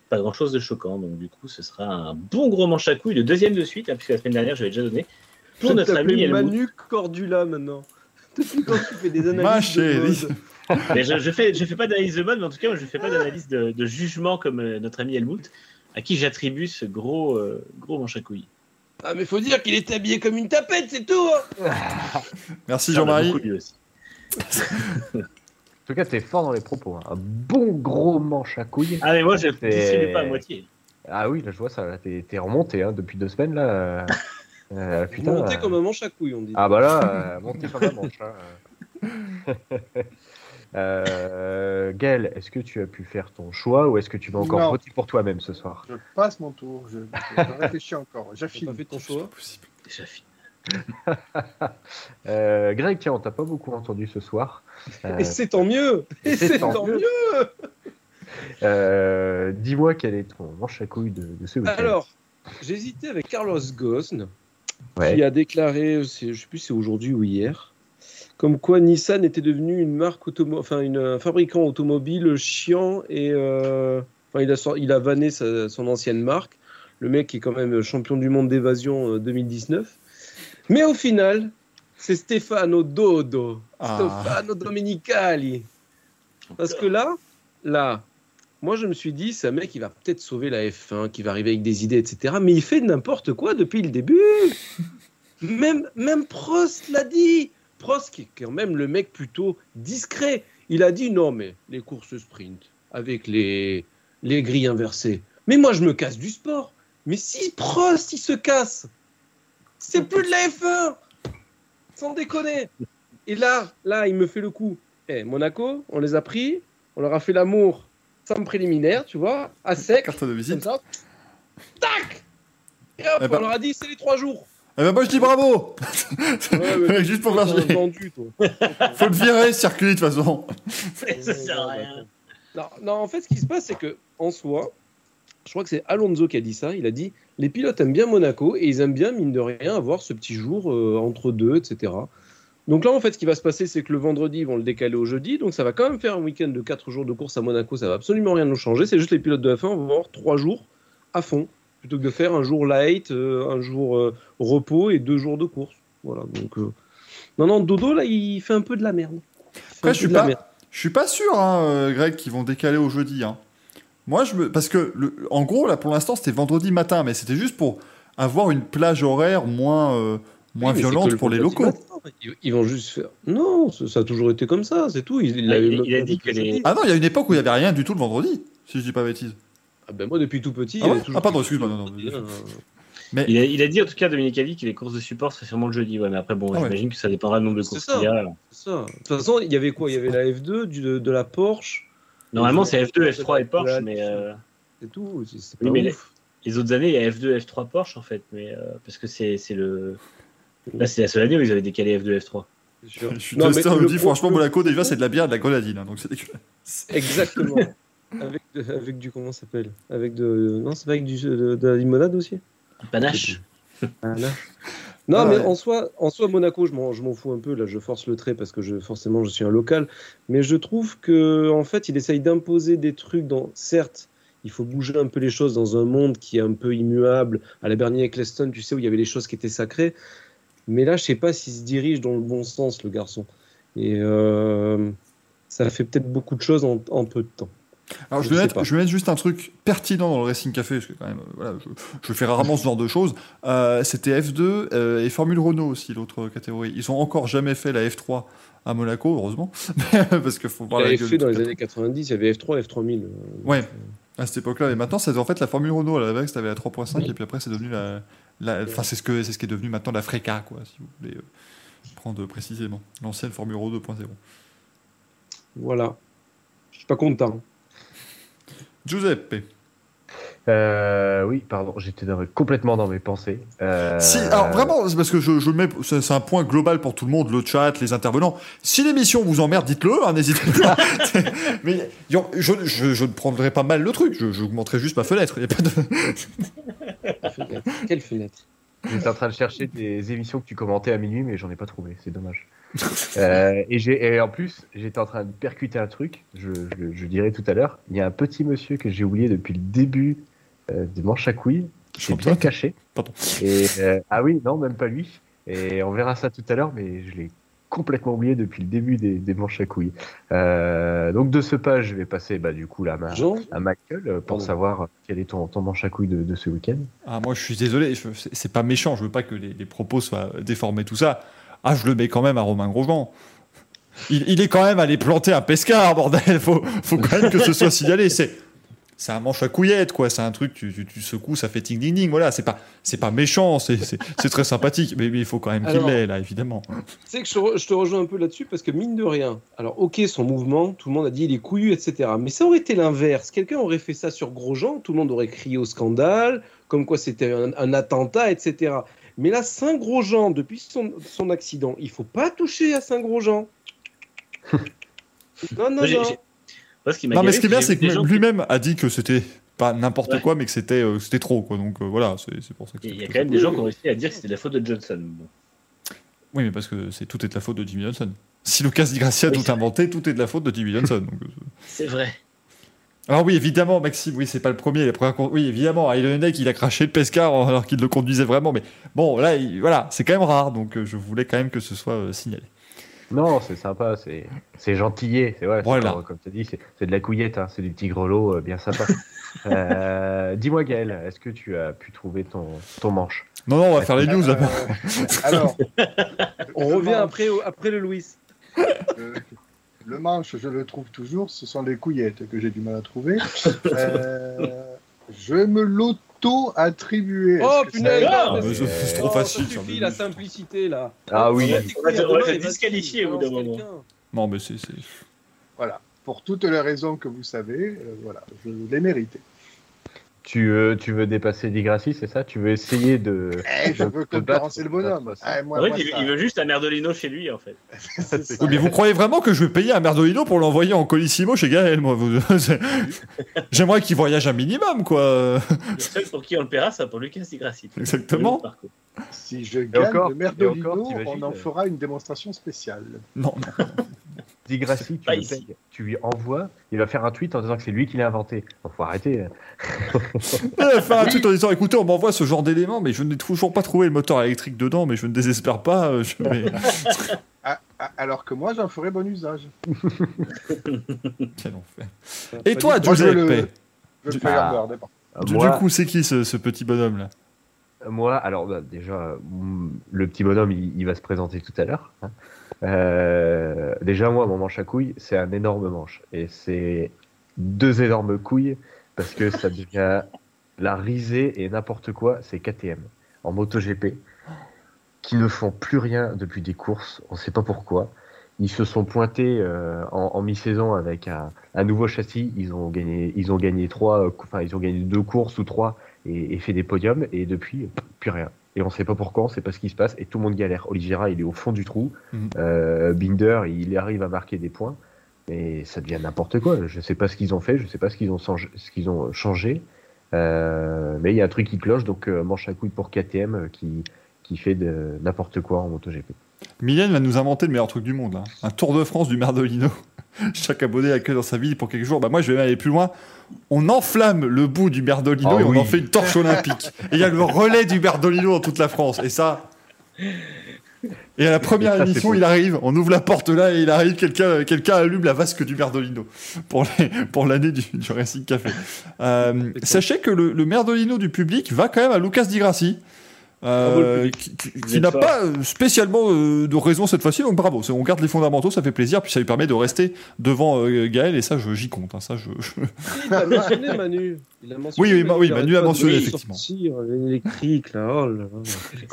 pas grand chose de choquant. Donc, du coup, ce sera un bon gros manche à couilles, le deuxième de suite, hein, puisque la semaine dernière, je l'avais déjà donné. Je Pour vais notre ami Helmut. Manu Cordula maintenant. Depuis quand tu fais des analyses Ma de mode? Mais je, je fais, je fais pas d'analyse de mode, mais en tout cas, je fais pas d'analyse de, de jugement comme euh, notre ami Helmut, à qui j'attribue ce gros, euh, gros manche à couilles. Ah mais faut dire qu'il est habillé comme une tapette, c'est tout hein Merci Ça, on a Jean-Marie. En tout cas, t'es fort dans les propos. hein. Un bon gros manche à couilles. Ah, mais moi, je ne pas à moitié. Ah oui, là, je vois ça. là, T'es t'es remonté hein, depuis deux semaines là. Euh, euh, putain. Monté euh, comme un manche à couilles, on dit. Ah bah là, euh, monté comme un manche. Euh, Gaël, est-ce que tu as pu faire ton choix ou est-ce que tu vas encore Non. voter pour toi-même ce soir? Je passe mon tour. Je, je réfléchis encore. J'affine. fait ton choix Déjà fini. euh, Greg, tiens, on t'a pas beaucoup entendu ce soir. Euh, Et c'est tant mieux Et c'est tant mieux euh, Dis-moi quel est ton manche à couilles de, de ce week-end? Alors, j'hésitais avec Carlos Ghosn, Ouais. qui a déclaré, je sais plus si c'est aujourd'hui ou hier, comme quoi Nissan était devenu une marque automo enfin une, un fabricant automobile chiant et euh, enfin, il, a, il a vanné sa- son ancienne marque. Le mec est quand même champion du monde d'évasion euh, 2019. Mais au final, c'est Stefano Dodo, Ah. Stefano Domenicali. Parce que là, là, moi je me suis dit, c'est un mec qui va peut-être sauver la F1, qui va arriver avec des idées, etc. Mais il fait n'importe quoi depuis le début. Même, même Prost l'a dit. Prost, qui est quand même le mec plutôt discret, il a dit non, mais les courses sprint avec les, les grilles inversées. Mais moi je me casse du sport. Mais si Prost il se casse, c'est plus de la F1 Sans déconner Et là, là, il me fait le coup. Eh, Monaco, on les a pris, on leur a fait l'amour sans préliminaire, tu vois, à sec, Carte de comme visite. ça. Tac Et hop, Eh ben- on leur a dit, c'est les trois jours. Eh ben moi je dis bravo Ouais, Juste pour toi. Faut le virer circuit de toute façon. Ça sert à rien. Non, non, en fait, ce qui se passe, c'est que en soi, je crois que c'est Alonso qui a dit ça. Il a dit les pilotes aiment bien Monaco et ils aiment bien, mine de rien, avoir ce petit jour euh, entre deux, etc. Donc là, en fait, ce qui va se passer, c'est que le vendredi, ils vont le décaler au jeudi. Donc ça va quand même faire un week-end de 4 jours de course à Monaco. Ça va absolument rien nous changer. C'est juste les pilotes de F1 vont avoir 3 jours à fond plutôt que de faire un jour light, euh, un jour euh, repos et deux jours de course. Voilà. Donc euh, non, non, Dodo là, il fait un peu de la merde. Il Après je suis pas, je suis pas sûr, hein, Greg, qu'ils vont décaler au jeudi. Hein. Moi je me, parce que le, en gros là pour l'instant c'était vendredi matin, mais c'était juste pour avoir une plage horaire moins euh, moins Oui, violente le pour les locaux. matin. Ils- vont juste faire. Non, ça a toujours été comme ça, c'est tout. Il, il Ah, il- il a pas dit que les-. Ah non, il y a une époque où il y avait rien du tout le vendredi, si je dis pas bêtise. Ah ben moi, depuis tout petit. il Ah ouais toujours Ah, pardon, excuse-moi, non, non, mais-. Il a, il a dit en tout cas, Dominique Ali, que les courses de support seraient sûrement le jeudi. Ouais, mais après, bon, Ah ouais. j'imagine que ça dépendra du nombre de C'est courses ça. qu'il y a. C'est ça. De toute façon, il y avait quoi? Il y avait la F2, du- de, de la Porsche, Normalement, c'est F2, Ouais, F3 et Porsche, mais euh, c'est tout. C'est c'est Oui, pas mais ouf. les autres années, il y a F2, F3 Porsche en fait. Mais, euh, parce que c'est c'est le. Là, c'est la seule année où ils avaient décalé F2, F3. C'est sûr. Je suis Non, testé, mais on me le dit franchement Monaco déjà c'est de la bière et de la grenadine, hein, donc c'est dégueulasse. Exactement. Avec, de- avec du. Comment ça s'appelle? Avec de. Non, c'est pas avec du, de, de la limonade aussi? Panache. Non, Ah mais ouais. en soi, en soi, Monaco, je m'en, je m'en fous un peu. Là, je force le trait parce que je, forcément, je suis un local. Mais je trouve que, en fait, il essaye d'imposer des trucs dans. Certes, Il faut bouger un peu les choses dans un monde qui est un peu immuable. À la Bernier Eccleston, tu sais, où il y avait les choses qui étaient sacrées. Mais là, je sais pas s'il se dirige dans le bon sens, le garçon. Et euh, ça fait peut-être beaucoup de choses en, en peu de temps. Alors, je Je vais, mettre, pas. je vais mettre juste un truc pertinent dans le Racing Café, parce que quand même, euh, voilà, je, je fais rarement ce genre de choses. Euh, C'était F2 euh, et Formule Renault aussi, l'autre catégorie. Ils ont encore jamais fait la F3 à Monaco, heureusement, parce qu'il faut voir Il la avait gueule fait du dans les années 90, il y avait F3 et F3000. euh, Ouais, à cette époque-là. Et maintenant, c'est en fait la Formule Renault à la base, t'avais la 3.5, et puis après, c'est devenu la. Enfin, c'est ce, que, c'est ce qui est devenu maintenant la Freca, quoi, si vous voulez euh, prendre précisément. L'ancienne Formule Renault 2.0. Voilà. Je suis pas content. Giuseppe. Euh, oui, pardon, j'étais complètement dans mes pensées. Euh, Si, alors vraiment, c'est parce que je, je le mets, c'est un point global pour tout le monde, le chat, les intervenants. Si l'émission vous emmerde, dites-le, hein, n'hésitez pas. Mais yo, je, je, je ne prendrai pas mal le truc, je, je augmenterai juste ma fenêtre. Il y a pas de... Fenêtre. Quelle fenêtre? J'étais en train de chercher des émissions que tu commentais à minuit, mais j'en ai pas trouvé, c'est dommage. Euh, et, j'ai- et en plus, j'étais en train de percuter un truc, je, je, je dirais tout à l'heure. Il y a un petit monsieur que j'ai oublié depuis le début euh, des manches à couilles, qui s'est Chanteur bien caché. Pardon. Et, euh, ah oui, non, même pas lui. Et on verra ça tout à l'heure, mais je l'ai complètement oublié depuis le début des, des manches à couilles. Euh, donc de ce pas, je vais passer bah, du coup la main à Michael pour Pardon. savoir quel est ton, ton manche à couilles de, de ce week-end. Ah, moi, je suis désolé, c'est c'est pas méchant, je veux pas que les, les propos soient déformés, tout ça. Ah, je le mets quand même à Romain Grosjean. Il, il est quand même allé planter un pescar, bordel. Faut, faut quand même que ce soit signalé. C'est, c'est un manche à couillette, quoi. C'est un truc, tu, tu, tu secoues, ça fait ting ding ding. Voilà, c'est pas, c'est pas méchant, c'est, c'est, c'est très sympathique. Mais, mais il faut quand même qu'il l'ait, là, évidemment. Tu sais que je te, re- je te rejoins un peu là-dessus parce que mine de rien, alors ok, son mouvement, tout le monde a dit il est couillu, etc. Mais ça aurait été l'inverse. Quelqu'un aurait fait ça sur Grosjean, tout le monde aurait crié au scandale, comme quoi c'était un, un attentat, etc. Mais là, Saint-Grosjean, depuis son, son accident, il faut pas toucher à Saint-Grosjean. non, non, non. Moi, ce qui Non, mais ce qui est bien, c'est que lui-même a dit que c'était pas n'importe Ouais. quoi, mais que c'était, euh, c'était trop, quoi. Donc, euh, voilà, c'est, c'est pour ça que Il y a quand même des gens qui ont réussi à dire que c'était de la faute de Johnson. Oui, mais parce que c'est tout est de la faute de Jimmy Johnson. Si Lucas Di Grassi a Oui, tout inventé, tout est de la faute de Jimmy Johnson. euh, C'est vrai. Alors oui, évidemment, Maxime, oui, c'est pas le premier. La première con- Oui, évidemment, Ilonek, il a craché le pescar alors qu'il le conduisait vraiment. Mais bon, là, il- voilà, c'est quand même rare, donc euh, je voulais quand même que ce soit euh, signalé. Non, c'est sympa, c'est c'est gentillé, c'est ouais, c'est Voilà. comme, comme tu as dit, c'est c'est de la couillette, hein, c'est du petit grelot euh, bien sympa. Euh, Dis-moi Gaël, est-ce que tu as pu trouver ton, ton manche? Non, non, on va faire les news Euh, d'abord. alors, On revient après, après le Louis. le manche, je le trouve toujours, ce sont les couillettes que j'ai du mal à trouver. Euh, je me l'auto-attribuer. Oh punaise ça- Ah, mais c'est- c'est trop Oh, facile. Ça suffit, la simplicité, là. Ah oui. On va te- disqualifier au bout d'un balance moment. quelqu'un. Non, mais c'est. c'est- Voilà. Pour toutes les raisons que vous savez, euh, voilà, je l'ai mérité. Tu, veux- tu veux dépasser Digrassi, c'est ça? Tu veux essayer de. Eh, je de- veux de concurrencer le bonhomme. Ah, moi, En moi, il, veut- ça- il veut juste un merdolino chez lui, en fait. Oui, mais vous croyez vraiment que je vais payer un Merdolino pour l'envoyer en colissimo chez Gaël, moi vous- J'aimerais qu'il voyage un minimum, quoi. Le seul pour qui on le paiera, c'est pour Lucas Di Grassi. Exactement. Si je gagne encore- le Merdolino, encore, on en euh, fera une démonstration spéciale. Non, tu, payes, lui envoies, il va faire un tweet en disant que c'est lui qui l'a inventé. Donc faut arrêter. Euh, faire un tweet en disant écoutez, on m'envoie ce genre d'éléments, mais je n'ai toujours pas trouvé le moteur électrique dedans, mais je ne désespère pas. euh, je vais- Ah, ah, alors que moi, j'en ferai bon usage. Quel enfer. Et toi, Giuseppe le- Je le fais Ah. regarder. par- du, moi, du coup, c'est qui ce, ce petit bonhomme-là Moi, alors bah, déjà, mm, le petit bonhomme, il, il va se présenter tout à l'heure. hein. Euh, déjà, moi, mon manche à couilles, c'est un énorme manche. Et c'est deux énormes couilles parce que ça devient la risée et n'importe quoi. C'est KTM en MotoGP qui ne font plus rien depuis des courses. On ne sait pas pourquoi. Ils se sont pointés euh, en, mi-saison avec un, nouveau châssis. Ils ont gagné, ils ont gagné trois, euh, enfin ils ont gagné deux courses ou trois et, fait des podiums. Et depuis, plus rien. Et on sait pas pourquoi, on sait pas ce qui se passe. Et tout le monde galère. Oliveira, il est au fond du trou. Mhm. Euh, Binder, il arrive à marquer des points. Mais ça devient n'importe quoi. Je sais pas ce qu'ils ont fait, je sais pas ce qu'ils ont, changé- ce qu'ils ont changé. Euh, mais il y a un truc qui cloche, donc euh, manche à couilles pour KTM qui, qui fait de n'importe quoi en MotoGP. Mylène va nous inventer le meilleur truc du monde. là. Un tour de France du Merdolino. Chaque abonné accueille dans sa ville pour quelques jours. Bah moi, je vais même aller plus loin. On enflamme le bout du Merdolino Ah et on oui. en fait une torche olympique. Et il y a le relais du Merdolino dans toute la France. Et ça. Et à la première ça, émission, il arrive, on ouvre la porte là et il arrive, quelqu'un quelqu'un allume la vasque du Merdolino pour les- pour l'année du, du Racing Café. Euh, sachez que le, le Merdolino du public va quand même à Lucas Di Grassi. Euh, Bravo, le qui, n'a pas euh, spécialement euh, de raison cette fois-ci, donc bravo. On garde les fondamentaux, ça fait plaisir, puis ça lui permet de rester devant euh, Gaël, et ça, je- j'y compte. hein, ça, je, je- Il a mentionné Manu. Il a mentionné, Oui, oui, oui, il Manu a mentionné, effectivement. L'électrique, là, oh là là.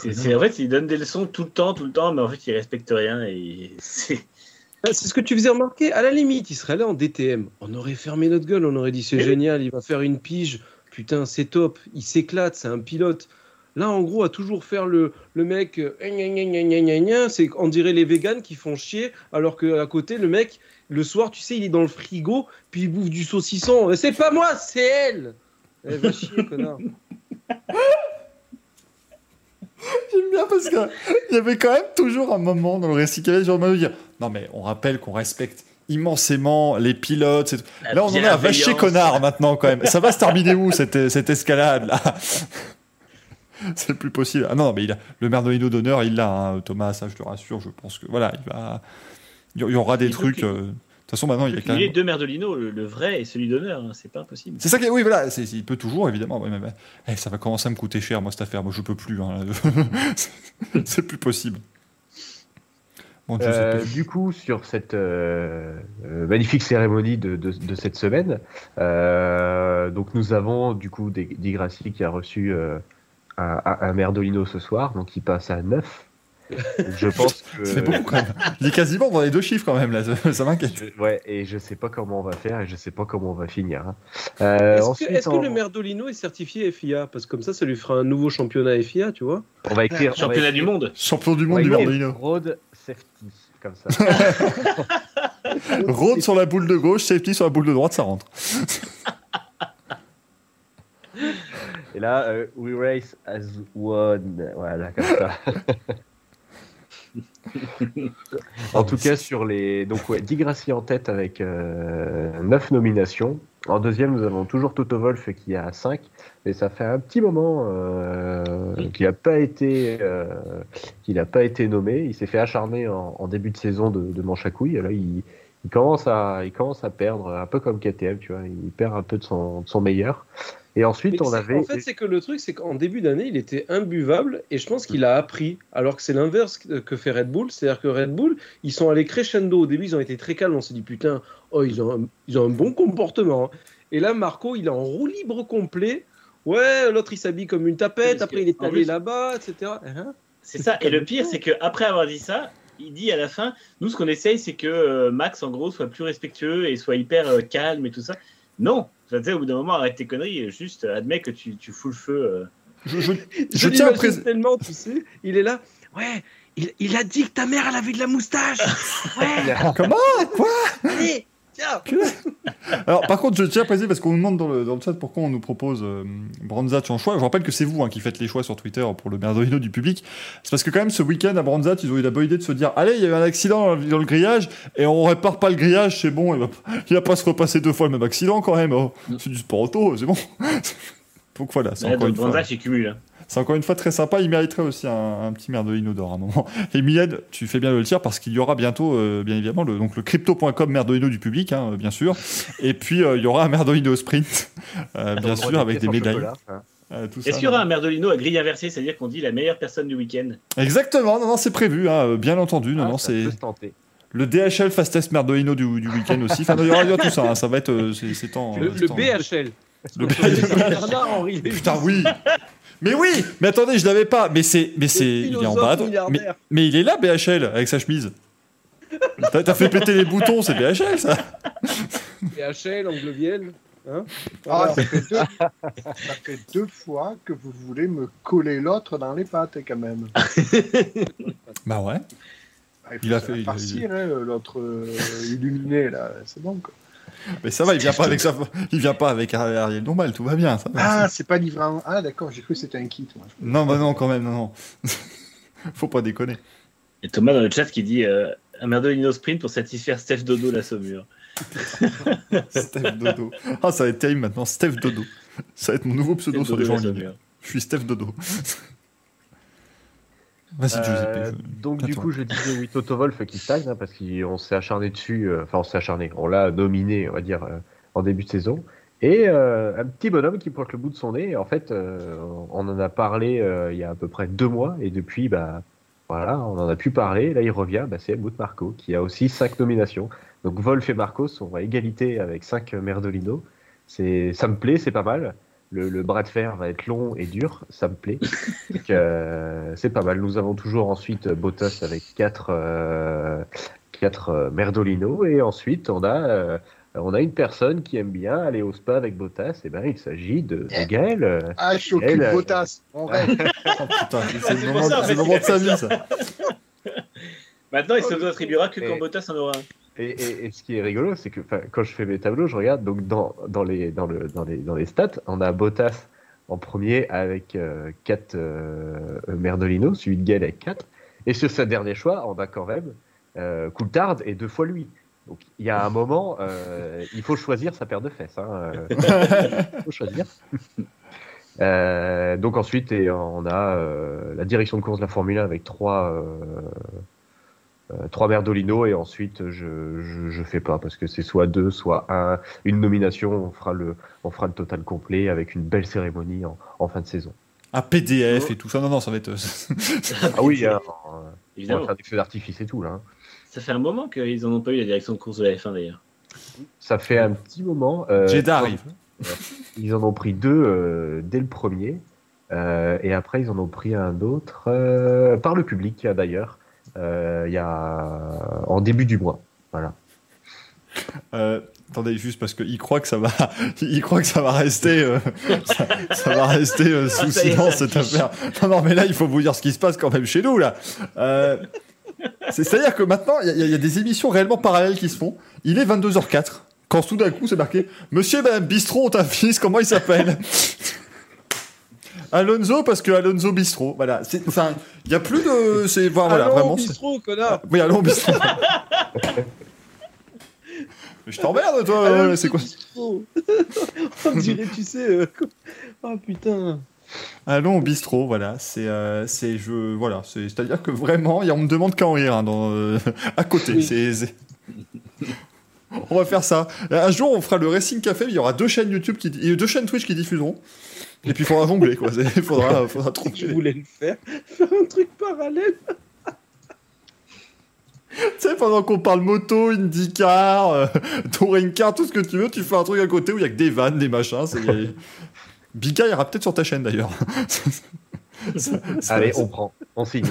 C'est, c'est- en fait, il donne des leçons tout le temps, tout le temps, mais en fait, il respecte rien et c'est. Ah, C'est ce que tu faisais remarquer. À la limite, il serait allé en DTM. On aurait fermé notre gueule. On aurait dit c'est Oui. génial, il va faire une pige. Putain, c'est top. Il s'éclate, c'est un pilote. Là, en gros, à toujours faire le, le mec, euh, c'est on dirait les végans qui font chier, alors qu'à côté, le mec, le soir, tu sais, il est dans le frigo, puis il bouffe du saucisson. C'est pas moi, c'est elle. Eh, va chier, connard. J'aime bien parce qu'il y avait quand même toujours un moment dans le récit qu'il y avait genre de dire Non, mais on rappelle qu'on respecte immensément les pilotes. Là, on en est à vacher connard maintenant quand même. Ça va se terminer où cette, cette escalade là? C'est plus possible. Ah non, mais il a, le Merdolino d'honneur, il l'a, hein, Thomas, ça je te rassure. Je pense que voilà, il va. Il y aura des Il trucs. euh, De toute façon, maintenant, il y a quand Il est même. deux Merdolino, le, le vrai et celui d'honneur, hein, c'est pas impossible. C'est ça qui est- oui, voilà, c'est- il peut toujours, évidemment. mais- mais- eh, ça va commencer à me coûter cher, moi, cette affaire. Moi, je peux plus. hein. c'est plus possible. Mon Dieu, c'est Euh, du coup, sur cette euh, euh, magnifique cérémonie de, de- de cette semaine, euh, donc nous avons du coup des, Di Grassi qui a reçu un, un- un Merdolino ce soir, donc il passe à 9. Je pense que. Fait beaucoup quand même. Il est quasiment dans les deux chiffres quand même, là. Ça, m'inquiète. Ouais, et je sais pas comment on va faire et je sais pas comment on va finir. hein. Euh, Est-ce ensuite, que, le Merdolino est certifié FIA Parce que comme ça, ça lui fera un nouveau championnat FIA, tu vois. on va écrire. va Championnat écrire- du monde. Champion du on monde du Merdolino. Road Safety, comme ça. Road sur la boule de gauche, safety sur la boule de droite, ça rentre. Et là, euh, we race as one. Voilà, comme ça. en tout cas, sur les. Donc, ouais, Di Grassi en tête avec 9 nominations. En deuxième, nous avons toujours Toto Wolff qui a 5. Mais ça fait un petit moment euh, qu'il n'a pas, été, euh, qu'il a pas été nommé. Il s'est fait acharner en, en début de saison de, de manche à couilles. Là, il, il, commence à, il commence à perdre, un peu comme KTM, tu vois. Il perd un peu de son, de son meilleur. Et ensuite, Mais on avait. En fait, c'est que le truc, c'est qu'en début d'année, il était imbuvable et je pense qu'il a appris. Alors que c'est l'inverse que fait Red Bull. C'est-à-dire que Red Bull, ils sont allés crescendo. Au début, ils ont été très calmes. On s'est dit, putain, oh, ils ont un, ils ont un bon comportement. Et là, Marco, il est en roue libre complet. Ouais, l'autre, il s'habille comme une tapette. Après, il est allé plus- là-bas, etc. Hein C'est ça. Et le pire, c'est qu'après avoir dit ça, il dit à la fin, nous, ce qu'on essaye, c'est que euh, Max, en gros, soit plus respectueux et soit hyper euh, calme et tout ça. Non. Enfin, tu sais, au bout d'un moment, arrête tes conneries et juste admets que tu, tu fous le feu. euh. Je, je- Je, je tiens à tellement, tu sais. Il est là. Ouais, il, il a dit que ta mère, elle avait de la moustache. Ouais, Comment? Quoi? Allez, tiens. Alors, par contre, je tiens à préciser parce qu'on nous demande dans le, dans le chat pourquoi on nous propose euh, Branzat en choix. Je rappelle que c'est vous hein, qui faites les choix sur Twitter pour le Merdolino du public. C'est parce que, quand même, ce week-end à Branzat, ils ont eu la bonne idée de se dire Allez, il y a eu un accident dans le, grillage et on répare pas le grillage, c'est bon, il va, il va pas se repasser deux fois le même accident quand même. oh. C'est du sport auto, c'est bon. Donc voilà, c'est encore, une fois- il cumule. hein. C'est encore une fois très sympa. Il mériterait aussi un, un petit Merdolino d'or à un moment. Et tu fais bien de le dire parce qu'il y aura bientôt, euh, bien évidemment, le, donc le crypto.com Merdolino du public, hein, bien sûr. Et puis, euh, il y aura un Merdolino sprint, euh, bien On sûr, avec des médailles. hein. Est-ce qu'il y aura un Merdolino à grille inversée, c'est-à-dire qu'on dit la meilleure personne du week-end? Exactement, non, non, c'est prévu, hein, bien entendu. Non, Ah, non, c'est le DHL Fastest Merdolino du, du week-end aussi. Enfin, il y aura il y aura tout ça, hein, ça va être. euh, c'est. Le, le BHL. Le Lévy. Putain, oui Mais oui Mais attendez, je l'avais pas. Mais c'est, mais c'est, il est en bas. Mais, milliardaire. mais il est là, BHL, avec sa chemise. T'as, fait péter les boutons, c'est BHL, ça. BHL, Anglevielle. Hein Ah, ça fait, deux... ça fait deux fois que vous voulez me coller l'autre dans les pattes, quand même. Bah ouais. Ah, il a fait- il hein, l'autre euh, illuminé, là. C'est bon, quoi. Mais ça va, il vient pas avec sa, il vient pas avec Ariel Dombal, tout va bien. Ça va. Ah, c'est pas livré en... Ah, d'accord, j'ai cru que c'était un kit, moi. Non, bah non, quand même, non, non. Faut pas déconner. Et Thomas dans le chat qui dit euh, un Merdolino sprint pour satisfaire Steph Dodo la Saumure. Steph Dodo. Ah, ça va être terrible maintenant, Steph Dodo. Ça va être mon nouveau pseudo Steph sur les Dodo gens ligne. Saumure. Je suis Steph Dodo. Vas-y, Euh, donc du toi. coup, je disais oui, Toto Wolff qui stagne hein, parce qu'on s'est acharné dessus. euh, Enfin, on s'est acharné. On l'a nominé, on va dire, euh, en début de saison. Et un petit bonhomme qui pointe le bout de son nez. En fait, on en a parlé il y a à peu près deux mois et depuis, bah voilà, on en a pu parler. Là, il revient. Bah, c'est Helmut Marco qui a aussi cinq nominations. Donc Wolf et Marco sont à égalité avec cinq Merdolino. C'est, ça me plaît, c'est pas mal. Le, le bras de fer va être long et dur, ça me plaît. Euh, c'est pas mal. Nous avons toujours ensuite Bottas avec 4 euh, quatre, euh, Merdolino et ensuite on a euh, on a une personne qui aime bien aller au spa avec Bottas. Et ben il s'agit de, de Gaël. euh, Ah, je euh, Bottas, rêve. Oh, c'est le moment, ça, le moment de sa vie, ça. Maintenant, il se vous attribuera que quand Et- Bottas en aura un. Et, et- et ce qui est rigolo, c'est que quand je fais mes tableaux, je regarde donc dans, dans, les, dans, le, dans, les, dans les stats, on a Bottas en premier avec 4 Merdolino, suivi de Gaël avec 4. Et sur sa dernier choix, on a quand même euh, Coulthard et deux fois lui. Donc il y a un moment, euh, il faut choisir sa paire de fesses. Hein, euh, il faut choisir. Euh, donc ensuite, et on a euh, la direction de course de la Formule 1 avec trois, euh, euh, trois Merdolino et ensuite je, je, je fais pas parce que c'est soit deux, soit un, une nomination. On fera le, on fera le total complet avec une belle cérémonie en, en fin de saison. Un PDF et tout ça. Non, non, ça va être. Ah oui, hein, on va faire des feux d'artifice et tout là. hein. Ça fait un moment qu'ils en ont pas eu la direction de course de la F1 d'ailleurs. Ça fait un petit moment. euh, Jeddah arrive. Ils en ont pris deux euh, dès le premier. Euh, et après, ils en ont pris un autre euh, par le public, d'ailleurs, euh, il y a en début du mois. Voilà. Euh, attendez, juste parce qu'il croit que ça va, il croit que ça va rester, euh, ça, ça va rester euh, sous Ah, silence cette affaire. Non, non, mais là, il faut vous dire ce qui se passe quand même chez nous là. Euh, c'est- C'est-à-dire que maintenant, il y, a- il y a des émissions réellement parallèles qui se font. Il est 22h04 quand tout d'un coup c'est marqué Monsieur et Madame Bistro ont un fils. Comment il s'appelle? Alonso parce que Alonso Bistro. Voilà. Il y a plus de, c'est voilà, Allons, vraiment. bistrot, connard Oui, allons Bistro. Je t'emmerde, toi. C'est quoi bistrot. On dirait, tu sais... euh, Oh putain Allons au bistrot, voilà. C'est, euh, c'est, je, voilà. C'est, c'est-à-dire que vraiment, on me demande qu'à en rire hein, dans, euh, à côté. Oui. C'est, c'est- on va faire ça. Un jour, on fera le Racing Café. mais Il y aura deux chaînes YouTube qui, et deux chaînes Twitch qui diffuseront. Et puis, il faudra jongler, quoi. Il faudra, faudra Tu trouver. voulais le faire Faire un truc parallèle Tu sais, pendant qu'on parle moto, IndyCar, euh, touring car, tout ce que tu veux, tu fais un truc à côté où il y a que des vannes, des machins. C'est... Bika ira peut-être sur ta chaîne d'ailleurs. Allez, on prend, on signe.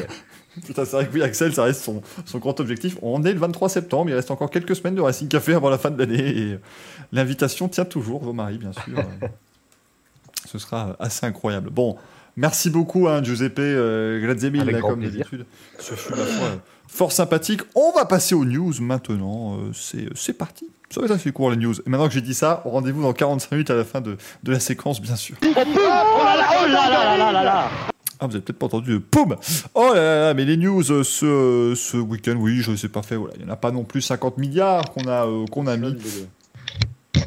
Putain, c'est vrai que oui, Axel, ça reste son, son grand objectif. On est le 23 septembre, il reste encore quelques semaines de Racing Café avant la fin de l'année. Et l'invitation tient toujours, vos maris, bien sûr. Euh, Ce sera assez incroyable. Bon, merci beaucoup, hein, Giuseppe euh, là, grand comme d'habitude. Ce fut la foi euh, fort sympathique. On va passer aux news maintenant. Euh, c'est, c'est parti. Ça va être assez court, les news. Et maintenant que j'ai dit ça, rendez-vous dans 45 minutes à la fin de, de la séquence, bien sûr. Oh là là, oh là là là là là Ah, vous avez peut-être pas entendu poum Oh là là là, mais les news euh, ce, ce week-end, oui, je sais pas fait, voilà. Il n'y en a pas non plus 50 milliards qu'on a, euh, qu'on a mis.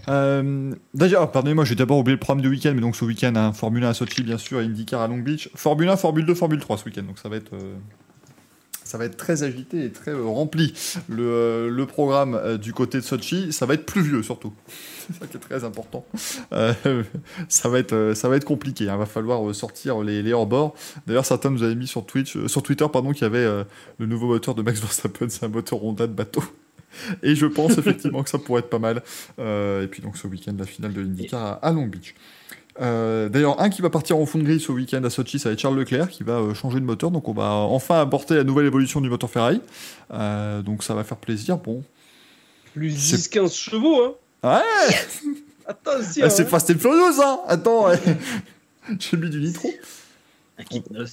Euh, D'ailleurs, pardonnez-moi, j'ai d'abord oublié le programme du week-end, mais donc ce week-end, hein, Formule 1 à Sochi, bien sûr, et IndyCar à Long Beach. Formule 1, Formule 2, Formule 3 ce week-end, donc ça va être. Ça va être très agité et très euh, rempli. Le, euh, programme euh, du côté de Sochi, ça va être pluvieux surtout. C'est ça qui est très important. Ça, va être, ça va être compliqué. Il va falloir sortir les, hors-bords. D'ailleurs, certains nous avaient mis sur, Twitch, sur Twitter pardon, qu'il y avait le nouveau moteur de Max Verstappen, c'est un moteur Honda de bateau. Et je pense effectivement que ça pourrait être pas mal. Et puis donc ce week-end, la finale de l'IndyCar à Long Beach. Euh, D'ailleurs, un qui va partir en fond de grille ce week-end à Sochi, ça va être Charles Leclerc qui va euh, changer de moteur. Donc on va enfin apporter la nouvelle évolution du moteur Ferrari. Euh, donc ça va faire plaisir. Bon. Plus C'est- 10-15 chevaux, hein Ouais, Attention Ah, c'est hein. Fast and Furious, hein Attends, ouais. j'ai mis du nitro. Un.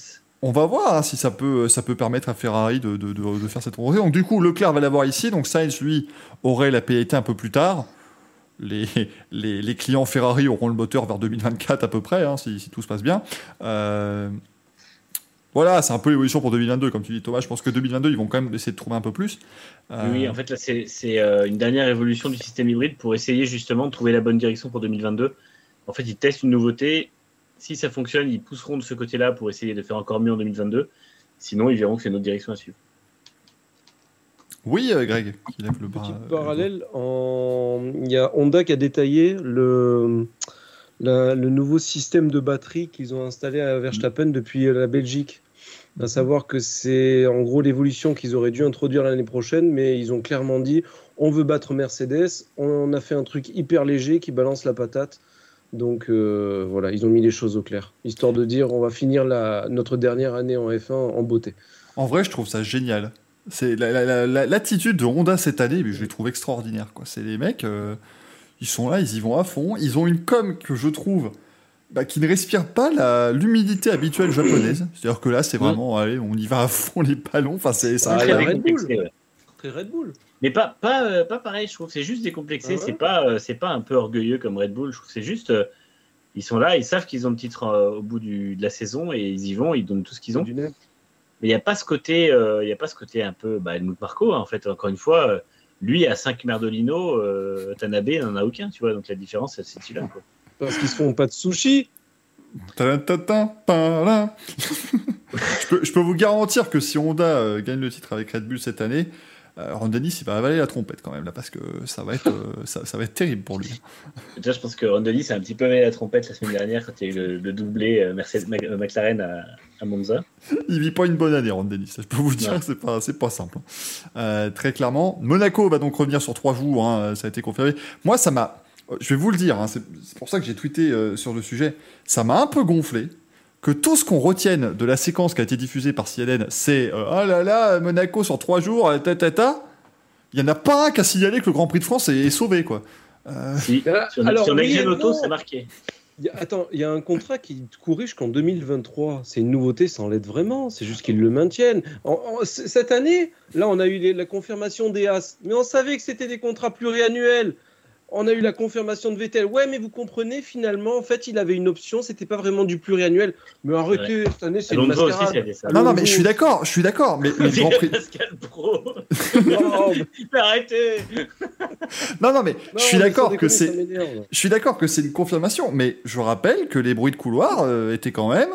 On va voir hein, si ça peut, ça peut permettre à Ferrari de, de, de- de faire cette rentrée. Donc du coup, Leclerc va l'avoir ici. Donc Sainz, lui, aurait la pénalité un peu plus tard. Les, clients Ferrari auront le moteur vers 2024 à peu près, hein, si, tout se passe bien. Euh, Voilà, c'est un peu l'évolution pour 2022, comme tu dis Thomas. Je pense que 2022, ils vont quand même essayer de trouver un peu plus. Euh, Oui, en fait, là, c'est c'est, euh, une dernière évolution du système hybride pour essayer justement de trouver la bonne direction pour 2022. En fait, ils testent une nouveauté. Si ça fonctionne, ils pousseront de ce côté-là pour essayer de faire encore mieux en 2022. Sinon, ils verront que c'est notre direction à suivre. Oui, euh, Greg, qui lève le bras. Petit euh, parallèle, en... il y a Honda qui a détaillé le, la- le nouveau système de batterie qu'ils ont installé à Verstappen depuis la Belgique. À savoir que c'est en gros l'évolution qu'ils auraient dû introduire l'année prochaine, mais ils ont clairement dit on veut battre Mercedes, on a fait un truc hyper léger qui balance la patate. Donc euh, voilà, ils ont mis les choses au clair, histoire de dire on va finir la, notre dernière année en F1 en beauté. En vrai, je trouve ça génial. C'est la- la- la- la- l'attitude de Honda cette année, mais je les trouve extraordinaire. Quoi. C'est les mecs, euh, ils sont là, ils y vont à fond. Ils ont une com que je trouve bah, qui ne respire pas la- l'humidité habituelle japonaise. C'est-à-dire que là, c'est vraiment, allez, on y va à fond les ballons. Enfin, c'est ça. Ah. Red Bull. décomplexé, ouais. Très Red Bull. Mais pas, pas, euh, pas pareil, je trouve. C'est juste décomplexé. Ah ouais c'est pas, euh, c'est pas un peu orgueilleux comme Red Bull. Je trouve c'est juste. euh, ils sont là, ils savent qu'ils ont le titre euh, au bout du- de la saison et ils y vont, ils donnent tout ce qu'ils ont. Mais il n'y a pas ce côté, euh, il y a pas ce côté un peu, bah, Helmut Marco, hein, en fait, encore une fois, euh, lui a 5 Merdolino, euh, Tanabe n'en a aucun, tu vois, donc la différence, elle, c'est celui-là, quoi. Parce qu'ils se font pas de sushi. Je, peux, je peux vous garantir que si Honda euh, gagne le titre avec Red Bull cette année, euh, Ron Dennis il va avaler la trompette quand même là parce que ça va être, euh, ça, ça va être terrible pour lui. Déjà, je pense que Ron Dennis a un petit peu mêlé la trompette la semaine dernière quand il y a eu le, le doublé euh, Mercedes, Mac- euh, McLaren à, à Monza. Il vit pas une bonne année, Ron Dennis. Je peux vous dire, que c'est pas, pas simple. Euh, très clairement, Monaco va donc revenir sur trois jours. hein, ça a été confirmé. Moi, ça m'a. Je vais vous le dire. hein, c'est pour ça que j'ai tweeté sur le sujet. Ça m'a un peu gonflé que tout ce qu'on retienne de la séquence qui a été diffusée par CNN, c'est euh, ah là là, Monaco sur trois jours, euh, ta ta ta. Il y en a pas un qui a signalé que le Grand Prix de France est, est sauvé, quoi. Euh, Si, Ah, sur, alors, sur oui c'est marqué. Il y a- attends, il y a un contrat qui court jusqu'en 2023. C'est une nouveauté sans l'aide vraiment. C'est juste qu'ils le maintiennent. En- en- c- cette année, là, on a eu les- la confirmation des As. Mais on savait que c'était des contrats pluriannuels. On a eu la confirmation de Vettel. Ouais, mais vous comprenez, finalement, en fait, il avait une option. C'était pas vraiment du pluriannuel. Mais arrêtez, cette année, c'est une aussi, mascarade. ça non, non, mais je suis d'accord, je suis d'accord. Mais le Grand Prix. Pascal Pro. Non, mais-. Non, non, mais non, je suis d'accord que c'est. Je suis d'accord que c'est une confirmation, mais je rappelle que les bruits de couloir euh, étaient quand même.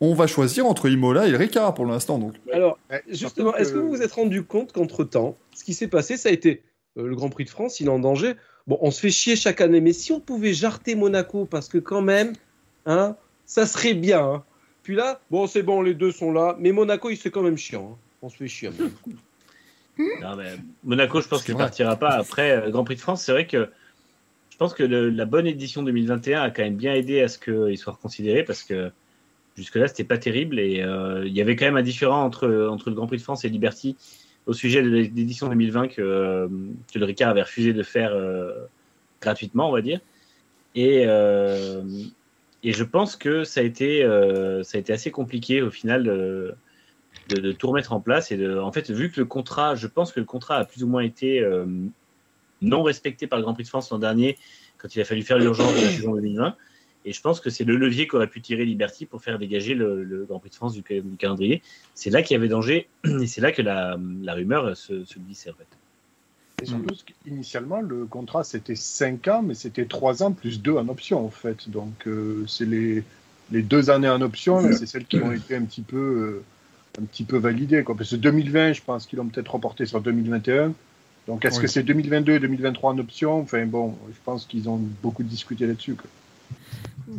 On va choisir entre Imola et Ricard pour l'instant. Donc, Alors, Ouais, Justement, est-ce que vous vous êtes rendu compte qu'entre temps, ce qui s'est passé, ça a été euh, le Grand Prix de France, il est en danger. Bon, on se fait chier chaque année, mais si on pouvait jarter Monaco, parce que quand même, hein, ça serait bien. hein. Puis là, bon, c'est bon, les deux sont là, mais Monaco, il c'est quand même chiant. hein. On se fait chier. Non, mais Monaco, je pense qu'il vrai. partira pas. Après, euh, Grand Prix de France, c'est vrai que je pense que le- la bonne édition 2021 a quand même bien aidé à ce qu'il soit reconsidéré parce que jusque-là, c'était pas terrible et euh, il y avait quand même un différent entre, entre le Grand Prix de France et Liberty au sujet de l'édition 2020 que, que le Ricard avait refusé de faire euh, gratuitement, on va dire. Et, euh, et je pense que ça a été, euh, ça a été assez compliqué au final. de, de tout remettre en place et de, en fait, vu que le contrat, je pense que le contrat a plus ou moins été non respecté par le Grand Prix de France l'an dernier quand il a fallu faire l'urgence de la saison 2020. Et je pense que c'est le levier qu'aurait pu tirer Liberty pour faire dégager le, le Grand Prix de France du, cal- du calendrier. C'est là qu'il y avait danger et c'est là que la, la rumeur se, se glissait en fait. Et surtout, initialement, le contrat c'était 5 ans, mais c'était 3 ans plus 2 en option en fait. Donc, euh, c'est les, les deux années en option, c'est celles qui ont été un petit peu, euh, un petit peu validées. Quoi. Parce que 2020, je pense qu'ils l'ont peut-être reporté sur 2021. Donc, est-ce Oui. que c'est 2022 et 2023 en option? Enfin, bon, je pense qu'ils ont beaucoup discuté là-dessus. quoi.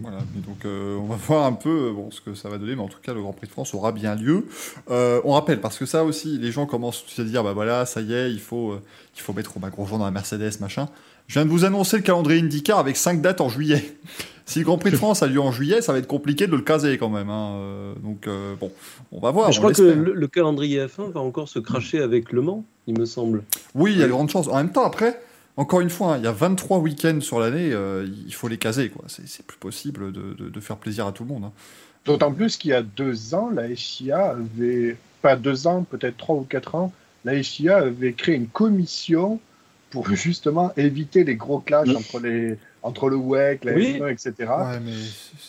Voilà. Et donc, euh, on va voir un peu euh, bon, ce que ça va donner, mais en tout cas, le Grand Prix de France aura bien lieu. Euh, on rappelle, parce que ça aussi, les gens commencent à se dire bah voilà, ça y est, il faut, euh, il faut mettre Romain Grosjean dans la Mercedes, machin. Je viens de vous annoncer le calendrier IndyCar avec 5 dates en juillet. Si le Grand Prix de France a lieu en juillet, ça va être compliqué de le caser quand même. hein. Donc, bon, on va voir. je on crois que le, le calendrier F1 va encore se cracher avec Le Mans, il me semble. Oui, il y a de grandes chances. En même temps, après, encore une fois, hein, il y a 23 week-ends sur l'année, euh, il faut les caser. quoi. C'est plus possible de, de- de faire plaisir à tout le monde. hein. D'autant plus qu'il y a deux ans, la FIA avait, pas deux ans, peut-être trois ou quatre ans, la FIA avait créé une commission pour justement éviter les gros clashs entre les, entre le WEC, la Oui. F1, etc. Ouais, mais.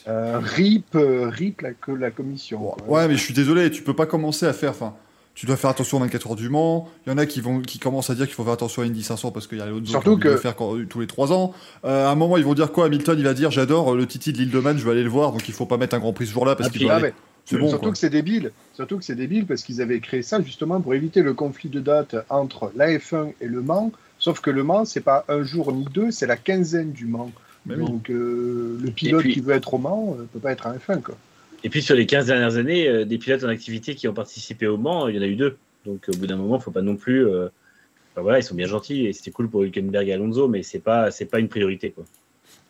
Euh, RIP, euh, RIP la, que la commission. Ouais, mais je suis désolé, tu peux pas commencer à faire. Enfin, tu dois faire attention aux 24 heures du Mans. Il y en a qui, vont, qui commencent à dire qu'il faut faire attention à Indy 500 parce qu'il y a les autres Surtout qui ont envie de le que- faire quand- tous les 3 ans. Euh, à un moment, ils vont dire quoi? Hamilton, il va dire J'adore euh, le Titi de l'île de Man, je vais aller le voir, donc il faut pas mettre un grand prix ce jour-là parce Ah, qu'il aller- mais C'est bon, surtout quoi. que c'est débile. Surtout que c'est débile parce qu'ils avaient créé ça justement pour éviter le conflit de date entre la F1 et le Mans. Sauf que le Mans, c'est pas un jour ni deux, c'est la quinzaine du Mans. Mais oui. Donc euh, le pilote puis- qui veut être au Mans ne peut pas être en F1. Quoi. Et puis sur les 15 dernières années, euh, des pilotes en activité qui ont participé au Mans, il y en a eu deux. Donc au bout d'un moment, il faut pas non plus. euh, voilà, ils sont bien gentils et c'était cool pour Hülkenberg et Alonso, mais c'est pas c'est pas une priorité quoi.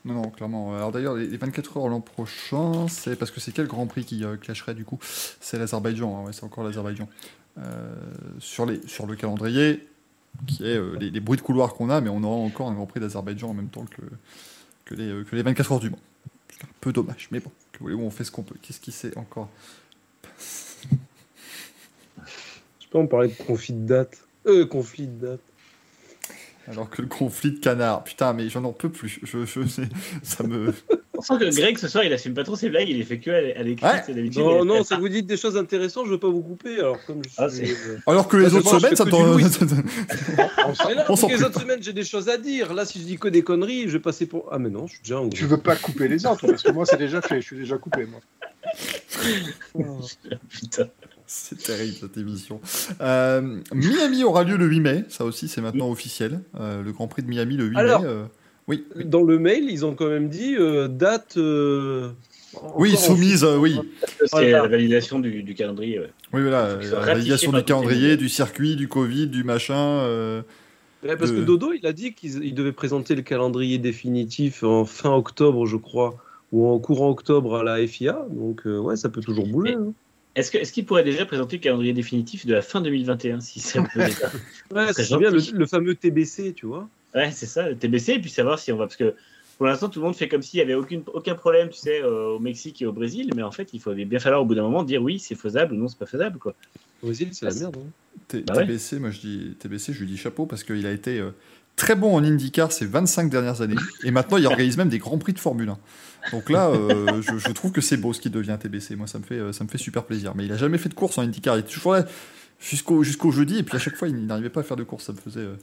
Non, non, clairement. Alors d'ailleurs, les les 24 heures l'an prochain, c'est parce que c'est quel Grand Prix qui euh, clasherait du coup? C'est l'Azerbaïdjan, hein, ouais, c'est encore l'Azerbaïdjan. Euh, sur, les, sur le calendrier, qui est les, bruits de couloir qu'on a, mais on aura encore un Grand Prix d'Azerbaïdjan en même temps que, les, que les 24 heures du Mans. Un peu dommage, mais bon, que voulez-vous, on fait ce qu'on peut. Qu'est-ce qui c'est encore Je sais pas, on parlait de conflit de date. Euh, conflit de date. Alors que le conflit de canard, putain, mais j'en en peux plus. Je, je, ça me. On sent que Greg ce soir il assume pas trop ses blagues, il les fait que à, l'écrit, Ouais. Non, non, si vous dites des choses intéressantes, je veux pas vous couper. Alors, comme je Ah, suis. euh, Alors que les Ça, autres semaines, ça t'en. que les autres semaines, j'ai des choses à dire. Là, si je dis que des conneries, je vais passer pour. Ah, mais non, je suis déjà en Tu veux pas couper les autres parce que moi c'est déjà fait, je suis déjà coupé moi. Putain. C'est terrible cette émission. Euh, Miami aura lieu le 8 mai, ça aussi c'est maintenant officiel. Euh, le Grand Prix de Miami le 8 Alors- mai. euh, oui, oui, Dans le mail, ils ont quand même dit euh, date. euh, oui en- soumise, euh, oui. C'est Voilà. la validation du, du calendrier. ouais. Oui, voilà, la validation du calendrier, du circuit, du Covid, du machin. euh, Ouais, parce de- que Dodo, il a dit qu'il il devait présenter le calendrier définitif en fin octobre, je crois, ou en courant octobre à la FIA. Donc, euh, ouais, ça peut toujours bouger. hein. Est-ce qu'il pourrait déjà présenter le calendrier définitif de la fin 2021 si ça peut déjà Ouais, c'est bien le, le fameux TBC, tu vois. Ouais, c'est ça, le TBC, et puis savoir si on va. Parce que pour l'instant, tout le monde fait comme s'il n'y avait aucune, aucun problème, tu sais, euh, au Mexique et au Brésil, mais en fait, il faut bien falloir au bout d'un moment dire oui, c'est faisable ou non, c'est pas faisable, quoi. Au Brésil, c'est la merde. hein. T- Bah ouais. TBC, moi je dis TBC, je lui dis chapeau parce qu'il a été euh, très bon en IndyCar ces 25 dernières années et maintenant il organise même des grands prix de Formule 1. Donc là, euh, je, je trouve que c'est beau ce qui devient TBC. Moi, ça me fait, ça me fait super plaisir. Mais il a jamais fait de course en IndyCar. Il est toujours là jusqu'au jusqu'au jeudi et puis à chaque fois il n'arrivait pas à faire de course. Ça me faisait, euh,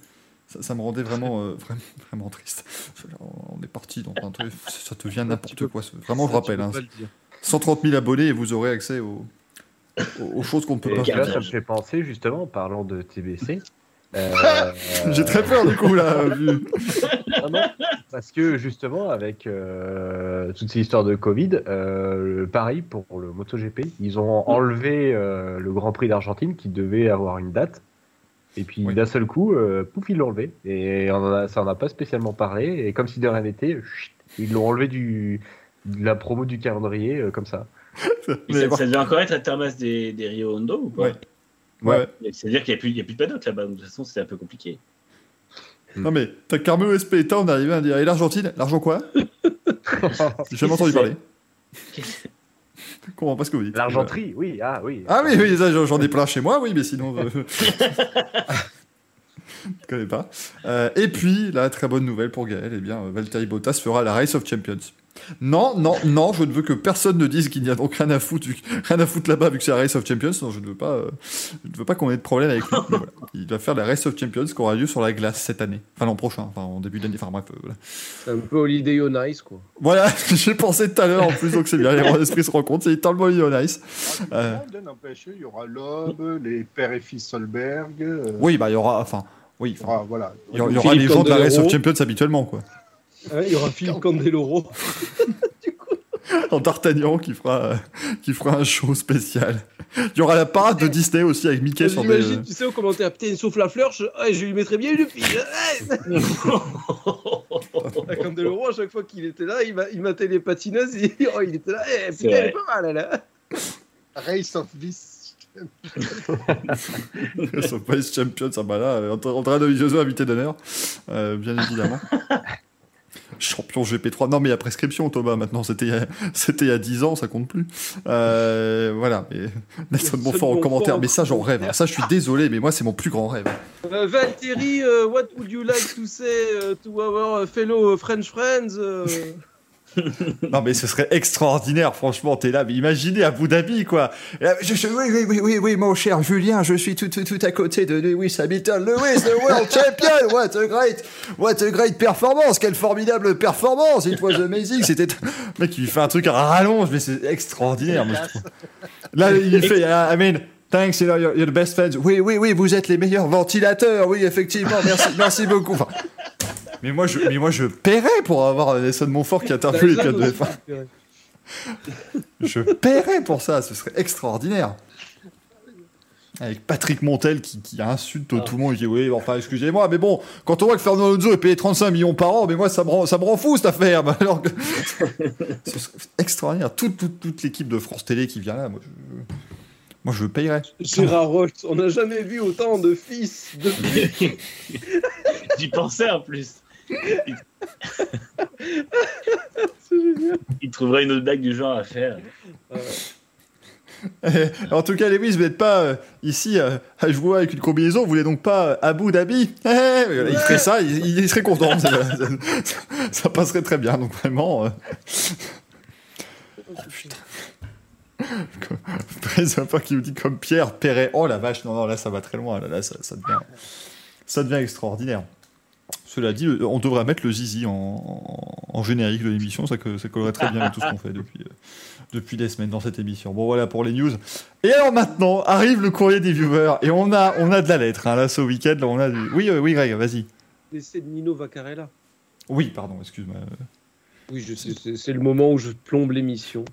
ça, ça me rendait vraiment, euh, vraiment, vraiment triste. On est parti dans un truc, ça devient n'importe peux- quoi. Vraiment, je rappelle, hein, pas le dire. 130 000 abonnés et vous aurez accès aux, choses qu'on ne peut Et pas là, faire. ça me fait penser justement, en parlant de TBC. euh, J'ai très peur du coup là. vu- non, parce que justement, avec euh, toutes ces histoires de Covid, euh, pareil pour le MotoGP, ils ont enlevé euh, le Grand Prix d'Argentine qui devait avoir une date. Et puis Oui. d'un seul coup, euh, pouf, ils l'ont enlevé. Et on en a, ça en a pas spécialement parlé. Et comme si de rien n'était, chut, ils l'ont enlevé du, de la promo du calendrier euh, comme ça. Ça, bon. ça devait encore être la termasse des, des Rio Hondo ou pas Ouais. Ouais. C'est-à-dire qu'il n'y a, plus- il y a plus de paddock là-bas, donc de toute façon, c'était un peu compliqué. Non mais t'as Carmelo Espeleta, on est arrivé à dire et l'Argentine, l'argent quoi? J'ai jamais entendu parler. Comprends pas ce que vous dites. L'argenterie, oui, ah oui. Ah oui, oui, j'en ai plein chez moi, oui, mais sinon. euh, Je connais pas. Euh, et puis, la très bonne nouvelle pour Gaël, eh bien, euh, Valtteri Bottas fera la Race of Champions. Non, non, non, je ne veux que personne ne dise qu'il n'y a donc rien à foutre, vu que- rien à foutre là-bas vu que c'est la Race of Champions. Non, je ne veux pas, euh, je ne veux pas qu'on ait de problème avec lui. mais voilà. Il va faire la Race of Champions qui aura lieu sur la glace cette année. Enfin, l'an prochain, enfin, en début d'année. Enfin, bref, euh, voilà. C'est un peu Holiday on Ice, quoi. Voilà, j'ai pensé tout à l'heure en plus, donc c'est bien, les esprits se rencontrent, c'est littéralement nice. Euh. Ah, N'empêche, il y aura Loeb, les pères et fils Solberg. euh, Oui, bah, il y aura, enfin, oui, enfin, aura, voilà. il y aura, il y aura les gens de la Race of. Champions habituellement, quoi. Ouais, il y aura Philippe Candeloro. En D'Artagnan qui fera, euh, qui fera un show spécial. Il y aura la parade de Disney aussi avec Mickey sur des. J'imagine, tu sais, au commentaire, putain, sauf la fleur, je, ouais, je lui mettrais bien une fille. Ouais. Candeloro, à chaque fois qu'il était là, il, ma- il matait les patineuses, et, oh, il était là, eh, putain, elle est pas mal, elle. hein. Race of This. sur Vice Champions, ah bah là, euh, André Dovizioso invité d'honneur, euh, bien évidemment. Champion GP3. Non, mais il y a prescription, Thomas. Maintenant, c'était il y a- c'était il y a 10 ans, ça compte plus. Euh, voilà. Et Nelson Montfort en commentaire. en Mais ça, j'en rêve. hein. Ça, je suis désolé, mais moi, c'est mon plus grand rêve. Euh, Valtteri, euh, what would you like to say euh, to our fellow French friends Non, mais ce serait extraordinaire, franchement. T'es là, mais imaginez Abu Dhabi, quoi. Et là, je- je- oui, oui, oui, oui, oui, mon cher Julien, je suis tout, tout, tout à côté de Lewis Hamilton. Lewis, the world champion. What a great, what a great performance. Quelle formidable performance. It was amazing. C'était, mec, il fait un truc à rallonge, mais c'est extraordinaire, moi, je trouve. Là, il fait, I mean, thanks, you know, you're, you're the best fans. Oui, oui, oui, vous êtes les meilleurs ventilateurs. Oui, effectivement, merci, merci beaucoup. Enfin, mais moi, je, mais moi, je paierais pour avoir Nelson Montfort qui interviewe les pilotes de F1. Je paierais pour ça, ce serait extraordinaire. Avec Patrick Montel qui, qui insulte tout le monde et qui dit oui, enfin excusez-moi, mais bon, quand on voit que Fernando Alonso est payé 35 millions par an, mais moi ça me rend, ça me rend fou cette affaire. Alors que... ce serait extraordinaire. Toute, toute, toute l'équipe de France Télé qui vient là, moi je, moi, je payerais. Gérard Rolt, on n'a jamais vu autant de fils de J'y pensais en plus. Il... Il trouverait une autre blague du genre à faire. en tout cas, Lewis, vous n'êtes pas euh, ici euh, à jouer avec une combinaison, vous voulez donc pas euh, Abu Dhabi Eh, eh, Il ferait ça, il, il serait content. ça, ça- ça passerait très bien, donc vraiment. euh. Oh, putain. Très sympa qui nous dit comme Pierre Perret. Oh la vache, non, non, là ça va très loin, là, là ça, ça devient, ça devient extraordinaire. Cela dit, le- on devrait mettre le zizi en, en- en générique de l'émission, ça, que, ça collerait très bien avec tout ce qu'on fait depuis, euh, depuis des semaines dans cette émission. Bon voilà pour les news. Et alors maintenant arrive le courrier des viewers et on a, on a de la lettre. Hein, là ce week-end, là, on a du... Oui, euh, oui Greg, vas-y. L'essai de Nino Vaccarella. Oui, pardon, excuse-moi. Oui, je sais, c'est- c'est le moment où je plombe l'émission.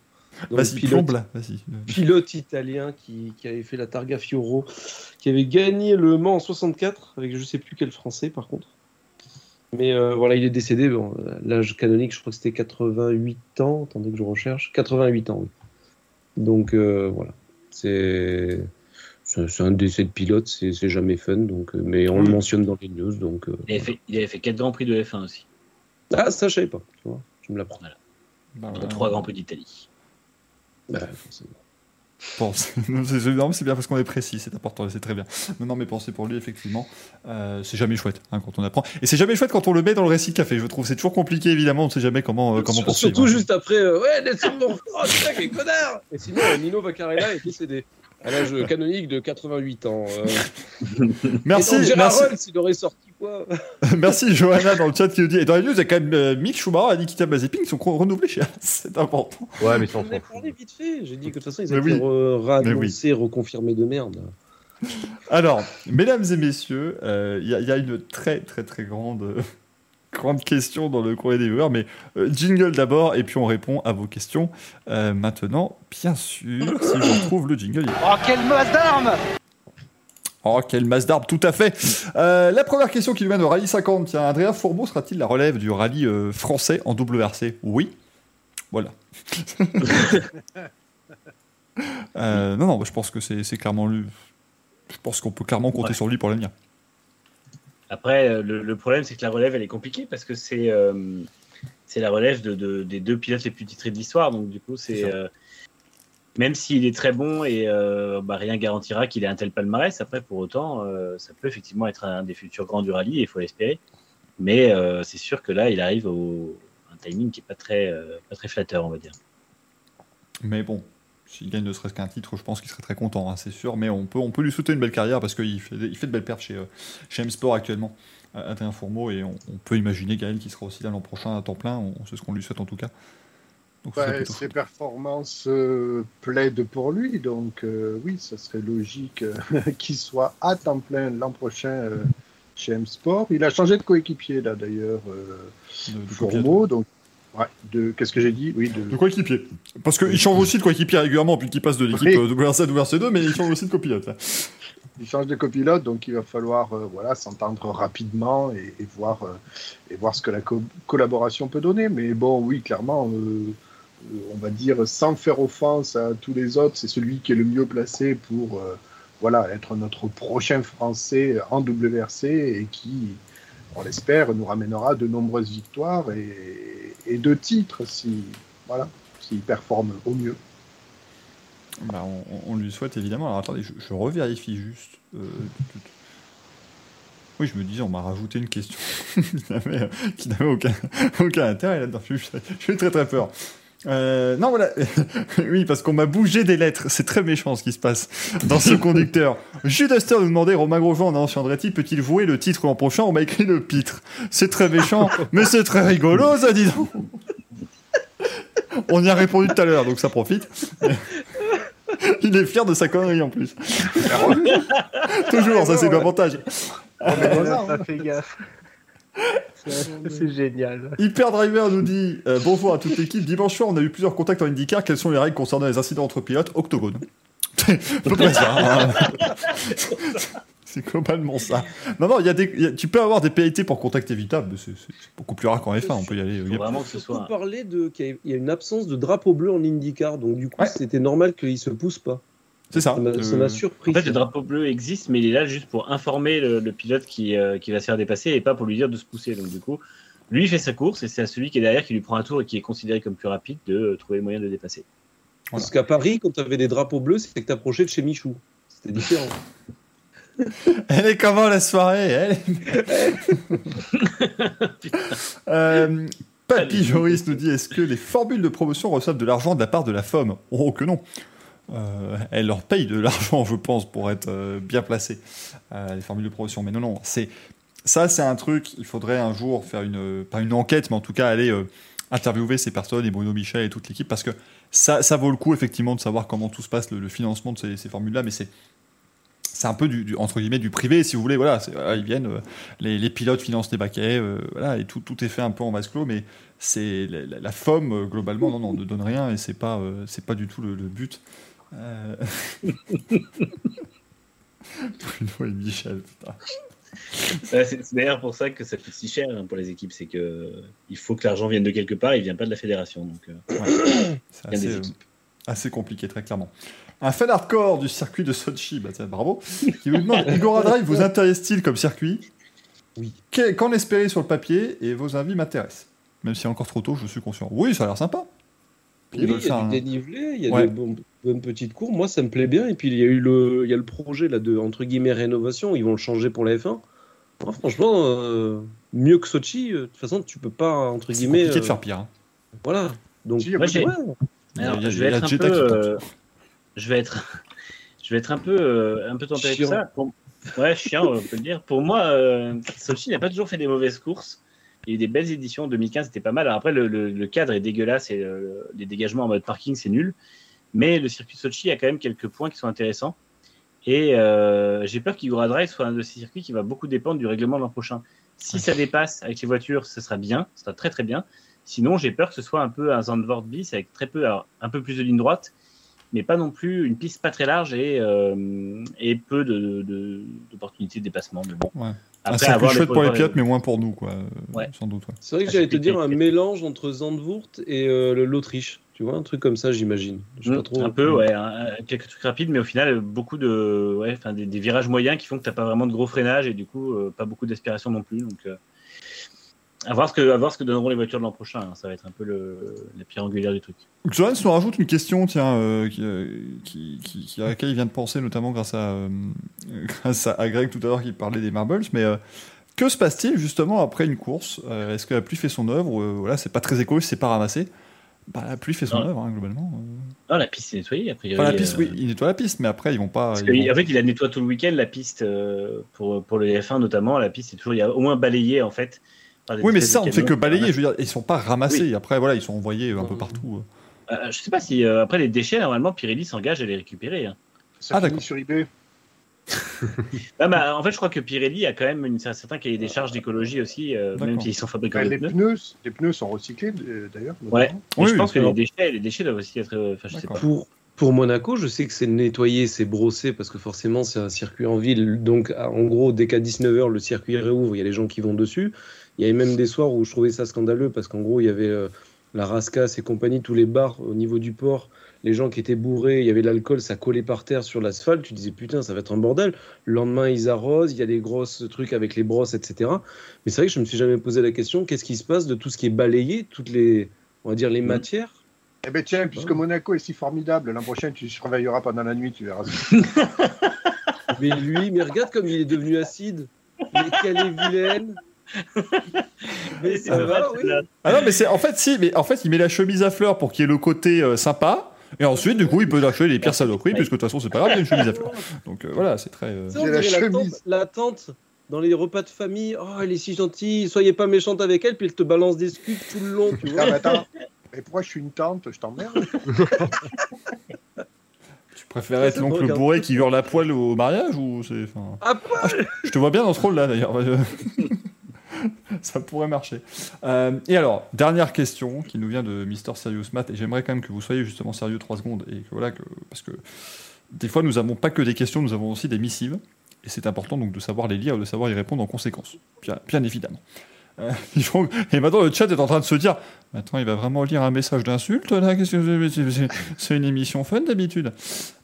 Donc, Vas-y, pilote- plombe là, vas-y. pilote italien qui, qui avait fait la Targa Fioro, qui avait gagné le Mans en 64, avec je sais plus quel français par contre. Mais euh, voilà, il est décédé. Bon, l'âge canonique, je crois que c'était 88 ans. Attendez que je recherche. 88 ans, oui. Donc euh, voilà. C'est. Un décès de pilote, c'est c'est jamais fun, donc, euh, mais on le mentionne dans les news. Donc, euh, Il avait fait, il avait fait 4 grands prix de F1 aussi. Ah, ça, je savais pas. Tu vois, je me l'apprends. Bah, Il a 3 grands prix d'Italie. Bah, c'est bien parce qu'on est précis, c'est important, c'est très bien. Non, non, mais pensez pour lui, effectivement, euh, c'est jamais chouette hein, quand on apprend. Et c'est jamais chouette quand on le met dans le récit de café, je trouve. C'est toujours compliqué, évidemment, on ne sait jamais comment, euh, comment poursuivre. Surtout juste après, euh, ouais, Nelson Montfort, oh, putain, quel connard Et sinon, euh, Nino Vaccarella est décédé à l'âge canonique de 88 ans. euh. Merci, Et donc, Gérard merci, Rolls, il aurait sorti merci Johanna dans le chat qui nous dit. Et dans les news, il y a quand même euh, Mick Schumacher et Nikita Mazepin qui sont renouvelés chez. C'est important. Ouais, mais J'en ai parlé vite fait. J'ai dit que de toute façon, ils Mais étaient oui. reconfirmés de merde. Alors, mesdames et messieurs, euh, il y, a- il y a une très, très, très grande. euh, Grande question dans le courrier des viewers, mais euh, jingle d'abord et puis on répond à vos questions euh, maintenant, bien sûr, si je retrouve le jingle. Oh, quelle masse d'armes Oh, quelle masse d'arbres, tout à fait. Euh, la première question qui nous mène au rallye 50. Tiens, Adrien Fourmeau sera-t-il la relève du rallye euh, français en WRC Oui. Voilà. Euh, non, non, je pense que c'est c'est clairement lui. Je pense qu'on peut clairement compter Ouais. sur lui pour l'avenir. Après, le, le problème, c'est que la relève, elle est compliquée parce que c'est euh, c'est la relève de, de- des deux pilotes les plus titrés de l'histoire. Donc, du coup, C'est euh, même s'il est très bon et euh, bah, rien garantira qu'il ait un tel palmarès, après, pour autant, euh, ça peut effectivement être un des futurs grands du rallye, il faut l'espérer. Mais euh, c'est sûr que là, il arrive au un timing qui est pas très, euh, pas très flatteur, on va dire. Mais bon, s'il gagne ne serait-ce qu'un titre, je pense qu'il serait très content, hein, c'est sûr. Mais on peut, lui souhaiter une belle carrière parce qu'il fait, il fait de belles perfs chez, chez M-Sport actuellement, euh, Adrien Fourmeau. Et on, peut imaginer Gaël qui sera aussi l'an prochain à temps plein. C'est ce qu'on lui souhaite en tout cas. Donc, plutôt ses performances euh, plaident pour lui, donc euh, oui, ça serait logique euh, qu'il soit à temps plein l'an prochain euh, chez M-Sport. Il a changé de coéquipier là d'ailleurs, euh, Fourmeau, donc ouais, de qu'est-ce que j'ai dit? Oui, de, De coéquipier. Parce qu'il change aussi de coéquipier régulièrement, puis qu'il passe de l'équipe Oui. WRC à WRC2, mais il change aussi de copilote. là. il change de copilote, donc il va falloir euh, voilà s'entendre rapidement et, et voir euh, et voir ce que la co- collaboration peut donner. Mais bon, oui, clairement, euh, on va dire sans faire offense à tous les autres, c'est celui qui est le mieux placé pour euh, voilà être notre prochain Français en WRC et qui on l'espère, nous ramènera de nombreuses victoires et, de titres si voilà, s'il performe au mieux. Bah, on, lui souhaite évidemment. Alors attendez, je, revérifie juste. euh, Oui, je me disais, on m'a rajouté une question qui n'avait, euh, qui n'avait aucun, intérêt là-dedans. Je suis très très peur. Euh, non, voilà. oui, parce qu'on m'a bougé des lettres. C'est très méchant ce qui se passe dans ce conducteur. Jude Astor nous demandait Romain Grosjean sur Andretti peut-il jouer le titre l'an prochain? On m'a écrit le pitre. C'est très méchant, mais c'est très rigolo, ça, dis donc. On y a répondu tout à l'heure, donc ça profite. Il est fier de sa connerie en plus. Toujours, ça c'est l'avantage. Pas fait gaffe. C'est génial. Hyper Driver nous dit euh, Bonjour à toute l'équipe. Dimanche soir, on a eu plusieurs contacts en IndyCar. Quelles sont les règles concernant les incidents entre pilotes Octogone. Hein. C'est globalement ça. Non, non, il y a des, il y a- tu peux avoir des pénalités pour contact évitable, mais c'est beaucoup plus rare qu'en F1. On peut y aller. Il faut vraiment que ce On soit. parlait de qu'il y a- il y a une absence de drapeau bleu en IndyCar, donc du coup, Ouais. c'était normal qu'il se pousse pas. C'est ça. Ça m'a Euh, surpris. En fait, le drapeau bleu existe, mais il est là juste pour informer le, le pilote qui, euh, qui va se faire dépasser et pas pour lui dire de se pousser. Donc, du coup, lui, il fait sa course et c'est à celui qui est derrière qui lui prend un tour et qui est considéré comme plus rapide de euh, trouver le moyen de le dépasser. Parce qu'à Paris, quand tu avais des drapeaux bleus, c'était que t'approchais de chez Michou. C'était différent. Elle est comment la soirée? Elle est- Euh, Papy Joris nous dit est-ce que les formules de promotion reçoivent de l'argent de la part de la FOM Oh que non Euh, Elle leur paye de l'argent, je pense, pour être euh, bien placée, euh, les formules de promotion. Mais non, non, ça, c'est un truc. Il faudrait un jour faire une, pas une enquête, mais en tout cas aller euh, interviewer ces personnes et Bruno Michel et toute l'équipe, parce que ça, ça vaut le coup effectivement de savoir comment tout se passe, le, financement de ces, formules-là, mais c'est c'est un peu du, entre guillemets du privé si vous voulez voilà, ils viennent les, les pilotes financent les baquets voilà et tout, tout est fait un peu en vase clos mais c'est la, la, globalement non non ne donne rien et c'est pas c'est pas du tout le but Euh, Bruno et Michel putain. C'est c'est d'ailleurs pour ça que ça coûte si cher hein, pour les équipes. C'est que euh, il faut que l'argent vienne de quelque part, il vient pas de la fédération. Donc, euh, c'est assez, euh, compliqué très clairement un fan hardcore du circuit de Sochi bah bravo qui vous demande Igora Drive vous intéresse-t-il comme circuit? Oui. Que- Qu'en espérez sur le papier et vos avis m'intéressent Même si encore trop tôt, je suis conscient. Oui, ça a l'air sympa. Oui, il y a un- du dénivelé, il y a Ouais. des bonnes, bonnes petites cours. Moi, ça me plaît bien. Et puis, il y a eu le, il y a le projet là, de entre guillemets rénovation. Ils vont le changer pour la F1. Moi, franchement, euh, mieux que Sochi. euh, De toute façon, tu peux pas, entre C'est guillemets. compliqué de euh, faire pire. hein. Voilà. Donc, Moi, ouais. Alors, je vais être un peu, je vais être, je vais être un peu, euh, un peu tempéré Chiant. tout ça. Pour- Ouais, chiant, on peut le dire. Pour moi, euh, Sochi n'a pas toujours fait des mauvaises courses. Il y a eu des belles éditions. 2015, c'était pas mal. Alors après, le, le- le cadre est dégueulasse et euh, les dégagements en mode parking, c'est nul. Mais le circuit de Sochi a quand même quelques points qui sont intéressants. Et euh, j'ai peur qu'Igora Drive soit un de ces circuits qui va beaucoup dépendre du règlement de l'an prochain. Si ça dépasse avec les voitures, ce sera bien, ce sera très très bien. Sinon, j'ai peur que ce soit un peu un Zandvoort bis avec très peu, alors, un peu plus de ligne droite, mais pas non plus une piste pas très large et, euh, et peu de- de- d'opportunités de, dépassement. Mais bon. Ouais. Un Après, circuit avoir les chouette pour les pilotes, mais moins pour nous, quoi. euh, Ouais. Sans doute. ouais. C'est vrai que j'allais te dire un mélange entre Zandvoort et euh, l'Autriche. Tu vois, un truc comme ça, j'imagine. Mm, trop. Un peu, ouais, un- quelques trucs rapides, mais au final, beaucoup de, ouais, enfin, des, des virages moyens qui font que t'as pas vraiment de gros freinage et du coup, euh, pas beaucoup d'aspiration non plus. Donc, euh, à voir ce que, à voir ce que donneront les voitures de l'an prochain. hein. Ça va être un peu le, la pierre angulaire du truc. Johan nous rajoute une question, tiens, euh, qui, qui, qui- qui- à laquelle il vient de penser, notamment grâce à, euh, grâce à, Greg tout à l'heure qui parlait des marbles. Mais euh, que se passe-t-il justement après une course? Euh, Est-ce que la pluie fait son œuvre euh, Voilà, c'est pas très écolo, c'est pas ramassé? Bah, la pluie fait son œuvre, hein, globalement. euh. Non, la piste est nettoyée, a priori. Enfin, la piste, euh, oui, il nettoie la piste, mais après, ils vont pas. Parce ils que, vont- En fait, il a nettoyé tout le week-end la piste euh, pour, pour le F1 notamment. La piste est toujours, il y a au moins balayé en fait. Oui, mais ça, on ne fait que balayer. Je veux dire, ils sont pas ramassés. Après, voilà, ils sont envoyés un peu partout. euh. Je sais pas si euh, après les déchets, normalement, Pirelli s'engage à les récupérer. hein. Ça Ah, d'accord. sur eBay. Ah, bah, en fait, je crois que Pirelli a quand même une, un certain cahier des charges d'écologie aussi, euh, même s'ils sont fabriqués de les pneus. pneus, les pneus sont recyclés euh, d'ailleurs. Ouais. Oui, je pense que les déchets, les déchets doivent aussi être. euh, Enfin, je sais D'accord. pas. Pour, pour Monaco, je sais que c'est nettoyé, c'est brossé, parce que forcément, c'est un circuit en ville. Donc, à- en gros, dès qu'à 19h, le circuit réouvre, il y a les gens qui vont dessus. Il y avait même des soirs où je trouvais ça scandaleux, parce qu'en gros, il y avait euh, la Rascasse et compagnie, tous les bars au niveau du port. Les gens qui étaient bourrés, il y avait de l'alcool, ça collait par terre sur l'asphalte. Tu disais putain, ça va être un bordel. Le lendemain, ils arrosent, il y a des grosses trucs avec les brosses, etc. Mais c'est vrai que je me suis jamais posé la question qu'est-ce qui se passe de tout ce qui est balayé, toutes les, on va dire, les matières? Eh ben tiens, puisque Monaco est si formidable, l'an prochain tu surveilleras pendant la nuit, tu verras. Mais lui, mais regarde comme il est devenu acide. Mais quelle est vilaine. Mais ça va, oui. Ah non, mais c'est en fait si, mais en fait il met la chemise à fleurs pour qu'il y ait le côté euh, sympa. Et ensuite, du coup, il peut lâcher les pires saloperies, puisque de toute façon, c'est pas grave, il y a une chemise à fleurs. Donc euh, voilà, c'est très. euh, la la chemise. la tante dans les repas de famille. Oh, elle est si gentille, soyez pas méchante avec elle, puis elle te balance des scuds tout le long, tu Non, vois. mais pourquoi je suis une tante Je t'emmerde? Tu préfères être l'oncle bourré qui hurle à poil au mariage ou c'est. enfin, Ah, Je te vois bien dans ce rôle-là d'ailleurs. Ça pourrait marcher. Euh, et alors, dernière question qui nous vient de Mister Serious Math, et j'aimerais quand même que vous soyez justement sérieux 3 secondes, et que voilà, que, parce que des fois nous n'avons pas que des questions, nous avons aussi des missives, et c'est important donc de savoir les lire de savoir y répondre en conséquence, bien, évidemment. Euh, et maintenant le chat est en train de se dire, maintenant il va vraiment lire un message d'insulte là, que c'est- une émission fun d'habitude.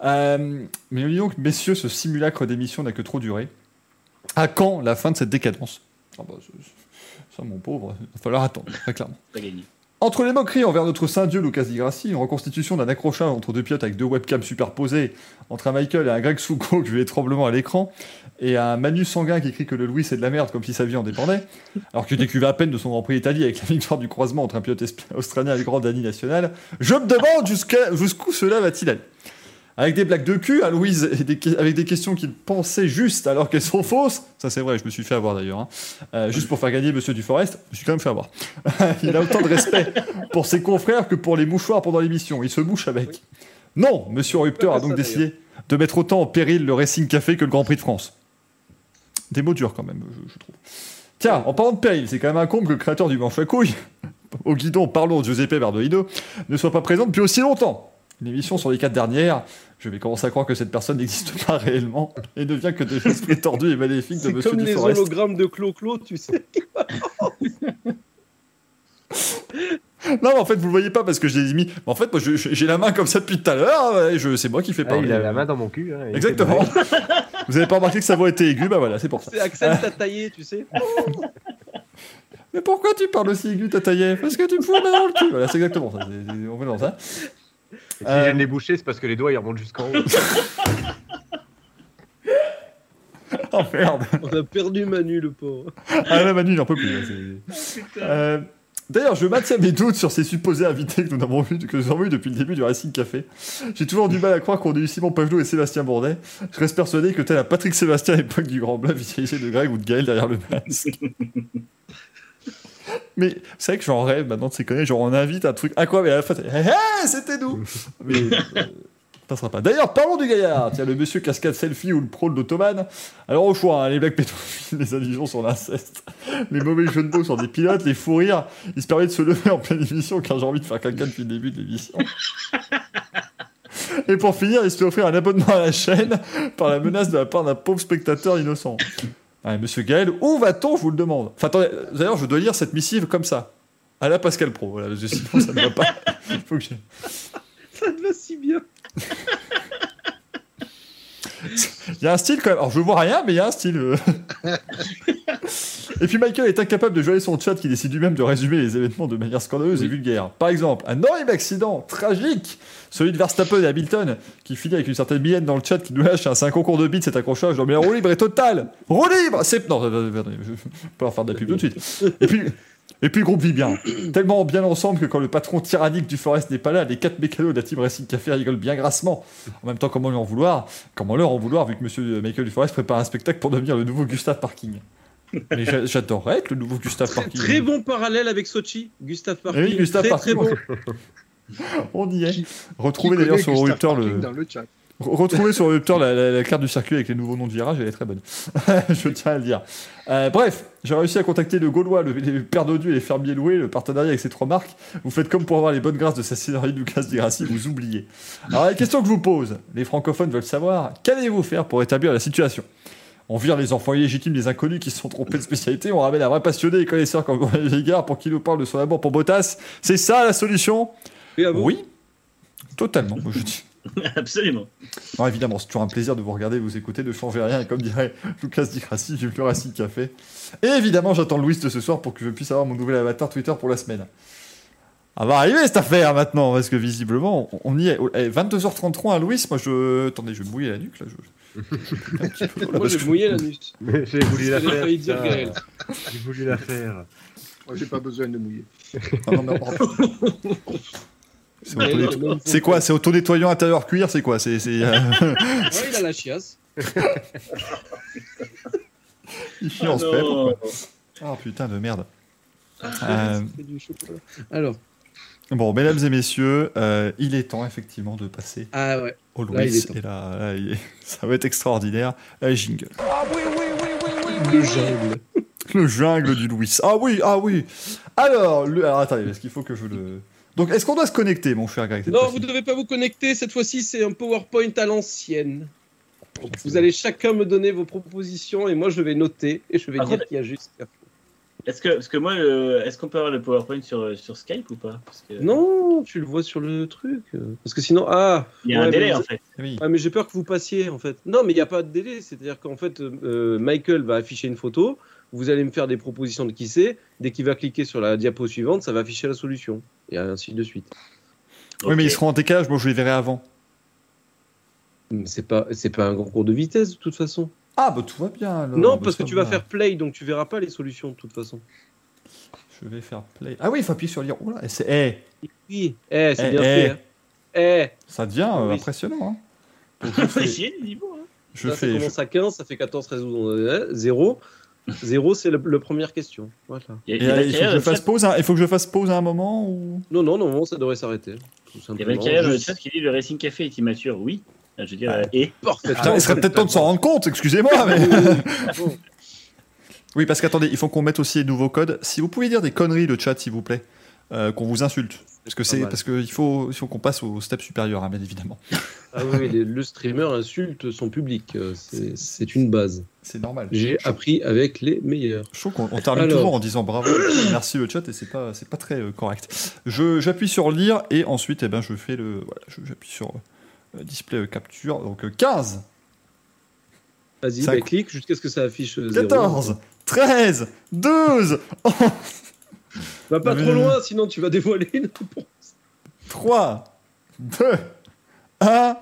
Euh, mais donc, messieurs, ce simulacre d'émission n'a que trop duré. À quand la fin de cette décadence? Ah bah, Ça, mon pauvre, il va falloir attendre, très clairement. Pas gagné. Entre les moqueries envers notre saint dieu Lucas Di Grassi, une reconstitution d'un accrochage entre deux pilotes avec deux webcams superposées, entre un Michael et un Greg Souko qui vit tremblement à l'écran, et un Manu Sanguin qui crie que le Louis c'est de la merde comme si sa vie en dépendait, alors qu'il décuvait à peine de son Grand Prix Italie avec la victoire du croisement entre un pilote australien et le grand Danny national, je me demande jusqu'où cela va-t-il aller avec des blagues de cul à Louise, et des que- avec des questions qu'il pensait justes alors qu'elles sont fausses. Ça, c'est vrai, je me suis fait avoir d'ailleurs. hein. Euh, juste pour faire gagner Monsieur Duforest, je me suis quand même fait avoir. Il a autant de respect pour ses confrères que pour les mouchoirs pendant l'émission. Il se mouche avec. Non, Monsieur Rupter Pas a donc ça, décidé de mettre autant en péril le Racing Café que le Grand Prix de France. Des mots durs quand même, je, je trouve. Tiens, en parlant de péril, c'est quand même un comble que le créateur du manche à couilles, au guidon, parlons de Giuseppe Verdoido, ne soit pas présent depuis aussi longtemps. Une émission sur les quatre dernières, je vais commencer à croire que cette personne n'existe pas réellement et ne vient que de l'esprit tordu et maléfique de C'est Monsieur comme les Duforest. hologrammes de Clo-Clo, tu sais. Non, mais en fait, vous le voyez pas parce que je l'ai mis. Mais en fait, moi, je- je- j'ai la main comme ça depuis tout à l'heure. je- C'est moi qui fais Ah, parler. il a la main dans mon cul. hein, il Exactement. fait vous avez pas remarqué que sa voix était aiguë? Bah voilà, c'est pour ça. C'est Axel t'a taillé, tu sais. Mais pourquoi tu parles aussi aigu, Tataïev Parce que tu me fous la main dans le cul. Voilà, c'est exactement ça. c'est- c'est- On fait dans ça. Si Euh, j'aime les boucher, c'est parce que les doigts ils remontent jusqu'en haut. Oh merde. On a perdu Manu, le pauvre. Ah là, Manu, il n'en peut plus. Euh, D'ailleurs, je maintiens mes doutes sur ces supposés invités que nous avons vus, que nous avons vus depuis le début du Racing Café. J'ai toujours du mal à croire qu'on ait eu Simon Pagelot et Sébastien Bourdet. Je reste persuadé que tel un Patrick Sébastien à l'époque du Grand Bluff, il dirigé de Greg ou de Gaël derrière le masque. Mais c'est vrai que j'en rêve maintenant de ces conneries. Genre, on invite un truc incroyable et à la fin, Hé, hé, c'était nous Mais euh, ça sera pas. D'ailleurs, parlons du gaillard. Tiens, le monsieur cascade selfie ou le pro de l'automane. Alors, au choix, hein, les blagues pédophiles, les allusions sur l'inceste, les mauvais jeux de mots sur des pilotes, les fous rires. Il se permet de se lever en pleine émission car j'ai envie de faire quelqu'un depuis le début de l'émission. Et pour finir, il se fait offrir un abonnement à la chaîne par la menace de la part d'un pauvre spectateur innocent. Ouais, monsieur Gaël, où va-t-on, je vous le demande Enfin, attendez, d'ailleurs, je dois lire cette missive comme ça. À la Pascal Pro, voilà, parce que sinon ça ne va pas. Il faut que je- Ça te va si bien. Il y a un style quand même. Alors je vois rien, mais il y a un style. euh. et puis Michael est incapable de jouer son chat qui décide lui-même de résumer les événements de manière scandaleuse et vulgaire. Par exemple, un horrible accident tragique, celui de Verstappen et Hamilton, qui finit avec une certaine mienne dans le chat qui nous lâche un 5 concours de bits, cet accrochage. Non mais roue libre est total Roue libre C'est. Non, je pas leur faire de la pub tout de suite. Et puis. Et puis le groupe vit bien. Tellement bien ensemble que quand le patron tyrannique du Forest n'est pas là, les quatre mécanos de la team Racing Café rigolent bien grassement. En même temps, comment lui en vouloir? Comment leur en vouloir vu que monsieur Michael Duforest prépare un spectacle pour devenir le nouveau Gustave Parking? Mais j'a- j'adorerais être le nouveau Gustave Parking. Très bon parallèle avec Sochi, Gustave Parking. Eh oui, Gustave très, Parking. très bon. On y est. Retrouvez d'ailleurs sur Parking le. dans le chat. Re- Retrouvez sur la, la- la carte du circuit avec les nouveaux noms de virage, elle est très bonne. Je tiens à le dire. Euh, bref, j'ai réussi à contacter le Gaulois, le, les pères et les fermiers loués, le partenariat avec ces trois marques. Vous faites comme pour avoir les bonnes grâces de sa scénario Lucas Di Grassi, vous oubliez. Alors la question que je vous pose, les francophones veulent savoir, qu'allez-vous faire pour établir la situation? On vire les enfants illégitimes des inconnus qui se sont trompés de spécialité, on ramène un vrai passionné et connaisseur comme Vieillard pour qu'il nous parle de son amour pour Bottas. C'est ça la solution? Et à vous Oui. Totalement, moi je dis. Absolument. Non, évidemment, c'est toujours un plaisir de vous regarder, de vous écouter, de changer rien. Et comme dirait Lucas Di Grassi, vive le Racing Café. Et évidemment, j'attends Louis de ce soir pour que je puisse avoir mon nouvel avatar Twitter pour la semaine. Ah va arriver cette affaire maintenant, parce que visiblement, on- on y est. Eh, 22h33 à Louis, moi je. Attendez, je vais me mouiller la nuque là. Je... peu, là, Moi, j'ai que- la nuit. J'ai voulu la J'ai faire. J'ai voulu la faire. Moi, j'ai pas besoin de mouiller. Ah, non, mais- C'est quoi C'est auto-nettoyant intérieur cuir C'est quoi C'est. c'est, euh, Ouais, il a la chiasse. Il chie en Ah se fait, non. pourquoi Ah putain de merde. Ça Euh, fait du chocolat. Alors, Bon, mesdames et messieurs, euh, il est temps effectivement de passer ah ouais. au Louis. Et là, là, il est- ça va être extraordinaire. Euh, jingle. Le jungle. Le jungle du Louis. Ah oui, ah oui. Alors, le... alors attendez, est-ce qu'il faut que je le. Donc, est-ce qu'on doit se connecter, mon cher Greg Non, vous ne devez pas vous connecter. Cette fois-ci, c'est un PowerPoint à l'ancienne. Vous allez chacun me donner vos propositions et moi, je vais noter et je vais Par dire contre- qu'il y a juste. Est-ce que, parce que moi, le- est-ce qu'on peut avoir le PowerPoint sur, sur Skype ou pas? Parce que Non, tu le vois sur le truc. euh, Parce que sinon, ah. Il y a ouais, un délai mais- en fait. Oui. Ah, mais j'ai peur que vous passiez en fait. Non, mais il n'y a pas de délai. C'est-à-dire qu'en fait, euh, Michael va afficher une photo. Vous allez me faire des propositions de qui c'est. Dès qu'il va cliquer sur la diapo suivante, ça va afficher la solution. Et ainsi de suite. Oui, mais ils seront en décalage, moi je les verrai avant. Mais C'est pas, c'est pas un concours de vitesse de toute façon. Ah, bah tout va bien alors. non, Bah, parce que ça tu vas va. faire play, donc tu verras pas les solutions de toute façon. Je vais faire play. Ah oui, il faut appuyer sur lire. Oh là, et c'est. Eh, Oui. Eh, c'est Eh, bien fait. hein. Eh, ça devient euh, Oui. impressionnant. Hein. Donc, je Ça fait fais. chier hein. Je là, ça fais je- commence à 15, ça fait 14, 13, 12, 0. 0, c'est la le première question. Voilà. Il y a, Et, il y a euh, il faut que je fasse chat- pause. hein. Il faut que je fasse pause à un moment ou? Non, non, non, ça devrait s'arrêter. Tout il y a simplement. Valkyria dans le chat qui dit le Racing Café est immature. Oui. Je veux dire, Ah. euh, et? Il serait peut-être temps de s'en rendre compte, excusez-moi, mais. Oui, parce qu'attendez, il faut qu'on mette aussi les nouveaux codes. Si vous pouvez dire des conneries, le chat, s'il vous plaît, euh, qu'on vous insulte. Parce que c'est parce qu'il faut, il faut qu'on passe au step supérieur, hein, bien évidemment. Ah oui, les- le streamer insulte son public. euh, C'est une base. C'est normal. J'ai appris avec les meilleurs. Je trouve qu'on on termine Alors. toujours en disant bravo, merci le chat et c'est pas c'est pas très euh, correct. Je j'appuie sur lire et ensuite eh ben je fais le voilà, j'appuie sur euh, display capture donc euh, 15, Vas-y, bah, clique jusqu'à ce que ça affiche euh, 0. 14, 13, 12, Va pas trop loin, sinon tu vas dévoiler une réponse. 3 2 1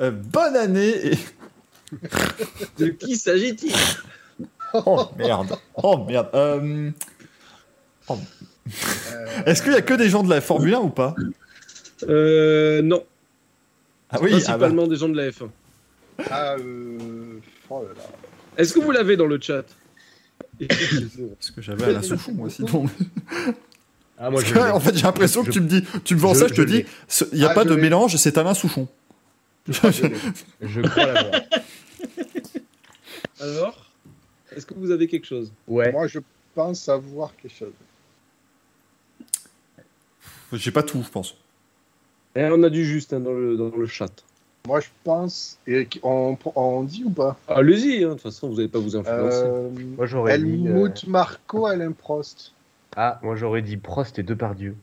euh, bonne année et De qui s'agit-il? Oh merde. Oh merde. Euh, oh. Est-ce qu'il y a que des gens de la Formule 1 ou pas? Euh, Non, Ah oui, ah bah, principalement des gens de la F1. Ah, euh... Oh là là. Est-ce que vous l'avez dans le chat? Parce que j'avais Alain Souchon moi sinon. Ah, moi, Parce je que, l'ai. en fait, j'ai l'impression que tu me dis, tu me vends je- ça, je te je dis, il n'y a Ah, pas je de mélange, c'est Alain Souchon. Je crois l'avoir. Alors Est-ce que vous avez quelque chose? Ouais. Moi, je pense savoir quelque chose. J'ai pas tout, je pense. Eh, On a du juste hein, dans, le, dans le chat. Moi, je pense. Et on, on dit ou pas? Allez-y, hein, de toute façon, vous n'allez pas vous influencer. euh, Moi, j'aurais dit. euh, Helmut Marco, Alain Prost. Ah, moi, j'aurais dit Prost et Depardieu.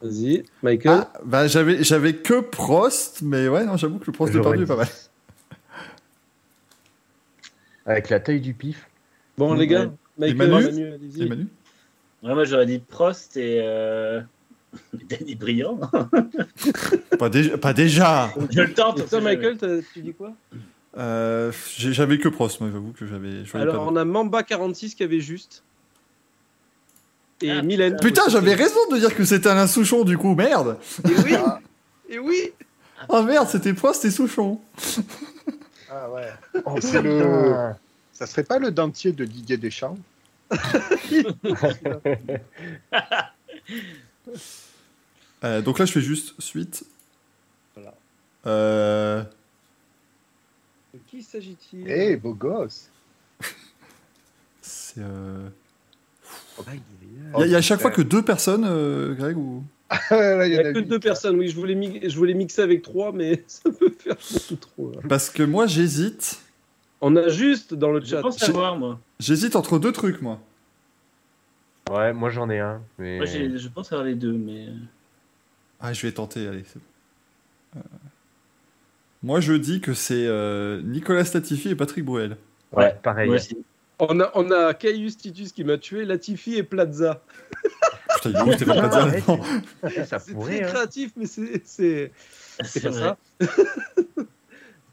Vas-y, Michael. Ah, bah, j'avais, j'avais que Prost, mais ouais, non, j'avoue que le Prost de J'aurais perdu est pas mal. Avec la taille du pif. bon, les gars, Michael, Manu Manu, allez-y. Ouais, moi j'aurais dit Prost et euh... Danny Briand. pas, déjà, pas déjà Je le tente. Toi, Michael, tu dis quoi? Euh, J'avais que Prost, moi, j'avoue que j'avais. Alors, on a Mamba46 qui avait juste. Et Ah, Mylène. Putain, j'avais raison de dire que c'était Alain Souchon, du coup, merde Et oui Ah, Et oui Oh merde, c'était Prost et Souchon ah ouais. Le. Ça serait pas le dentier de Didier Deschamps? Euh, Donc là, je fais juste suite. Voilà. Euh... De qui s'agit-il? Eh, beau gosse C'est. Euh... Aïe, Il y, a- il y a à Oh, chaque fois putain. que deux personnes, euh, Greg, ou. Là, Il y a que deux personnes, oui, je voulais, je voulais mixer avec trois, mais ça peut faire beaucoup trop. là. Parce que moi, j'hésite. On a juste dans le Je chat. pense savoir, moi. J'hésite entre deux trucs, moi. Ouais, moi, j'en ai un. Mais... Moi j'ai- je pense avoir les deux, mais. euh, Ah, je vais tenter, allez. c'est bon. Euh, Moi, je dis que c'est euh, Nicolas Statifi et Patrick Bruel. Ouais, pareil. Aussi. On a, on a Caius Titus qui m'a tué, Latifi et Plaza. Putain, il est où Stéphane Plaza, là-dedans Ça C'est pourrait. très hein. créatif, mais c'est c'est c'est pas vrai. ça.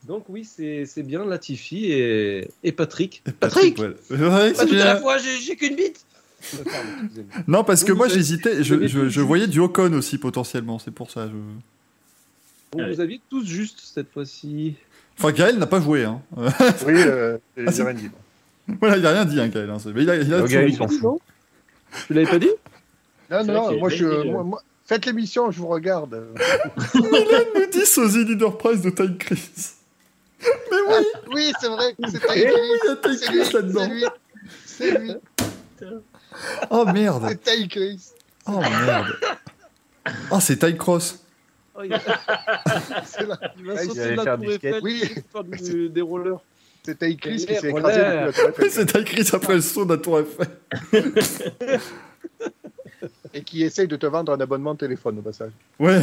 Donc oui, c'est c'est bien Latifi et, et Patrick. Patrick Bruel. Ouais, Pas c'est tout à bien. la fois, j'ai j'ai qu'une bite. Excusez-moi. Non, parce que Vous moi avez- j'hésitais, je, je, je voyais du Ocon aussi potentiellement, c'est pour ça. Je... Bon, Ah vous aviez tous juste cette fois-ci. Enfin, Gaël n'a pas joué. Hein. Oui, euh, Ah, j'ai c'est- rien dit. voilà, il a rien dit, hein, Gaël. hein, Mais il a, il a Le Gaël, il s'en fout. Tu l'avais pas dit? Non, non, qu'il moi, je, moi, moi- faites l'émission, je vous regarde. nous dit Sosie Leader Prize de Time Crisis. Ah, oui, c'est vrai, c'est Ty Il y Chris. a Time C'est lui, Crisis là-dedans. c'est lui. C'est lui, Oh merde. c'est Ty Chris. Oh merde. Oh, c'est Time Cross. Oh, il, C'est là. il va sauter de la faire tour. Eiffel Oui. faire du- des rollers. C'est Ty Chris qui s'est écrasé depuis la tour Oui, Eiffel. c'est Time Crisis après le saut de la Tour Eiffel. Et qui essaye de te vendre un abonnement de téléphone au passage. Ouais.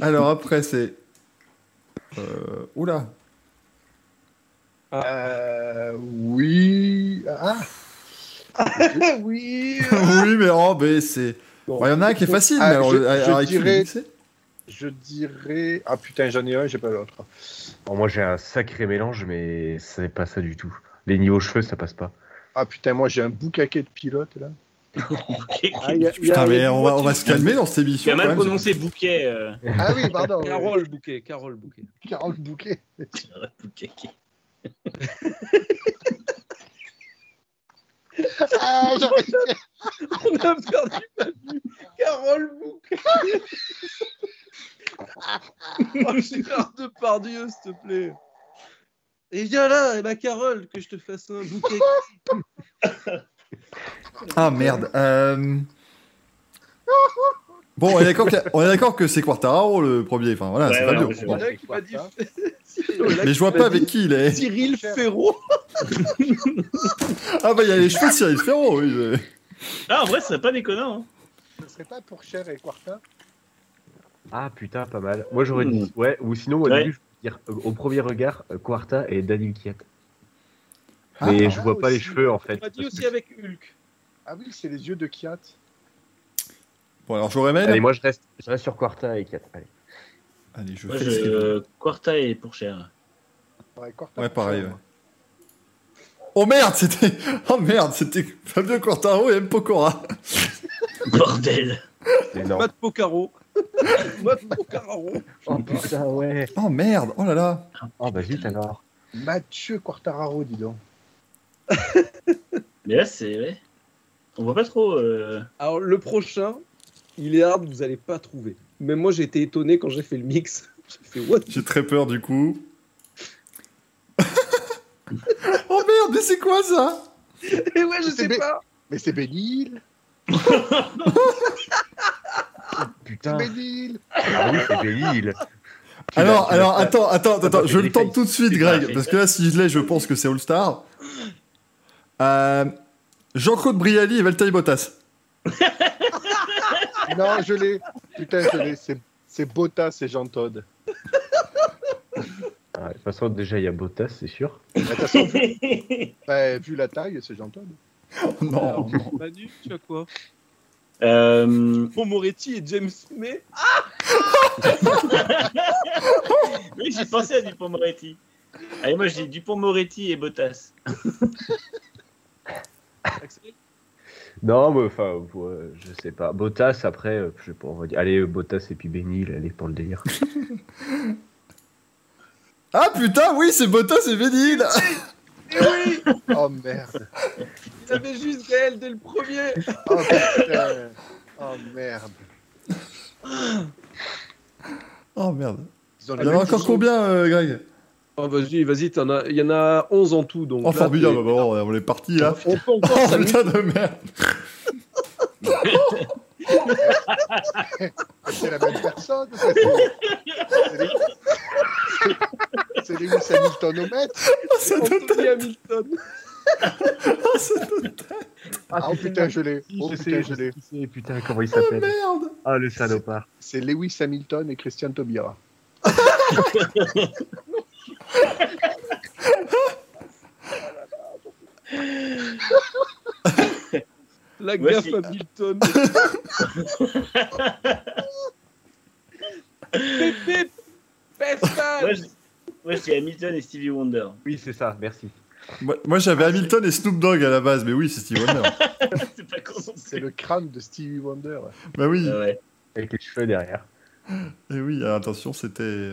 Alors après, c'est. Euh... Oula. Euh, oui. Ah. oui. oui, mais oh, mais c'est. Bon. Il y en a un qui est facile, Ah, mais alors, je- je dirais- Je dirais. Ah putain, j'en ai un, j'ai pas l'autre. Bon, moi, j'ai un sacré mélange, mais c'est pas ça du tout. Les niveaux cheveux, ça passe pas. Ah putain, moi j'ai un boucaquet de pilote là. Ah, il y a- il y a- Putain, mais on va, on va tu- se calmer dans cette Tu émission. as mal quand même. prononcé bouquet. Euh... Ah oui, pardon. Carole Bouquet, Carole Bouquet. Carole Bouquet. bouquet. Ah, On a perdu Manu. Carole Bouquet. oh, Gérard Depardieu, s'il te plaît. Et viens là, et ma Carole, que je te fasse un bouquet. Ah merde. euh, Bon, on est d'accord que, on est d'accord que c'est Quartararo le premier. Enfin voilà, Ouais, c'est ouais, ouais, Bon. M'a dit. Mais je vois pas avec qui il est. Cyril Ferraud. Ah bah il y a les cheveux de Cyril Ferro. Oui, mais- Ah, en vrai, ce serait pas déconnant. Hein. Ce serait pas pour Cher et Quarta? Ah putain, pas mal. Moi, j'aurais dit. Ouais, ou sinon, au Ouais. début, je veux dire, euh, au premier regard, euh, Quarta et Daniel Kiat. Ah, Mais ah, je vois pas les cheveux en fait. On m'a dit aussi avec Hulk. Ah oui, c'est les yeux de Kiat. Bon alors j'aurais même. Allez, moi, je reste, je reste sur Quarta et Kiat. Allez. Allez, je Moi, fais je... ce euh, Quarta et pour cher. Ouais, Quarta, Ouais, pareil. Cher, ouais. Oh merde, c'était. Oh merde, c'était Fabio Quartaro et M. Pokora. Bordel. Matt Pocaro. Matt Pocararo. Oh putain, ouais. Oh merde, oh là là. Oh bah zut alors. Mathieu Quartararo, dis donc. Mais là, c'est. Ouais. On voit pas trop. euh, Alors, le prochain, il est hard, vous allez pas trouver. Mais moi, j'ai été étonné quand j'ai fait le mix. J'ai fait what? J'ai très peur du coup. oh merde, mais c'est quoi ça? Et ouais, je sais bé- pas. Mais c'est Bénil. Putain. Bénil. Ah oui, c'est Alors, alors, attends, attends, attends, je le tente tout de suite, Greg, parce que là, si je l'ai, je pense que c'est All-Star. Euh, Jean-Claude Brialy et Valtteri Bottas. Non, je l'ai. Putain, je l'ai. C'est, c'est Bottas et Jean Todd. Ah, de toute façon, déjà, il y a Bottas, c'est sûr. De toute façon, vu, bah, vu la taille, c'est Jean Todd. Oh, non, Alors, non. Manu, tu as quoi? Euh, Moretti et James May. Oui, j'ai pensé à Dupont-Moretti. Allez, moi, je dis Dupont-Moretti et Bottas. Axel? Non, mais enfin, ouais, je sais pas. Bottas, après, euh, je sais pas, on va dire. Allez, euh, Bottas et puis Benil, allez, pour le délire. Ah putain, oui, c'est Bottas et Bénil Oh merde. Il avait juste Gaël dès le premier. Oh putain. Oh merde. Oh merde. Ils Il y en a encore combien, euh, Greg? Oh, vas-y, vas-y, t'en as- il y en a 11 en tout. Donc Oh, là, formidable, bah, bon, on est parti là. On peut encore Oh putain de merde. C'est la même personne. C'est, c'est les... c'est- c'est Lewis Hamilton au mètre. Ça donne- Anthony Hamilton. oh, ça donne- Ah, oh putain, je l'ai. Oh je sais, putain, je je sais l'ai. c'est, putain, comment il s'appelle Merde Ah, le salopard. C'est Lewis Hamilton et Christian Taubira. La gaffe. Hamilton. Pip, pip. Pestal. Moi, je, moi, dis Hamilton et Stevie Wonder. Oui, c'est ça, merci. Moi, moi, j'avais Hamilton et Snoop Dogg à la base, mais oui, c'est Steve Wonder. c'est pas con non C'est plus. le crâne de Stevie Wonder. bah oui, Ah ouais. Avec les cheveux derrière. et oui, alors, attention, c'était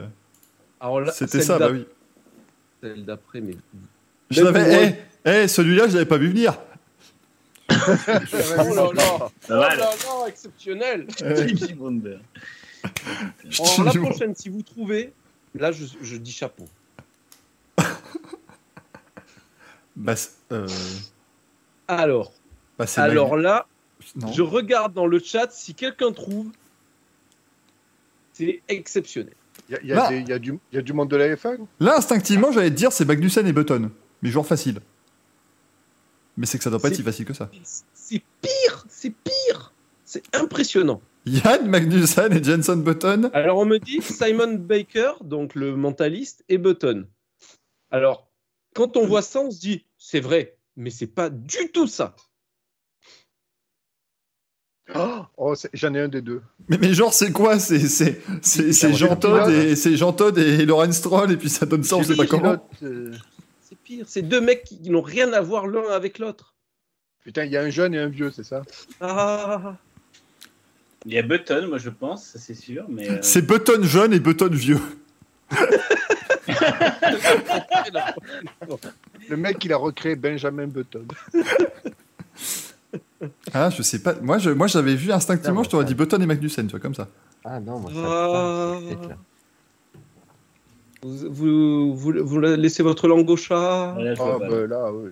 Alors là, c'était celle ça, bah oui. Celle d'après, mais. Je l'avais, eh, eh, celui-là, je l'avais pas vu venir. Oh là là. Pas Oh mal. là là, exceptionnel. Alors la prochaine, si vous trouvez, là, je, je dis chapeau. Bah, euh, Alors, bah, alors là, non. je regarde dans le chat si quelqu'un trouve. C'est exceptionnel. Il y a, il y a du il y a du monde de la F1 Là, instinctivement, j'allais te dire c'est Magnussen et Button, mais genre facile. Mais c'est que ça doit pas être si facile que ça. C'est pire, c'est pire. C'est impressionnant. Yann Magnussen et Jenson Button. Alors on me dit Simon Baker, donc le mentaliste, et Button. Alors, quand on voit ça, on se dit, c'est vrai, mais c'est pas du tout ça. Oh, c'est- j'en ai un des deux. Mais, mais genre, c'est quoi C'est Jean pilote. et c'est Jean et Laurent Stroll et puis ça donne ça, on sait pas comment. euh, C'est pire. C'est deux mecs qui n'ont rien à voir l'un avec l'autre. Putain, il y a un jeune et un vieux, c'est ça? Ah, Il y a Button, moi je pense, ça c'est sûr. Mais euh, C'est Button jeune et Button vieux. Le mec, il a recréé Benjamin Button. Ah, je sais pas. Moi, je, moi, j'avais vu instinctivement, Non, je t'aurais ça- dit Button et Magnussen, tu vois, comme ça. Ah non, moi, ça Ah. me parle, vous, vous, vous, vous laissez votre langue au chat. Ah, pas. bah là, oui.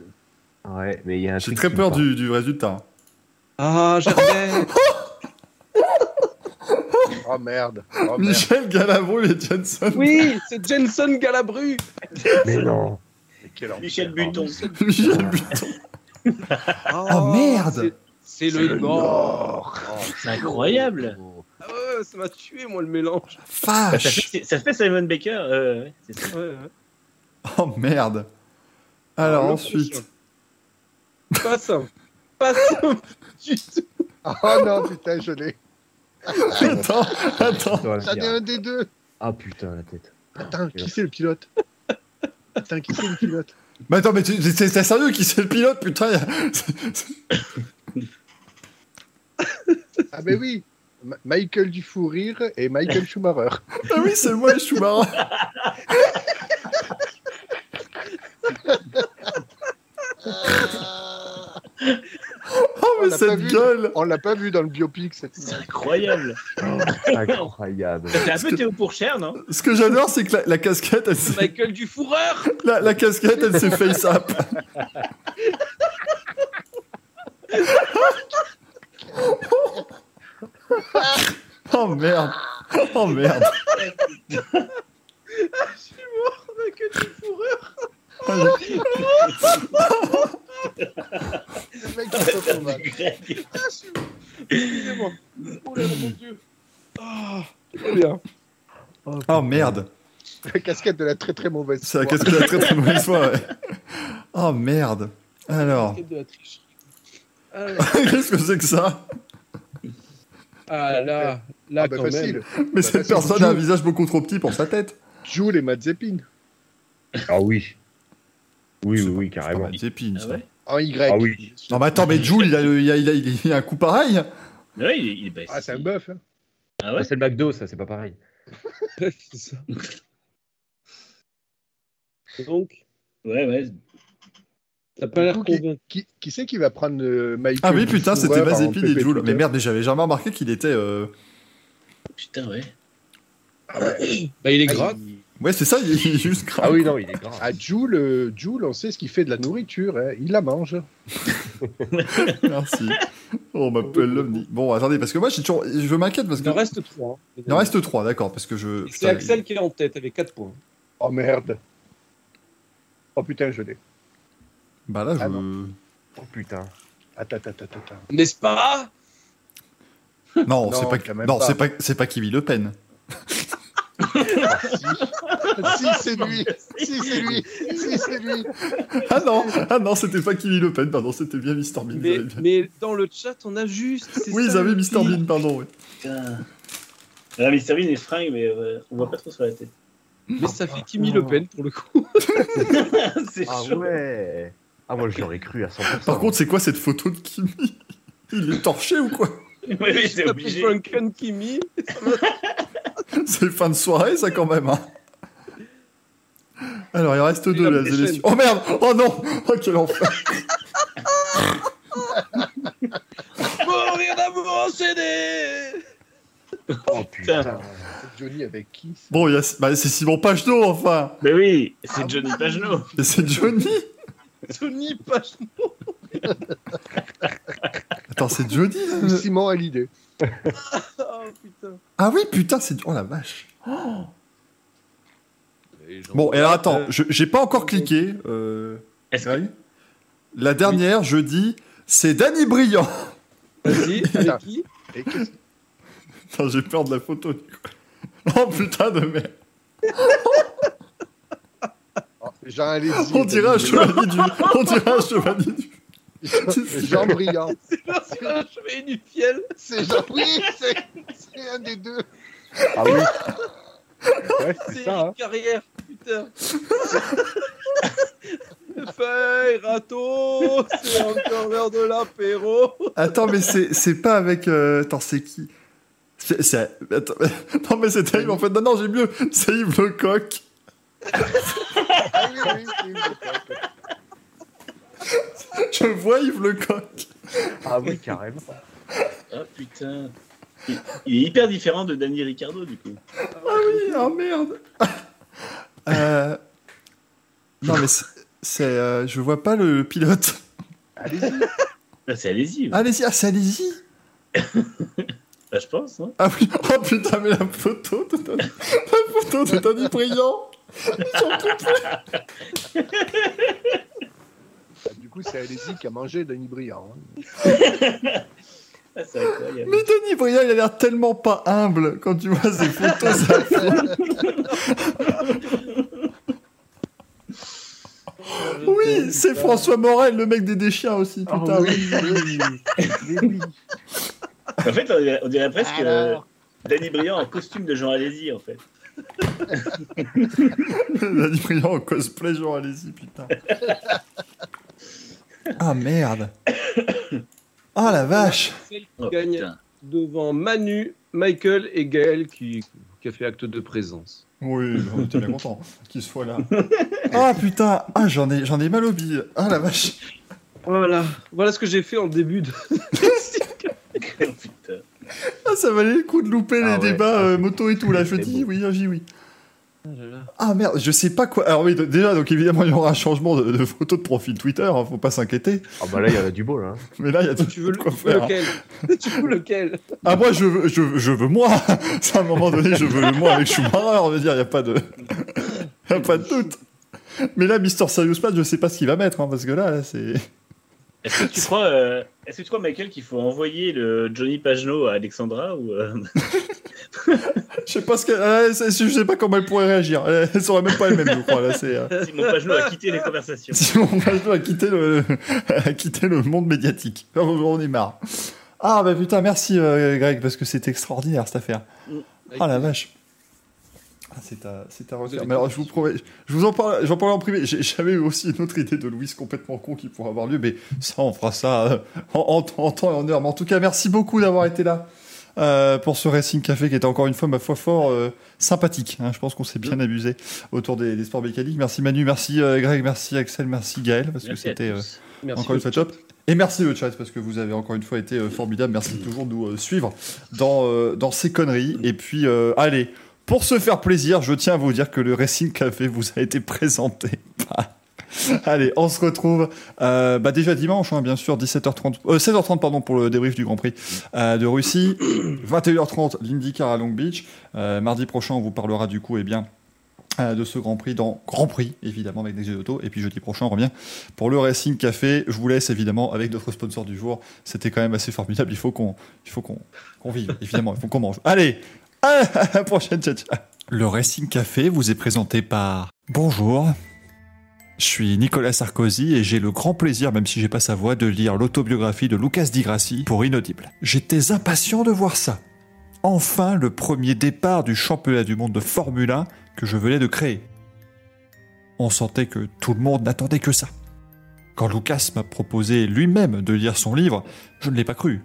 Ouais, mais il y a un J'ai très peur du, du résultat. Ah, Gervais. Oh merde. Oh, merde. Michel Galabru et Jenson. oui, c'est Jenson Galabru. Mais non. Mais quel enfer. Michel Buton. Ah, merde. c'est- le le Nord. Nord. C'est incroyable. Ah ouais, ça m'a tué, moi, le mélange. Bah, ça, fait, ça fait Simon Baker. euh, ouais, c'est ça. Ouais, ouais. Oh merde. Alors le ensuite. Pas simple. Pas simple du tout. Oh non, putain, je l'ai. Attends, attends. J'en ai un des deux. Ah putain, la tête. Attends, qui c'est le pilote? Attends, qui c'est le pilote? Mais attends, mais tu- c'est c'est sérieux qui c'est le pilote, putain. Ah ben oui Ma- Michael Dufourrir et Michael Schumacher. Ah oui, c'est moi, Schumacher. Oh, On mais l'a pas cette vu. gueule. On l'a pas vu dans le biopic cette C'est incroyable. Incroyable. Ça fait un peu Théo Pourchère, non Ce que j'adore, c'est que la, la casquette, elle s'est- Michael du fourreur. la, la casquette, elle s'est face up. Oh merde. Oh merde. Michael du fourreur. Le mec, mal. Excusez-moi. Oh là là, mon Dieu. Ah, très bien. Oh merde. La casquette de la très très mauvaise C'est la foi. casquette de la très très mauvaise foi, ouais. Oh merde. Alors, de la. Ah, qu'est-ce que c'est que ça? Ah, là, là Ah bah quand facile. Mais Bah, cette personne a un visage beaucoup trop petit pour sa tête. Jules et Mazepin. Ah oui. Oui, oui, oui, C'est pas carrément. Zépine, Ah ça. ouais En Y. Ah oui. Non mais attends, mais Jules, il a, il a, il a, il a un coup pareil Ouais, il est, il est- bah, Ah, c'est un bœuf. Hein. Ah Ah, ouais c'est le McDo, ça, c'est pas pareil. C'est ça. Donc, Ouais, ouais. t'as pas l'air Du coup, qui, convaincu. qui, qui c'est qui va prendre euh, Michael Ah oui, putain, c'était en Mazepin et PP Jules. Mais merde, mais j'avais jamais remarqué qu'il était... euh, Putain, ouais. Bah, il est Ah, gras. il- Ouais, c'est ça, il est juste grave. Ah oui, non, il est grand. Ah, Jules, euh, Jules, on sait ce qu'il fait de la nourriture. hein. Il la mange. Merci. On m'appelle l'OVNI. Bon, attendez, parce que moi, toujours... je m'inquiète parce Il que... en reste trois. hein. Il en reste trois, d'accord, parce que je... C'est Axel qui est en tête avec 4 points. Oh merde. Oh putain, je l'ai. Bah là, je... Ah. Oh putain. Attends, attends, attends. N'est-ce pas? Non, Non, c'est pas, pas. c'est pas, c'est pas Kimi Le Pen. Si, c'est lui. Si, c'est lui. Si, c'est lui. Ah non, ah non, c'était pas Kimi Le Pen, pardon, c'était bien Mr Bean. mais, avez bien- mais dans le chat, on a juste. Oui, ils avaient Mr. Bean, pardon. oui. Putain. Ah, Mr Bean est fringue, mais euh, on voit pas trop sur la tête. Mais ça fait Kimi Le Pen pour le coup. c'est Ah chaud. ouais Ah, moi, je l'aurais cru à 100%. Par contre, c'est quoi cette photo de Kimi? Il est torché ou quoi? Oui, oui, fait obligé. Drunken Kimi. C'est fin de soirée, ça, quand même. hein. Alors, il reste deux, là, les. Oh merde Oh non Oh, quel enfer Mourir d'amour en CD Oh putain. Johnny avec qui Bon, a... bah, c'est Simon Pagenaud, enfin Mais oui, c'est Ah Johnny. Pagenaud. Et c'est Johnny Tony Pachno. Attends, c'est Hallyday. Oh putain. Ah oui, putain, c'est... Oh la vache Bon, et alors attends, je- j'ai pas encore cliqué. Euh... Est-ce que- La dernière, je dis, c'est Danny Briand. Vas-y, avec qui j'ai peur de la photo. du coup. Oh putain de merde. oh. On dirait un chevalier du... On dirait un chevalier du... Jean Briand. C'est un chevalier du fiel. C'est Jean. Oui, c'est c'est un des deux. Ah oui Ouais, c'est C'est ça, hein. Carrière. Putain. Feuille, râteau, c'est encore l'heure de l'apéro. Attends, mais c'est c'est pas avec... euh, Attends, c'est qui? C'est, c'est- attends, Non, mais c'est terrible, en fait. Non, non, j'ai mieux. C'est Yves Lecoq. Ah oui, oui, oui, oui. Je vois Yves Lecoq. Ah oui, carrément. Ah putain. Il, il est hyper différent de Danny Ricardo, du coup. Ah oui, oh merde. Euh... Non, mais c'est... euh, Je vois pas le pilote. Allez-y. Là, c'est allez-y. Allez-y, ah, c'est allez-y. Bah, je pense. Hein. Ah oui, oh putain, mais la photo de Danny, la photo de Danny Briand. Du coup, c'est Alési qui a mangé Denis Briand. hein. Ah. Mais Danny Briand, il a l'air tellement pas humble quand tu vois ses photos. ça Oui, c'est François Morel, le mec des déchiens aussi, Ah putain. oui, oui, oui. En fait, on dirait, on dirait presque euh, Alors Danny Briand en costume de Jean Alési, en fait. Danny Briand en cosplay, genre, allez-y, putain. Ah merde. Ah la vache. Celle qui Oh, gagne putain. devant Manu, Michael et Gaël qui, qui a fait acte de présence. Oui, on était bien content qu'il soit là. Ah putain, ah j'en ai, j'en ai mal au bille. Ah la vache. Voilà, voilà ce que j'ai fait en début de. Oh, putain. Ah ça valait le coup de louper Ah les ouais. débats Ah, euh, moto et tout là. Je dis beau. oui, ah, j'y oui. Ah merde, je sais pas quoi. Alors oui, déjà, donc évidemment il y aura un changement de, de photo de profil Twitter, hein, faut pas s'inquiéter. Ah bah là, il y a du beau, là. Mais là il y a tout Tu veux, le- quoi tu veux faire. lequel Tu veux lequel? Ah moi je veux, je, je veux moi. C'est à un moment donné je veux le moi avec Schumacher. On va dire il y a pas de, y a pas de doute. Mais là Mister Serious Man, je sais pas ce qu'il va mettre hein, parce que là, là c'est. Est-ce que tu crois, euh, est-ce que tu crois, Michael, qu'il faut envoyer le Johnny Pagenaud à Alexandra ou euh, Je sais pas ce que, euh, je sais pas comment elle pourrait réagir. Elle, elle saurait même pas elle-même, je crois. Là, c'est. euh, Simon Pagenaud a quitté les conversations Simon Pagenaud a quitté le, a quitté le monde médiatique. On est marre. Ah bah putain, merci euh, Greg parce que c'est extraordinaire cette affaire. Ah la vache. Ah, c'est à, c'est à refaire. Mais alors, je vous promets, je vous en parle, j'en parle en privé. J'ai- J'avais eu aussi une autre idée de Louise complètement con qui pourrait avoir lieu, mais ça, on fera ça euh, en, en- en temps et en heure. Mais en tout cas, merci beaucoup d'avoir été là euh, pour ce Racing Café qui était encore une fois, ma foi, fort euh, sympathique. hein. Je pense qu'on s'est bien amusé autour des, des sports mécaniques. Merci Manu, merci euh, Greg, merci Axel, merci Gaël, parce Merci que c'était. encore une fois top. Et merci le chat parce que vous avez encore une fois été formidable. Merci de toujours nous euh, suivre dans, dans ces conneries. Et puis, allez, pour se faire plaisir, je tiens à vous dire que le Racing Café vous a été présenté par... Allez, on se retrouve euh, bah déjà dimanche, hein, bien sûr, 17h30, euh, 16h30 pardon pour le débrief du Grand Prix euh, de Russie, 21h30 l'IndyCar à Long Beach. Euh, mardi prochain, on vous parlera du coup, eh bien, euh, de ce Grand Prix dans Grand Prix, évidemment, avec des auto. Et puis jeudi prochain, on revient pour le Racing Café. Je vous laisse évidemment avec notre sponsor du jour. C'était quand même assez formidable. Il faut qu'on il faut qu'on qu'on vive, évidemment. Il faut qu'on mange. Allez, à la prochaine. Ciao, ciao. Le Racing Café vous est présenté par. Bonjour. Je suis Nicolas Sarkozy et j'ai le grand plaisir, même si j'ai pas sa voix, de lire l'autobiographie de Lucas Di Grassi pour Inaudible. J'étais impatient de voir ça. Enfin, le premier départ du championnat du monde de Formule 1 que je venais de créer. On sentait que tout le monde n'attendait que ça. Quand Lucas m'a proposé lui-même de lire son livre, je ne l'ai pas cru.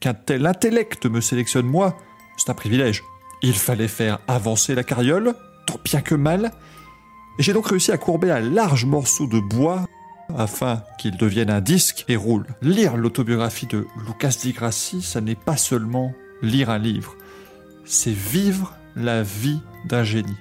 Qu'un tel intellect me sélectionne moi, c'est un privilège. Il fallait faire avancer la carriole, tant bien que mal, et j'ai donc réussi à courber un large morceau de bois afin qu'il devienne un disque et roule. Lire l'autobiographie de Lucas Di Grassi, ça n'est pas seulement lire un livre, c'est vivre la vie d'un génie.